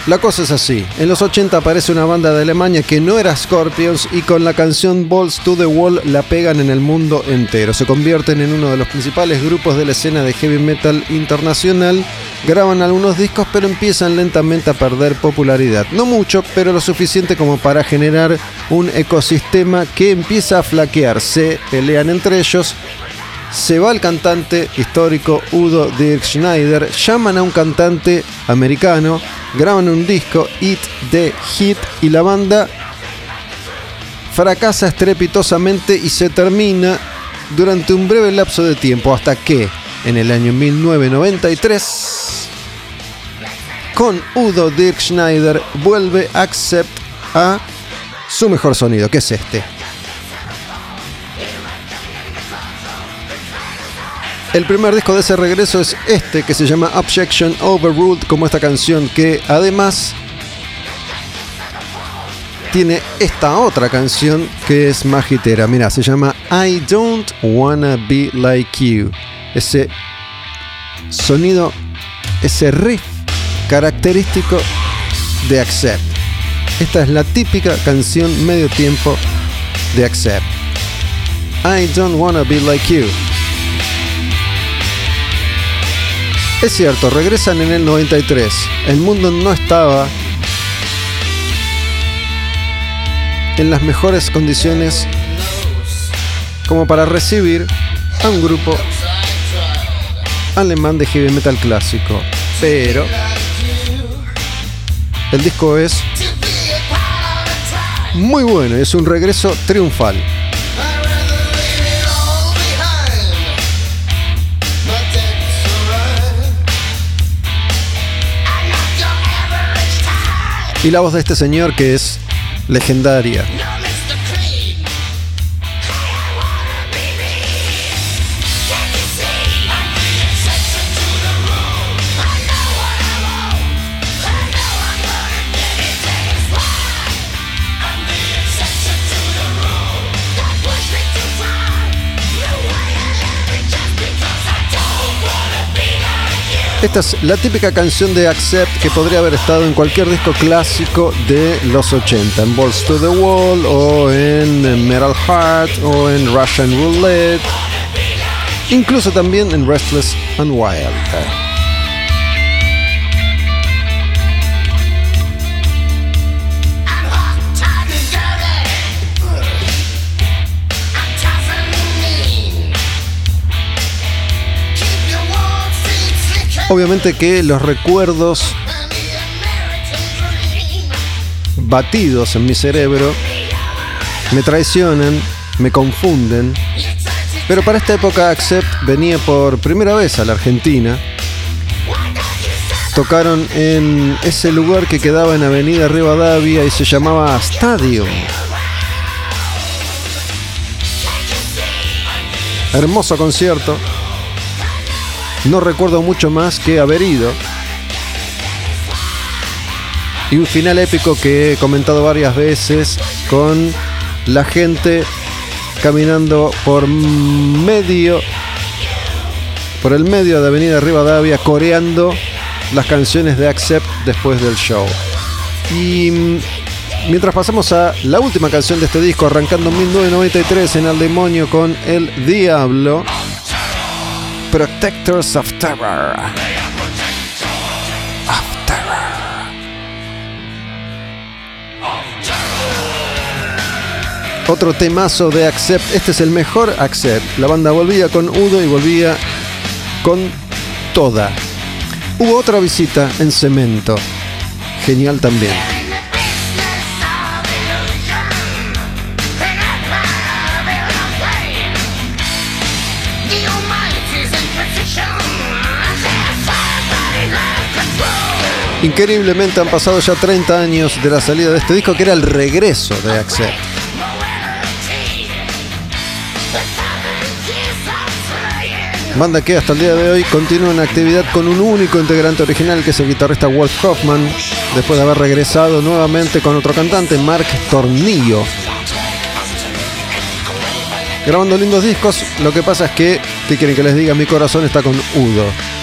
La cosa es así. En los 80 aparece una banda de Alemania que no era Scorpions y con la canción Balls to the Wall la pegan en el mundo entero. Se convierten en uno de los principales grupos de la escena de heavy metal internacional. Graban algunos discos pero empiezan lentamente a perder popularidad. No mucho, pero lo suficiente como para generar un ecosistema que empieza a flaquear. Se pelean entre ellos se va el cantante histórico Udo Dirk Schneider, llaman a un cantante americano, graban un disco, It the Hit, y la banda fracasa estrepitosamente y se termina durante un breve lapso de tiempo, hasta que en el año 1993, con Udo Dirk Schneider, vuelve Accept a su mejor sonido, que es este. El primer disco de ese regreso es este que se llama Objection Overruled, como esta canción que además tiene esta otra canción que es magitera. Mira, se llama I Don't Wanna Be Like You. Ese sonido, ese riff característico de Accept. Esta es la típica canción medio tiempo de Accept. I Don't Wanna Be Like You. Es cierto, regresan en el 93. El mundo no estaba en las mejores condiciones como para recibir a un grupo alemán de heavy metal clásico. Pero el disco es muy bueno es un regreso triunfal. Y la voz de este señor que es legendaria. Esta es la típica canción de Accept que podría haber estado en cualquier disco clásico de los 80, en Balls to the Wall o en Metal Heart o en Russian Roulette, incluso también en Restless and Wild. Obviamente que los recuerdos batidos en mi cerebro me traicionan, me confunden. Pero para esta época Accept venía por primera vez a la Argentina. Tocaron en ese lugar que quedaba en Avenida Rivadavia y se llamaba Stadium. Hermoso concierto. No recuerdo mucho más que haber ido. Y un final épico que he comentado varias veces con la gente caminando por medio, por el medio de Avenida Rivadavia, coreando las canciones de Accept después del show. Y mm, mientras pasamos a la última canción de este disco, arrancando en 1993 en Al Demonio con El Diablo. Protectors of Terror. Otro temazo de Accept. Este es el mejor Accept. La banda volvía con Udo y volvía con toda. Hubo otra visita en cemento. Genial también. Increíblemente han pasado ya 30 años de la salida de este disco que era el regreso de Accept. Banda que hasta el día de hoy continúa en actividad con un único integrante original que es el guitarrista Walt Hoffman, después de haber regresado nuevamente con otro cantante, Mark Tornillo. Grabando lindos discos, lo que pasa es que, ¿qué quieren que les diga? Mi corazón está con Udo.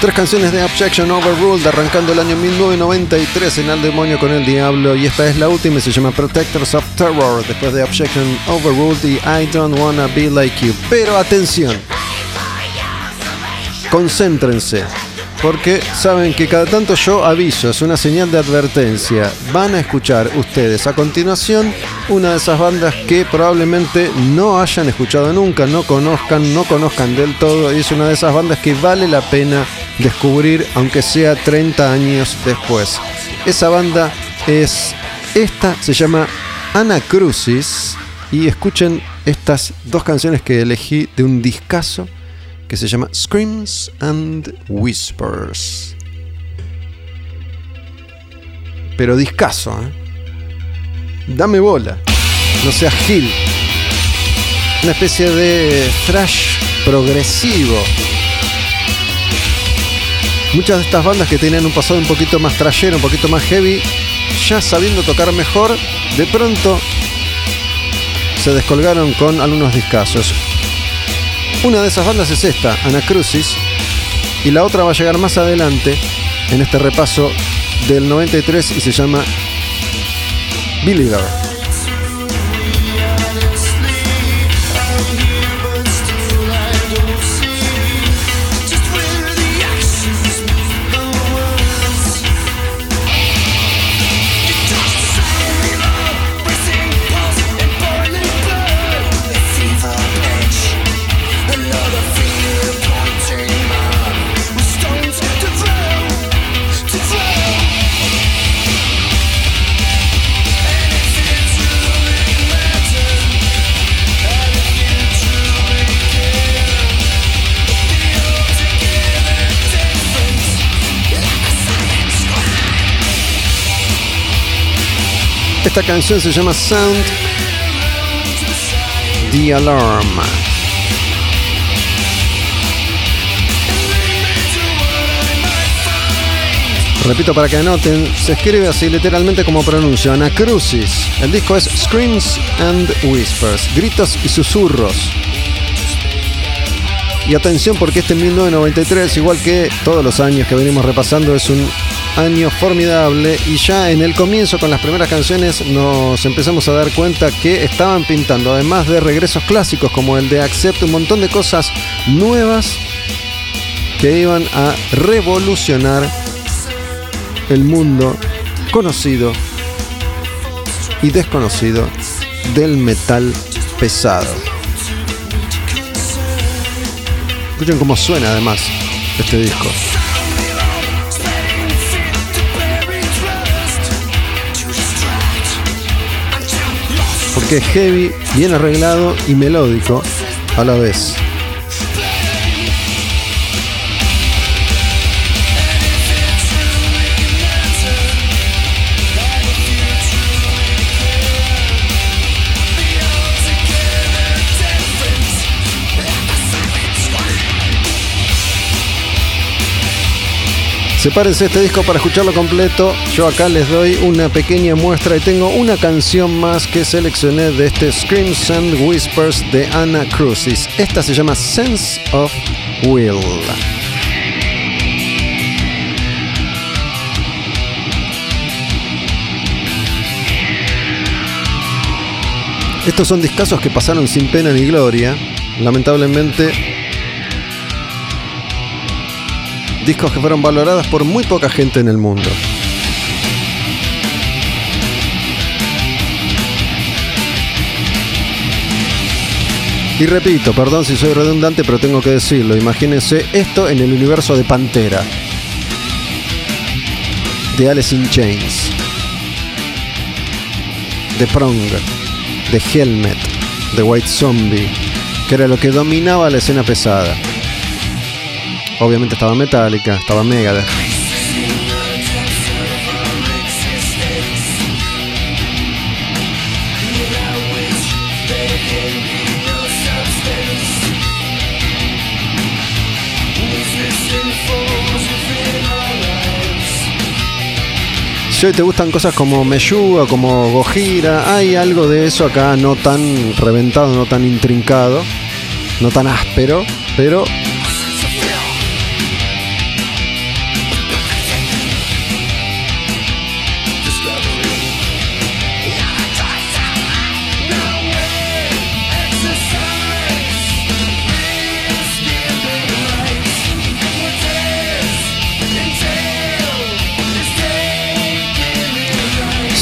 Tres canciones de Objection Overruled arrancando el año 1993 en Al Demonio con el Diablo y esta es la última se llama Protectors of Terror después de Objection Overruled y I Don't Wanna Be Like You. Pero atención, concéntrense porque saben que cada tanto yo aviso, es una señal de advertencia. Van a escuchar ustedes a continuación una de esas bandas que probablemente no hayan escuchado nunca, no conozcan, no conozcan del todo y es una de esas bandas que vale la pena descubrir aunque sea 30 años después. Esa banda es esta, se llama Anacrucis y escuchen estas dos canciones que elegí de un discazo que se llama Screams and Whispers. Pero discaso, ¿eh? Dame bola. No seas gil. Una especie de thrash progresivo. Muchas de estas bandas que tenían un pasado un poquito más trashero, un poquito más heavy, ya sabiendo tocar mejor, de pronto se descolgaron con algunos discasos. Una de esas bandas es esta, Anacrucis, y la otra va a llegar más adelante en este repaso del 93 y se llama Believer. Esta canción se llama Sound the Alarm. Repito para que anoten, se escribe así literalmente como pronuncio, Anacrucis. El disco es Screams and Whispers, gritos y susurros. Y atención porque este 1993, igual que todos los años que venimos repasando, es un año formidable y ya en el comienzo con las primeras canciones nos empezamos a dar cuenta que estaban pintando, además de regresos clásicos como el de Accept, un montón de cosas nuevas que iban a revolucionar el mundo conocido y desconocido del metal pesado. Escuchen cómo suena además este disco. Porque es heavy, bien arreglado y melódico a la vez. Sepárense este disco para escucharlo completo. Yo acá les doy una pequeña muestra y tengo una canción más que seleccioné de este Screams and Whispers de Anna Crucis. Esta se llama Sense of Will. Estos son discazos que pasaron sin pena ni gloria. Lamentablemente discos que fueron valorados por muy poca gente en el mundo. Y repito, perdón si soy redundante, pero tengo que decirlo. Imagínense esto en el universo de Pantera. De Alice in Chains. De Prong. de Helmet, de White Zombie, que era lo que dominaba la escena pesada. Obviamente estaba Metallica, estaba Megadeth. Si hoy te gustan cosas como Meyuga, como Gojira, hay algo de eso acá no tan reventado, no tan intrincado, no tan áspero, pero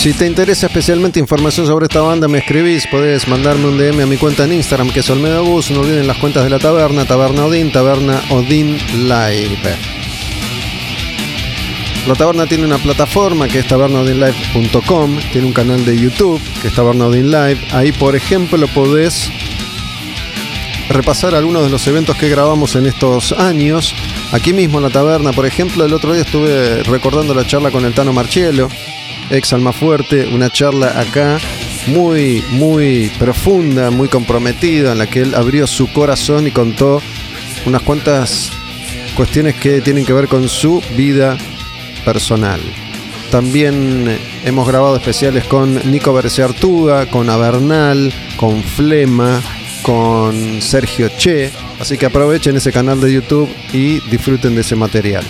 Si te interesa especialmente información sobre esta banda, me escribís, podés mandarme un DM a mi cuenta en Instagram, que es Olmedo Bus. No olviden las cuentas de la taberna, Taberna Odín, Taberna Odín Live. La taberna tiene una plataforma que es tabernaodinlive.com, tiene un canal de YouTube que es Taberna. Ahí, por ejemplo, podés repasar algunos de los eventos que grabamos en estos años. Aquí mismo en la taberna, por ejemplo, el otro día estuve recordando la charla con el Tano Marchielo, ex Alma Fuerte, una charla acá muy, muy profunda, muy comprometida, en la que él abrió su corazón y contó unas cuantas cuestiones que tienen que ver con su vida personal. También hemos grabado especiales con Nico Berciartuga, con Avernal, con Flema, con Sergio Che. Así que aprovechen ese canal de YouTube y disfruten de ese material.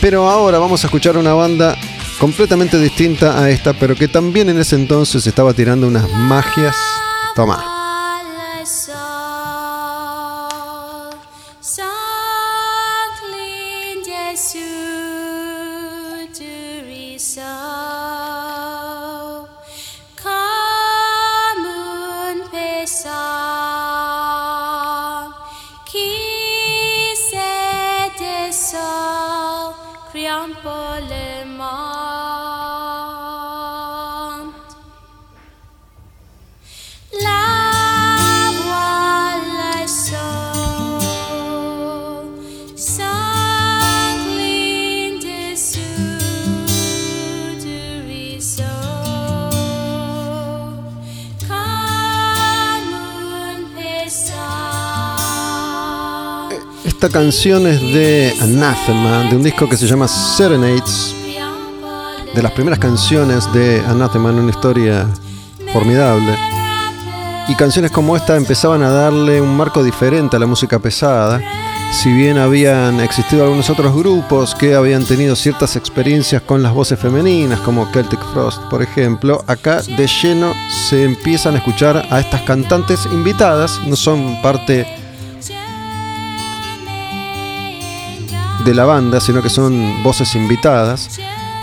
Pero ahora vamos a escuchar una banda completamente distinta a esta, pero que también en ese entonces estaba tirando unas magias. Toma. Esta canción es de Anathema, de un disco que se llama Serenades, de las primeras canciones de Anathema en una historia formidable. Y canciones como esta empezaban a darle un marco diferente a la música pesada. Si bien habían existido algunos otros grupos que habían tenido ciertas experiencias con las voces femeninas, como Celtic Frost, por ejemplo, acá de lleno se empiezan a escuchar a estas cantantes invitadas, no son parte de la banda, sino que son voces invitadas.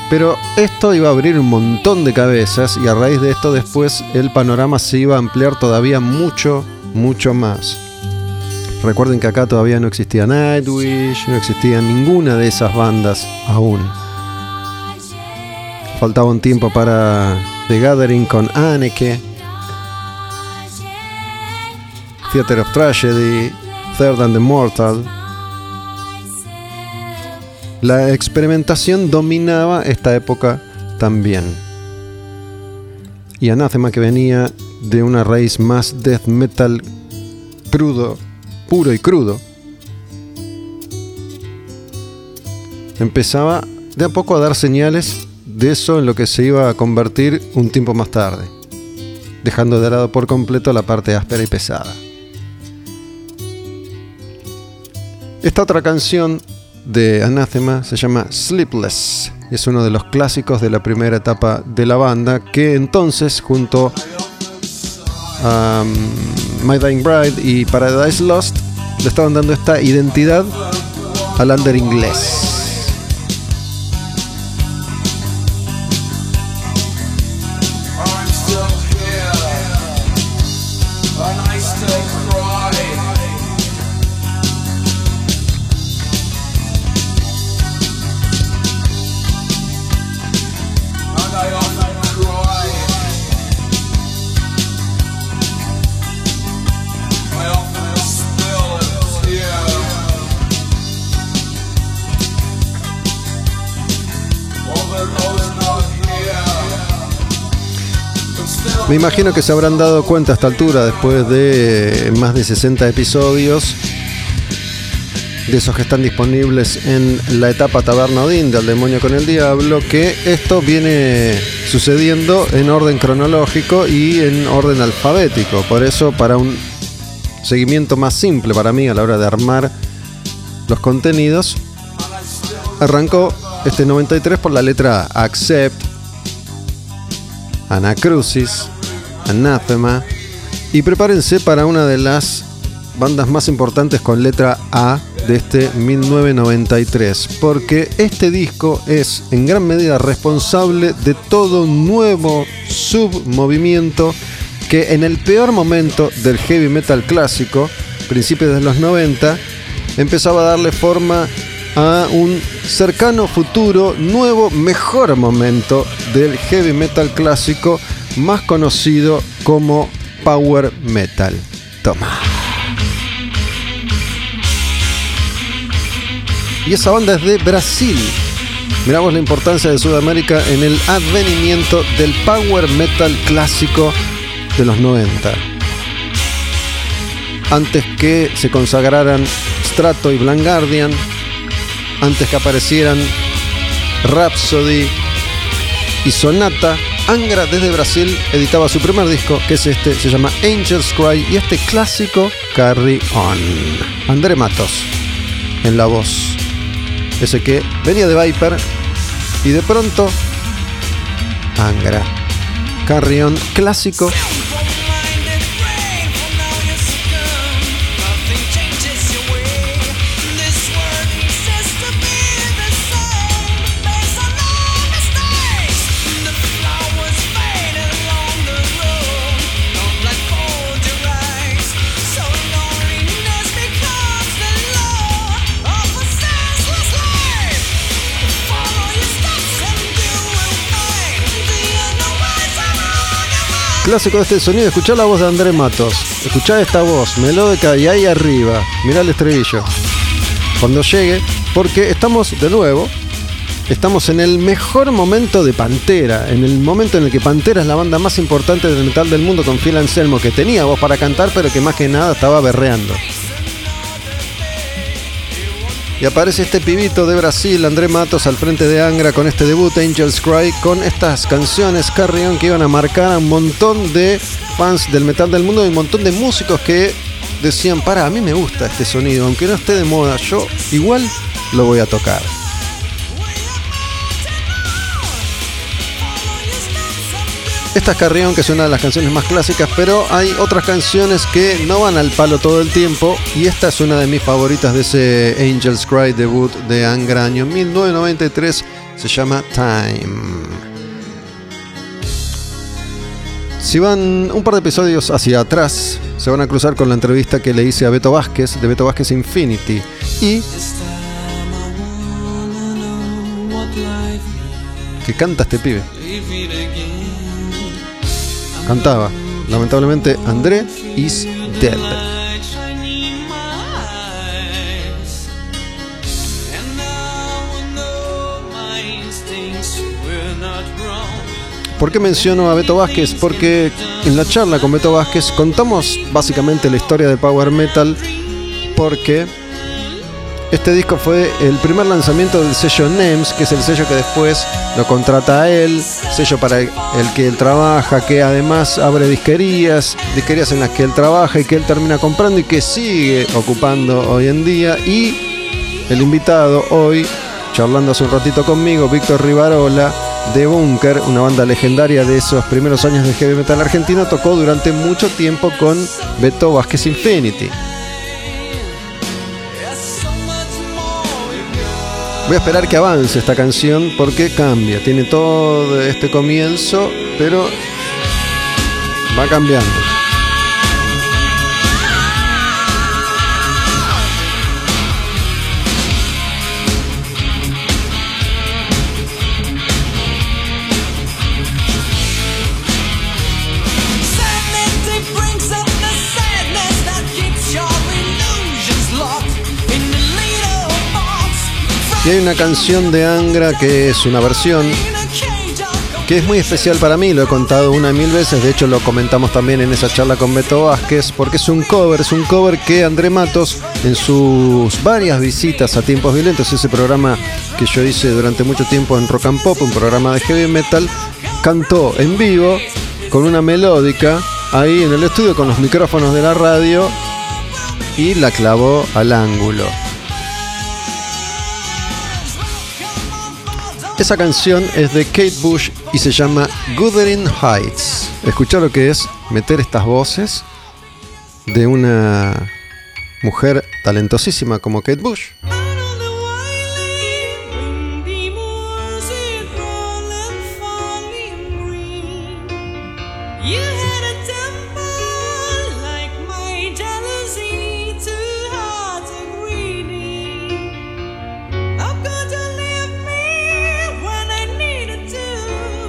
Pero esto iba a abrir un montón de cabezas y a raíz de esto después el panorama se iba a ampliar todavía mucho, mucho más. Recuerden que acá todavía no existía Nightwish, no existía ninguna de esas bandas aún. Faltaba un tiempo para The Gathering con Anneke, Theater of Tragedy, Third and the Mortal. La experimentación dominaba esta época también. Y Anathema que venía de una raíz más death metal crudo, puro y crudo, empezaba de a poco a dar señales de eso en lo que se iba a convertir un tiempo más tarde, dejando de lado por completo la parte áspera y pesada. Esta otra canción de Anathema se llama Sleepless es uno de los clásicos de la primera etapa de la banda que entonces junto a um, My Dying Bride y Paradise Lost le estaban dando esta identidad al under inglés. Me imagino que se habrán dado cuenta a esta altura, después de más de 60 episodios, de esos que están disponibles en la etapa Taberna Odín del Demonio con el Diablo, que esto viene sucediendo en orden cronológico y en orden alfabético. Por eso, para un seguimiento más simple para mí a la hora de armar los contenidos, arrancó este 93 por la letra A, Accept, Anacrucis, Anathema, y prepárense para una de las bandas más importantes con letra A de este 1993, porque este disco es en gran medida responsable de todo un nuevo submovimiento que en el peor momento del heavy metal clásico, principios de los 90, empezaba a darle forma a un cercano futuro, nuevo, mejor momento del heavy metal clásico, más conocido como power metal. Toma. Y esa banda es de Brasil. Miramos la importancia de Sudamérica en el advenimiento del power metal clásico de los 90. Antes que se consagraran Strato y Blind Guardian, antes que aparecieran Rhapsody y Sonata, Angra desde Brasil editaba su primer disco, que es este, se llama Angel's Cry, y este clásico Carry On. André Matos en la voz. Ese que venía de Viper y de pronto Angra. Carry On clásico Clásico de este sonido, escuchá la voz de André Matos. Escuchá esta voz, melódica y ahí arriba. Mirá el estribillo. Cuando llegue, porque estamos de nuevo, estamos en el mejor momento de Pantera, en el momento en el que Pantera es la banda más importante del metal del mundo con Phil Anselmo, que tenía voz para cantar, pero que más que nada estaba berreando. Y aparece este pibito de Brasil, André Matos, al frente de Angra con este debut Angel's Cry, con estas canciones Carrion que iban a marcar a un montón de fans del metal del mundo y un montón de músicos que decían, para, a mí me gusta este sonido, aunque no esté de moda, yo igual lo voy a tocar. Esta es Carrión, que es una de las canciones más clásicas, pero hay otras canciones que no van al palo todo el tiempo. Y esta es una de mis favoritas de ese Angel's Cry debut de Angra año 1993. Se llama Time. Si van un par de episodios hacia atrás, se van a cruzar con la entrevista que le hice a Beto Vázquez, de Beto Vázquez Infinity. Y. que canta este pibe. Cantaba. Lamentablemente, André is dead. ¿Por qué menciono a Beto Vázquez? Porque en la charla con Beto Vázquez contamos básicamente la historia del power metal porque este disco fue el primer lanzamiento del sello NEMS, que es el sello que después lo contrata a él, sello para el que él trabaja, que además abre disquerías, disquerías en las que él trabaja y que él termina comprando y que sigue ocupando hoy en día. Y el invitado hoy, charlando hace un ratito conmigo, Víctor Rivarola, de Bunker, una banda legendaria de esos primeros años de heavy metal argentino, tocó durante mucho tiempo con Beto Vázquez Infinity. Voy a esperar que avance esta canción porque cambia. Tiene todo este comienzo, pero va cambiando. Y hay una canción de Angra que es una versión que es muy especial para mí, lo he contado una y mil veces, de hecho lo comentamos también en esa charla con Beto Vázquez, porque es un cover, es un cover que André Matos en sus varias visitas a Tiempos Violentos, ese programa que yo hice durante mucho tiempo en Rock and Pop, un programa de heavy metal, cantó en vivo con una melódica ahí en el estudio con los micrófonos de la radio y la clavó al ángulo. Esa canción es de Kate Bush y se llama Wuthering Heights. Escucha lo que es meter estas voces de una mujer talentosísima como Kate Bush.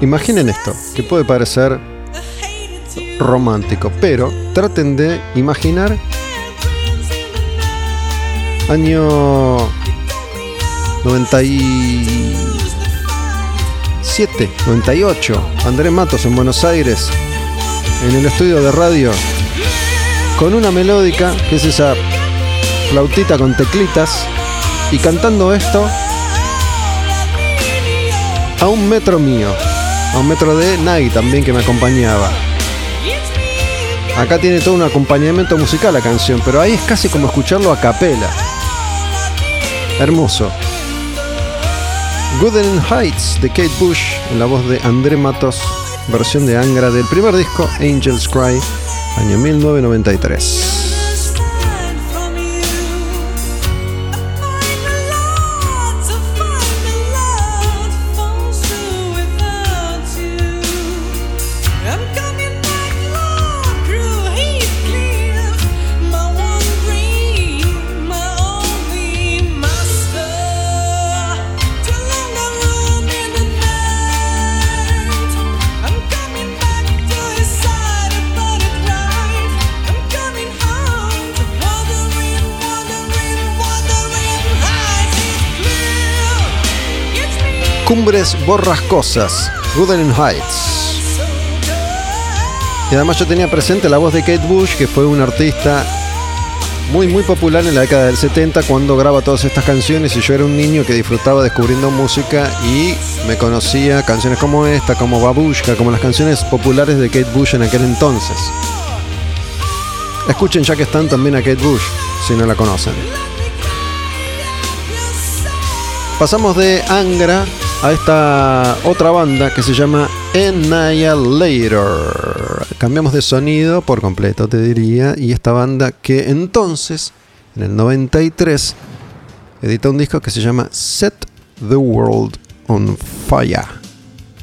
Imaginen esto, que puede parecer romántico, pero traten de imaginar año 97, Lose the fight. 98, Andrés Matos en Buenos Aires, en el estudio de radio, con una melódica, que es esa flautita con teclitas, y cantando esto a un metro mío, a un metro de Nai también que me acompañaba. Acá tiene todo un acompañamiento musical la canción, pero ahí es casi como escucharlo a capela. Hermoso. Wooden Heights de Kate Bush en la voz de André Matos, versión de Angra del primer disco Angels Cry, año 1993. Cumbres borrascosas, Wooden Heights. Y además yo tenía presente la voz de Kate Bush, que fue una artista muy muy popular en la década del 70 cuando graba todas estas canciones y yo era un niño que disfrutaba descubriendo música y me conocía canciones como esta, como Babushka, como las canciones populares de Kate Bush en aquel entonces. Escuchen ya que están también a Kate Bush, si no la conocen. Pasamos de Angra a esta otra banda que se llama Annihilator. Cambiamos de sonido por completo, te diría. Y esta banda que entonces, en el 93, edita un disco que se llama Set the World on Fire.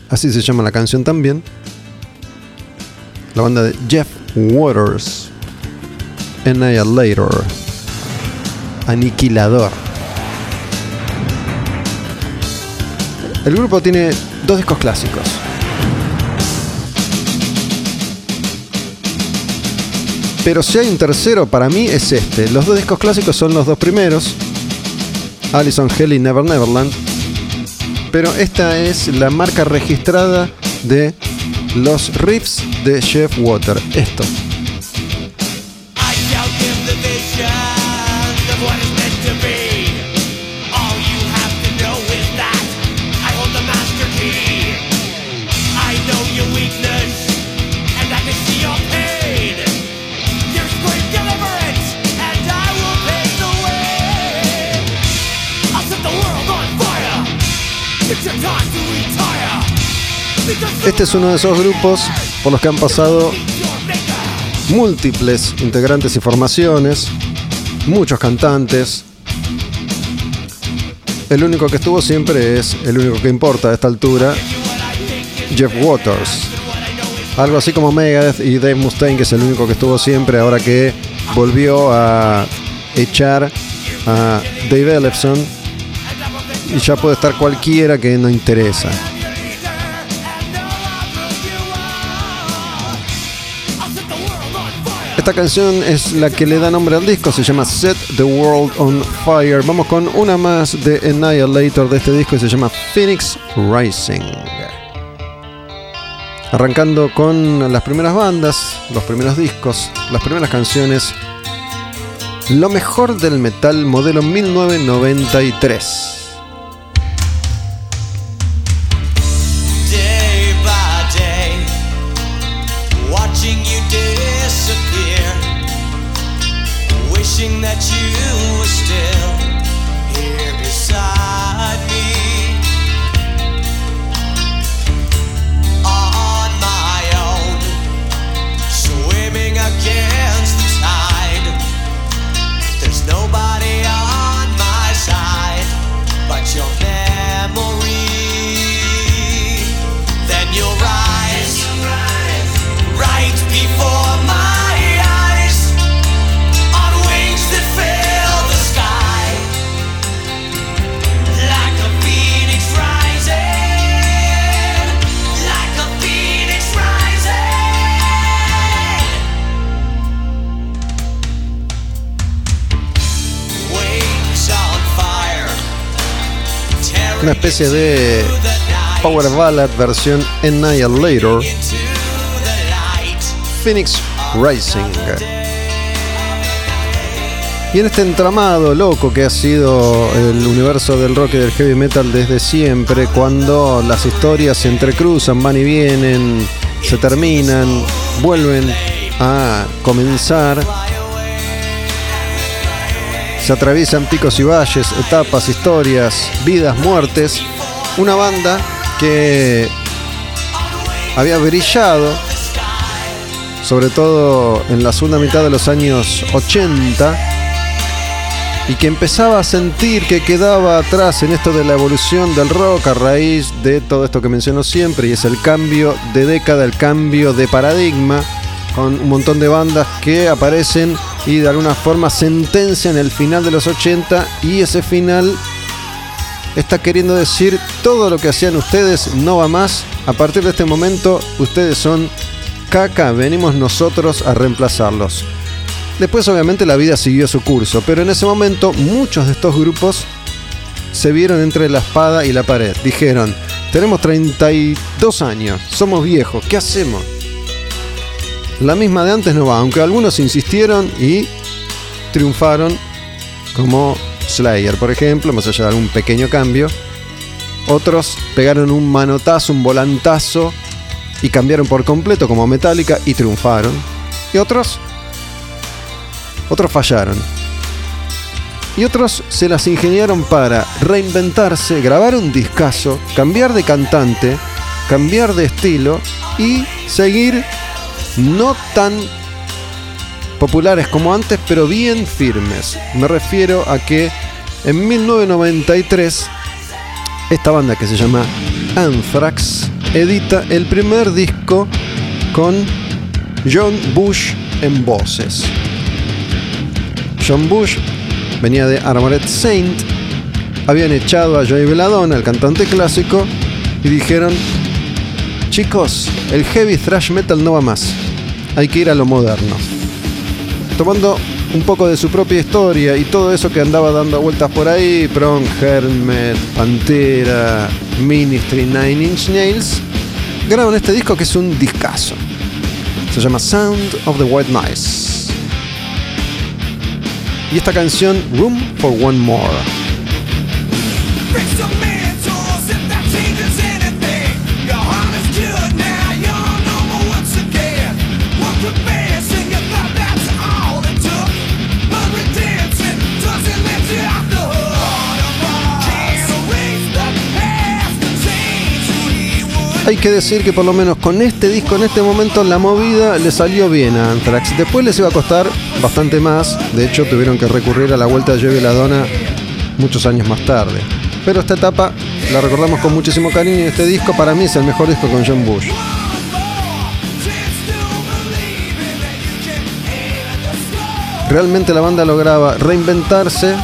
Así se llama la canción también. La banda de Jeff Waters. Annihilator. Aniquilador. El grupo tiene dos discos clásicos. Pero si hay un tercero, para mí es este. Los dos discos clásicos son los dos primeros. Alison Hell y Never Neverland. Pero esta es la marca registrada de los riffs de Jeff Water. Esto. Este es uno de esos grupos por los que han pasado múltiples integrantes y formaciones, muchos cantantes. El único que estuvo siempre es el único que importa a esta altura, Jeff Waters. Algo así como Megadeth y Dave Mustaine, que es el único que estuvo siempre, ahora que volvió a echar a Dave Ellefson. Y ya puede estar cualquiera que no interesa. Esta canción es la que le da nombre al disco, se llama Set the World on Fire. Vamos con una más de Annihilator de este disco y se llama Phoenix Rising. Arrancando con las primeras bandas, los primeros discos, las primeras canciones. Lo mejor del metal modelo 1993. Una especie de Power Ballad versión Annihilator, Phoenix Rising. Y en este entramado loco que ha sido el universo del rock y del heavy metal desde siempre, cuando las historias se entrecruzan, van y vienen, se terminan, vuelven a comenzar, se atraviesan picos y valles, etapas, historias, vidas, muertes. Una banda que había brillado, sobre todo en la segunda mitad de los años 80, y que empezaba a sentir que quedaba atrás en esto de la evolución del rock a raíz de todo esto que menciono siempre, y es el cambio de década, el cambio de paradigma, con un montón de bandas que aparecen y de alguna forma sentencian el final de los 80 y ese final está queriendo decir todo lo que hacían ustedes no va más. A partir de este momento ustedes son caca, venimos nosotros a reemplazarlos. Después obviamente la vida siguió su curso, pero en ese momento muchos de estos grupos se vieron entre la espada y la pared. Dijeron, tenemos 32 años, somos viejos, ¿qué hacemos? La misma de antes no va, aunque algunos insistieron y triunfaron, como Slayer, por ejemplo, más allá de algún pequeño cambio. Otros pegaron un manotazo, un volantazo y cambiaron por completo, como Metallica, y triunfaron. Y otros, otros fallaron. Y otros se las ingeniaron para reinventarse, grabar un discazo, cambiar de cantante, cambiar de estilo y seguir no tan populares como antes, pero bien firmes. Me refiero a que en 1993 esta banda que se llama Anthrax edita el primer disco con John Bush en voces. John Bush venía de Armored Saint, habían echado a Joey Belladonna, el cantante clásico, y dijeron, chicos, el heavy thrash metal no va más, hay que ir a lo moderno. Tomando un poco de su propia historia y todo eso que andaba dando vueltas por ahí, Prong, Hermet, Pantera, Ministry, Nine Inch Nails, graban este disco que es un discazo. Se llama Sound of the White Mice. Y esta canción, Room for One More. Hay que decir que por lo menos con este disco, en este momento, la movida le salió bien a Anthrax. Después les iba a costar bastante más. De hecho, tuvieron que recurrir a la vuelta de Joey Ladona muchos años más tarde. Pero esta etapa la recordamos con muchísimo cariño y este disco para mí es el mejor disco con John Bush. Realmente la banda lograba reinventarse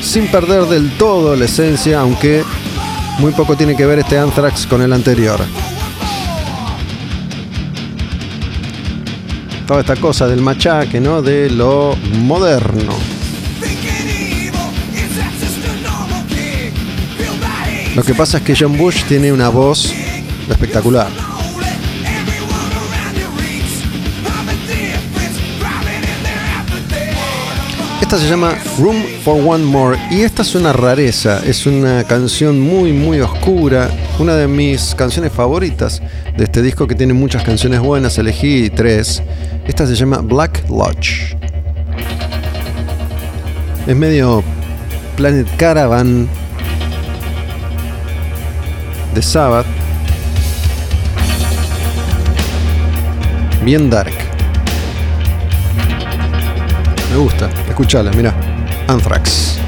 sin perder del todo la esencia, aunque muy poco tiene que ver este Anthrax con el anterior. Toda esta cosa del machaque, ¿no? De lo moderno. Lo que pasa es que John Bush tiene una voz espectacular. Esta se llama Room for One More y esta es una rareza, es una canción muy muy oscura, una de mis canciones favoritas de este disco que tiene muchas canciones buenas, elegí tres. Esta se llama Black Lodge. Es medio Planet Caravan de Sabbath. Bien dark. Me gusta, escúchala, mira. Anthrax.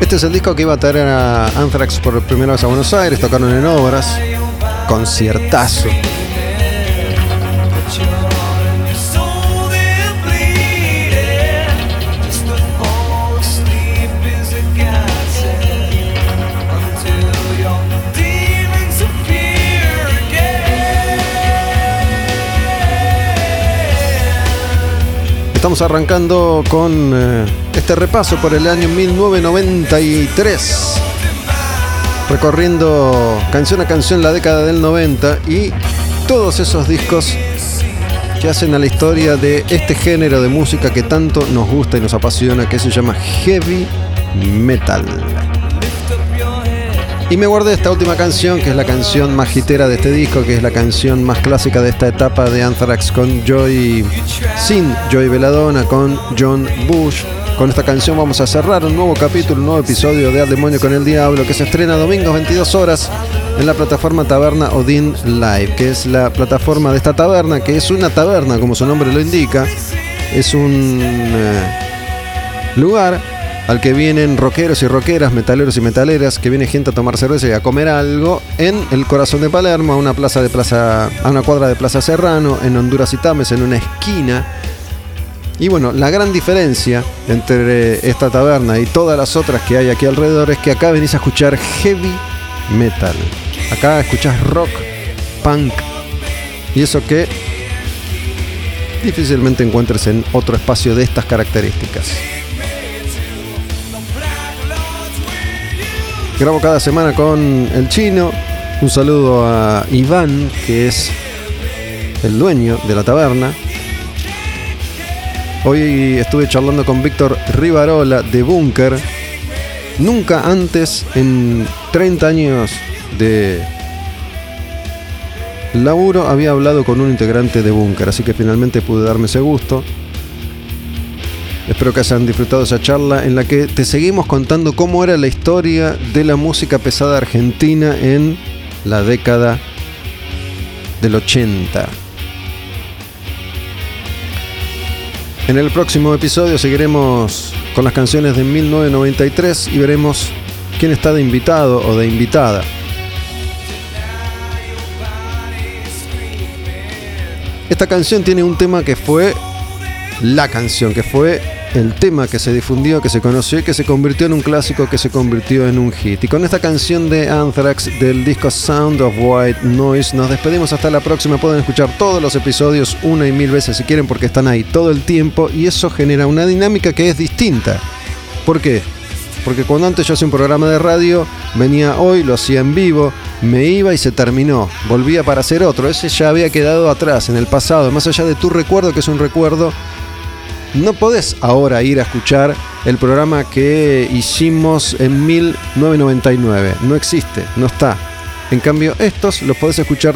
Este es el disco que iba a traer a Anthrax por primera vez a Buenos Aires, tocaron en obras, conciertazo. Estamos arrancando con eh, este repaso por el año 1993. Recorriendo canción a canción la década del 90 y todos esos discos que hacen a la historia de este género de música que tanto nos gusta y nos apasiona, que se llama heavy metal. Y me guardé esta última canción, que es la canción más hitera de este disco, que es la canción más clásica de esta etapa de Anthrax con Joy, sin Joy Veladona, con John Bush. Con esta canción vamos a cerrar un nuevo capítulo, un nuevo episodio de Al Demonio con el Diablo, que se estrena domingos 22 horas en la plataforma Taberna Odin Live, que es la plataforma de esta taberna, que es una taberna, como su nombre lo indica. Es un eh, lugar al que vienen rockeros y rockeras, metaleros y metaleras, que viene gente a tomar cerveza y a comer algo en el corazón de Palermo, a una plaza de plaza, a una cuadra de Plaza Serrano, en Honduras y Tames, en una esquina. Y bueno, la gran diferencia entre esta taberna y todas las otras que hay aquí alrededor es que acá venís a escuchar heavy metal. Acá escuchás rock, punk y eso que difícilmente encuentres en otro espacio de estas características. Grabo cada semana con el chino. Un saludo a Iván, que es el dueño de la taberna. Hoy estuve charlando con Víctor Rivarola de Bunker. Nunca antes, en 30 años de laburo, había hablado con un integrante de Bunker, así que finalmente pude darme ese gusto. Espero que hayan disfrutado esa charla en la que te seguimos contando cómo era la historia de la música pesada argentina en la década del 80. En el próximo episodio seguiremos con las canciones de 1993 y veremos quién está de invitado o de invitada. Esta canción tiene un tema que fue la canción, que fue el tema que se difundió, que se conoció y que se convirtió en un clásico, que se convirtió en un hit. Y con esta canción de Anthrax del disco Sound of White Noise nos despedimos hasta la próxima. Pueden escuchar todos los episodios una y mil veces si quieren porque están ahí todo el tiempo y eso genera una dinámica que es distinta. ¿Por qué? Porque cuando antes yo hacía un programa de radio, venía hoy, lo hacía en vivo, me iba y se terminó. Volvía para hacer otro. Ese ya había quedado atrás, en el pasado. Más allá de tu recuerdo, que es un recuerdo, no podés ahora ir a escuchar el programa que hicimos en 1999. No existe, no está. En cambio, estos los podés escuchar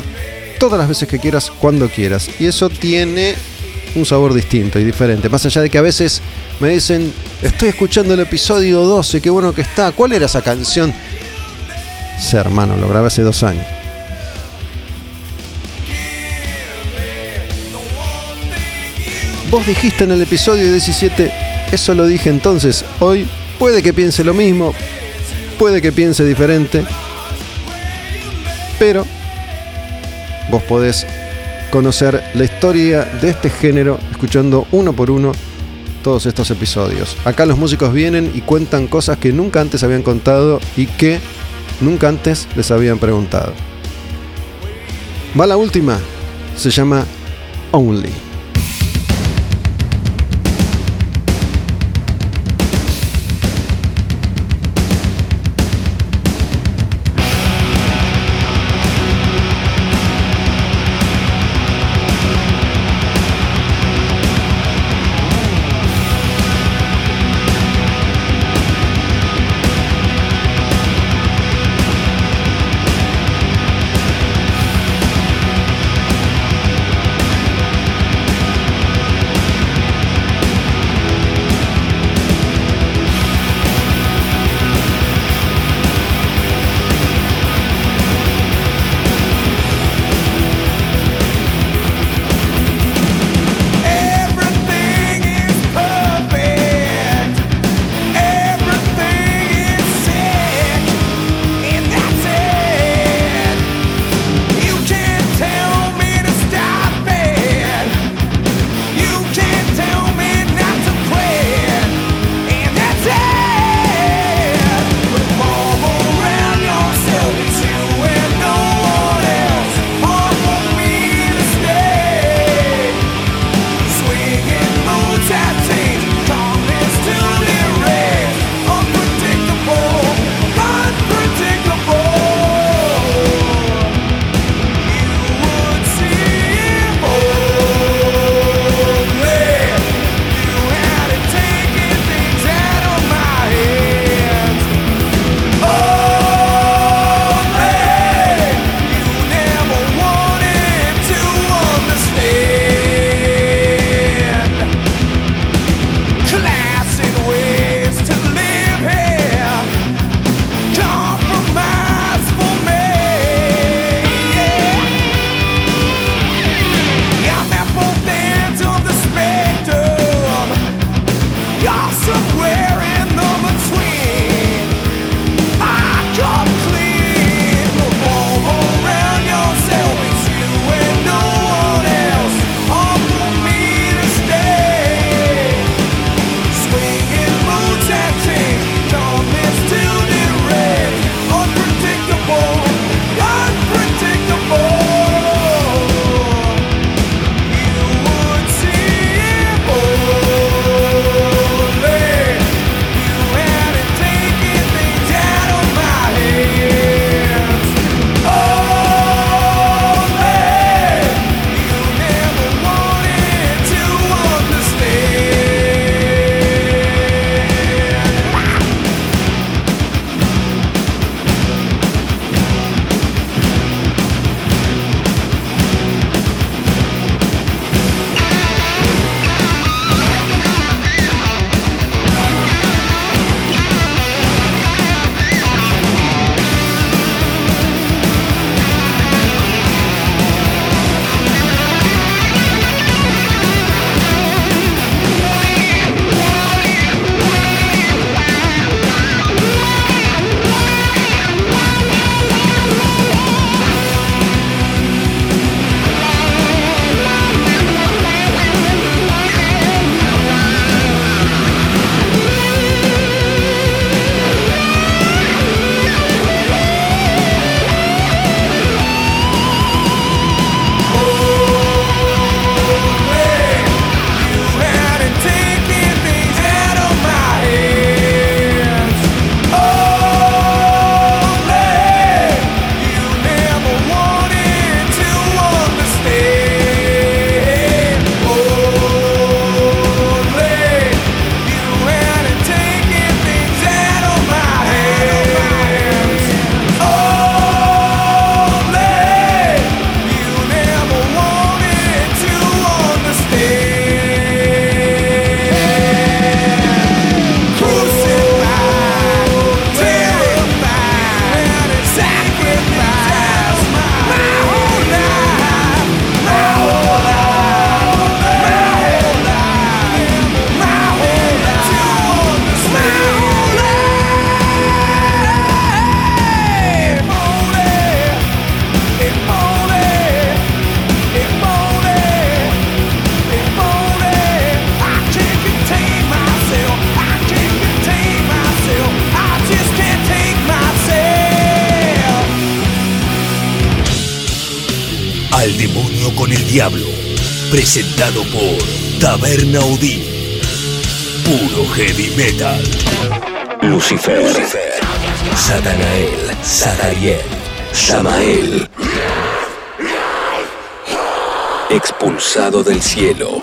todas las veces que quieras, cuando quieras. Y eso tiene un sabor distinto y diferente. Más allá de que a veces me dicen, estoy escuchando el episodio 12, qué bueno que está. ¿Cuál era esa canción? Sí, hermano, lo grabé hace dos años. Vos dijiste en el episodio 17, eso lo dije entonces, hoy puede que piense lo mismo, puede que piense diferente, pero vos podés conocer la historia de este género escuchando uno por uno todos estos episodios. Acá los músicos vienen y cuentan cosas que nunca antes habían contado y que nunca antes les habían preguntado. Va la última, se llama Only. Presentado por Taberna Odín. Puro heavy metal. Lucifer, Satanael, Satariel, Samael. Expulsado del cielo,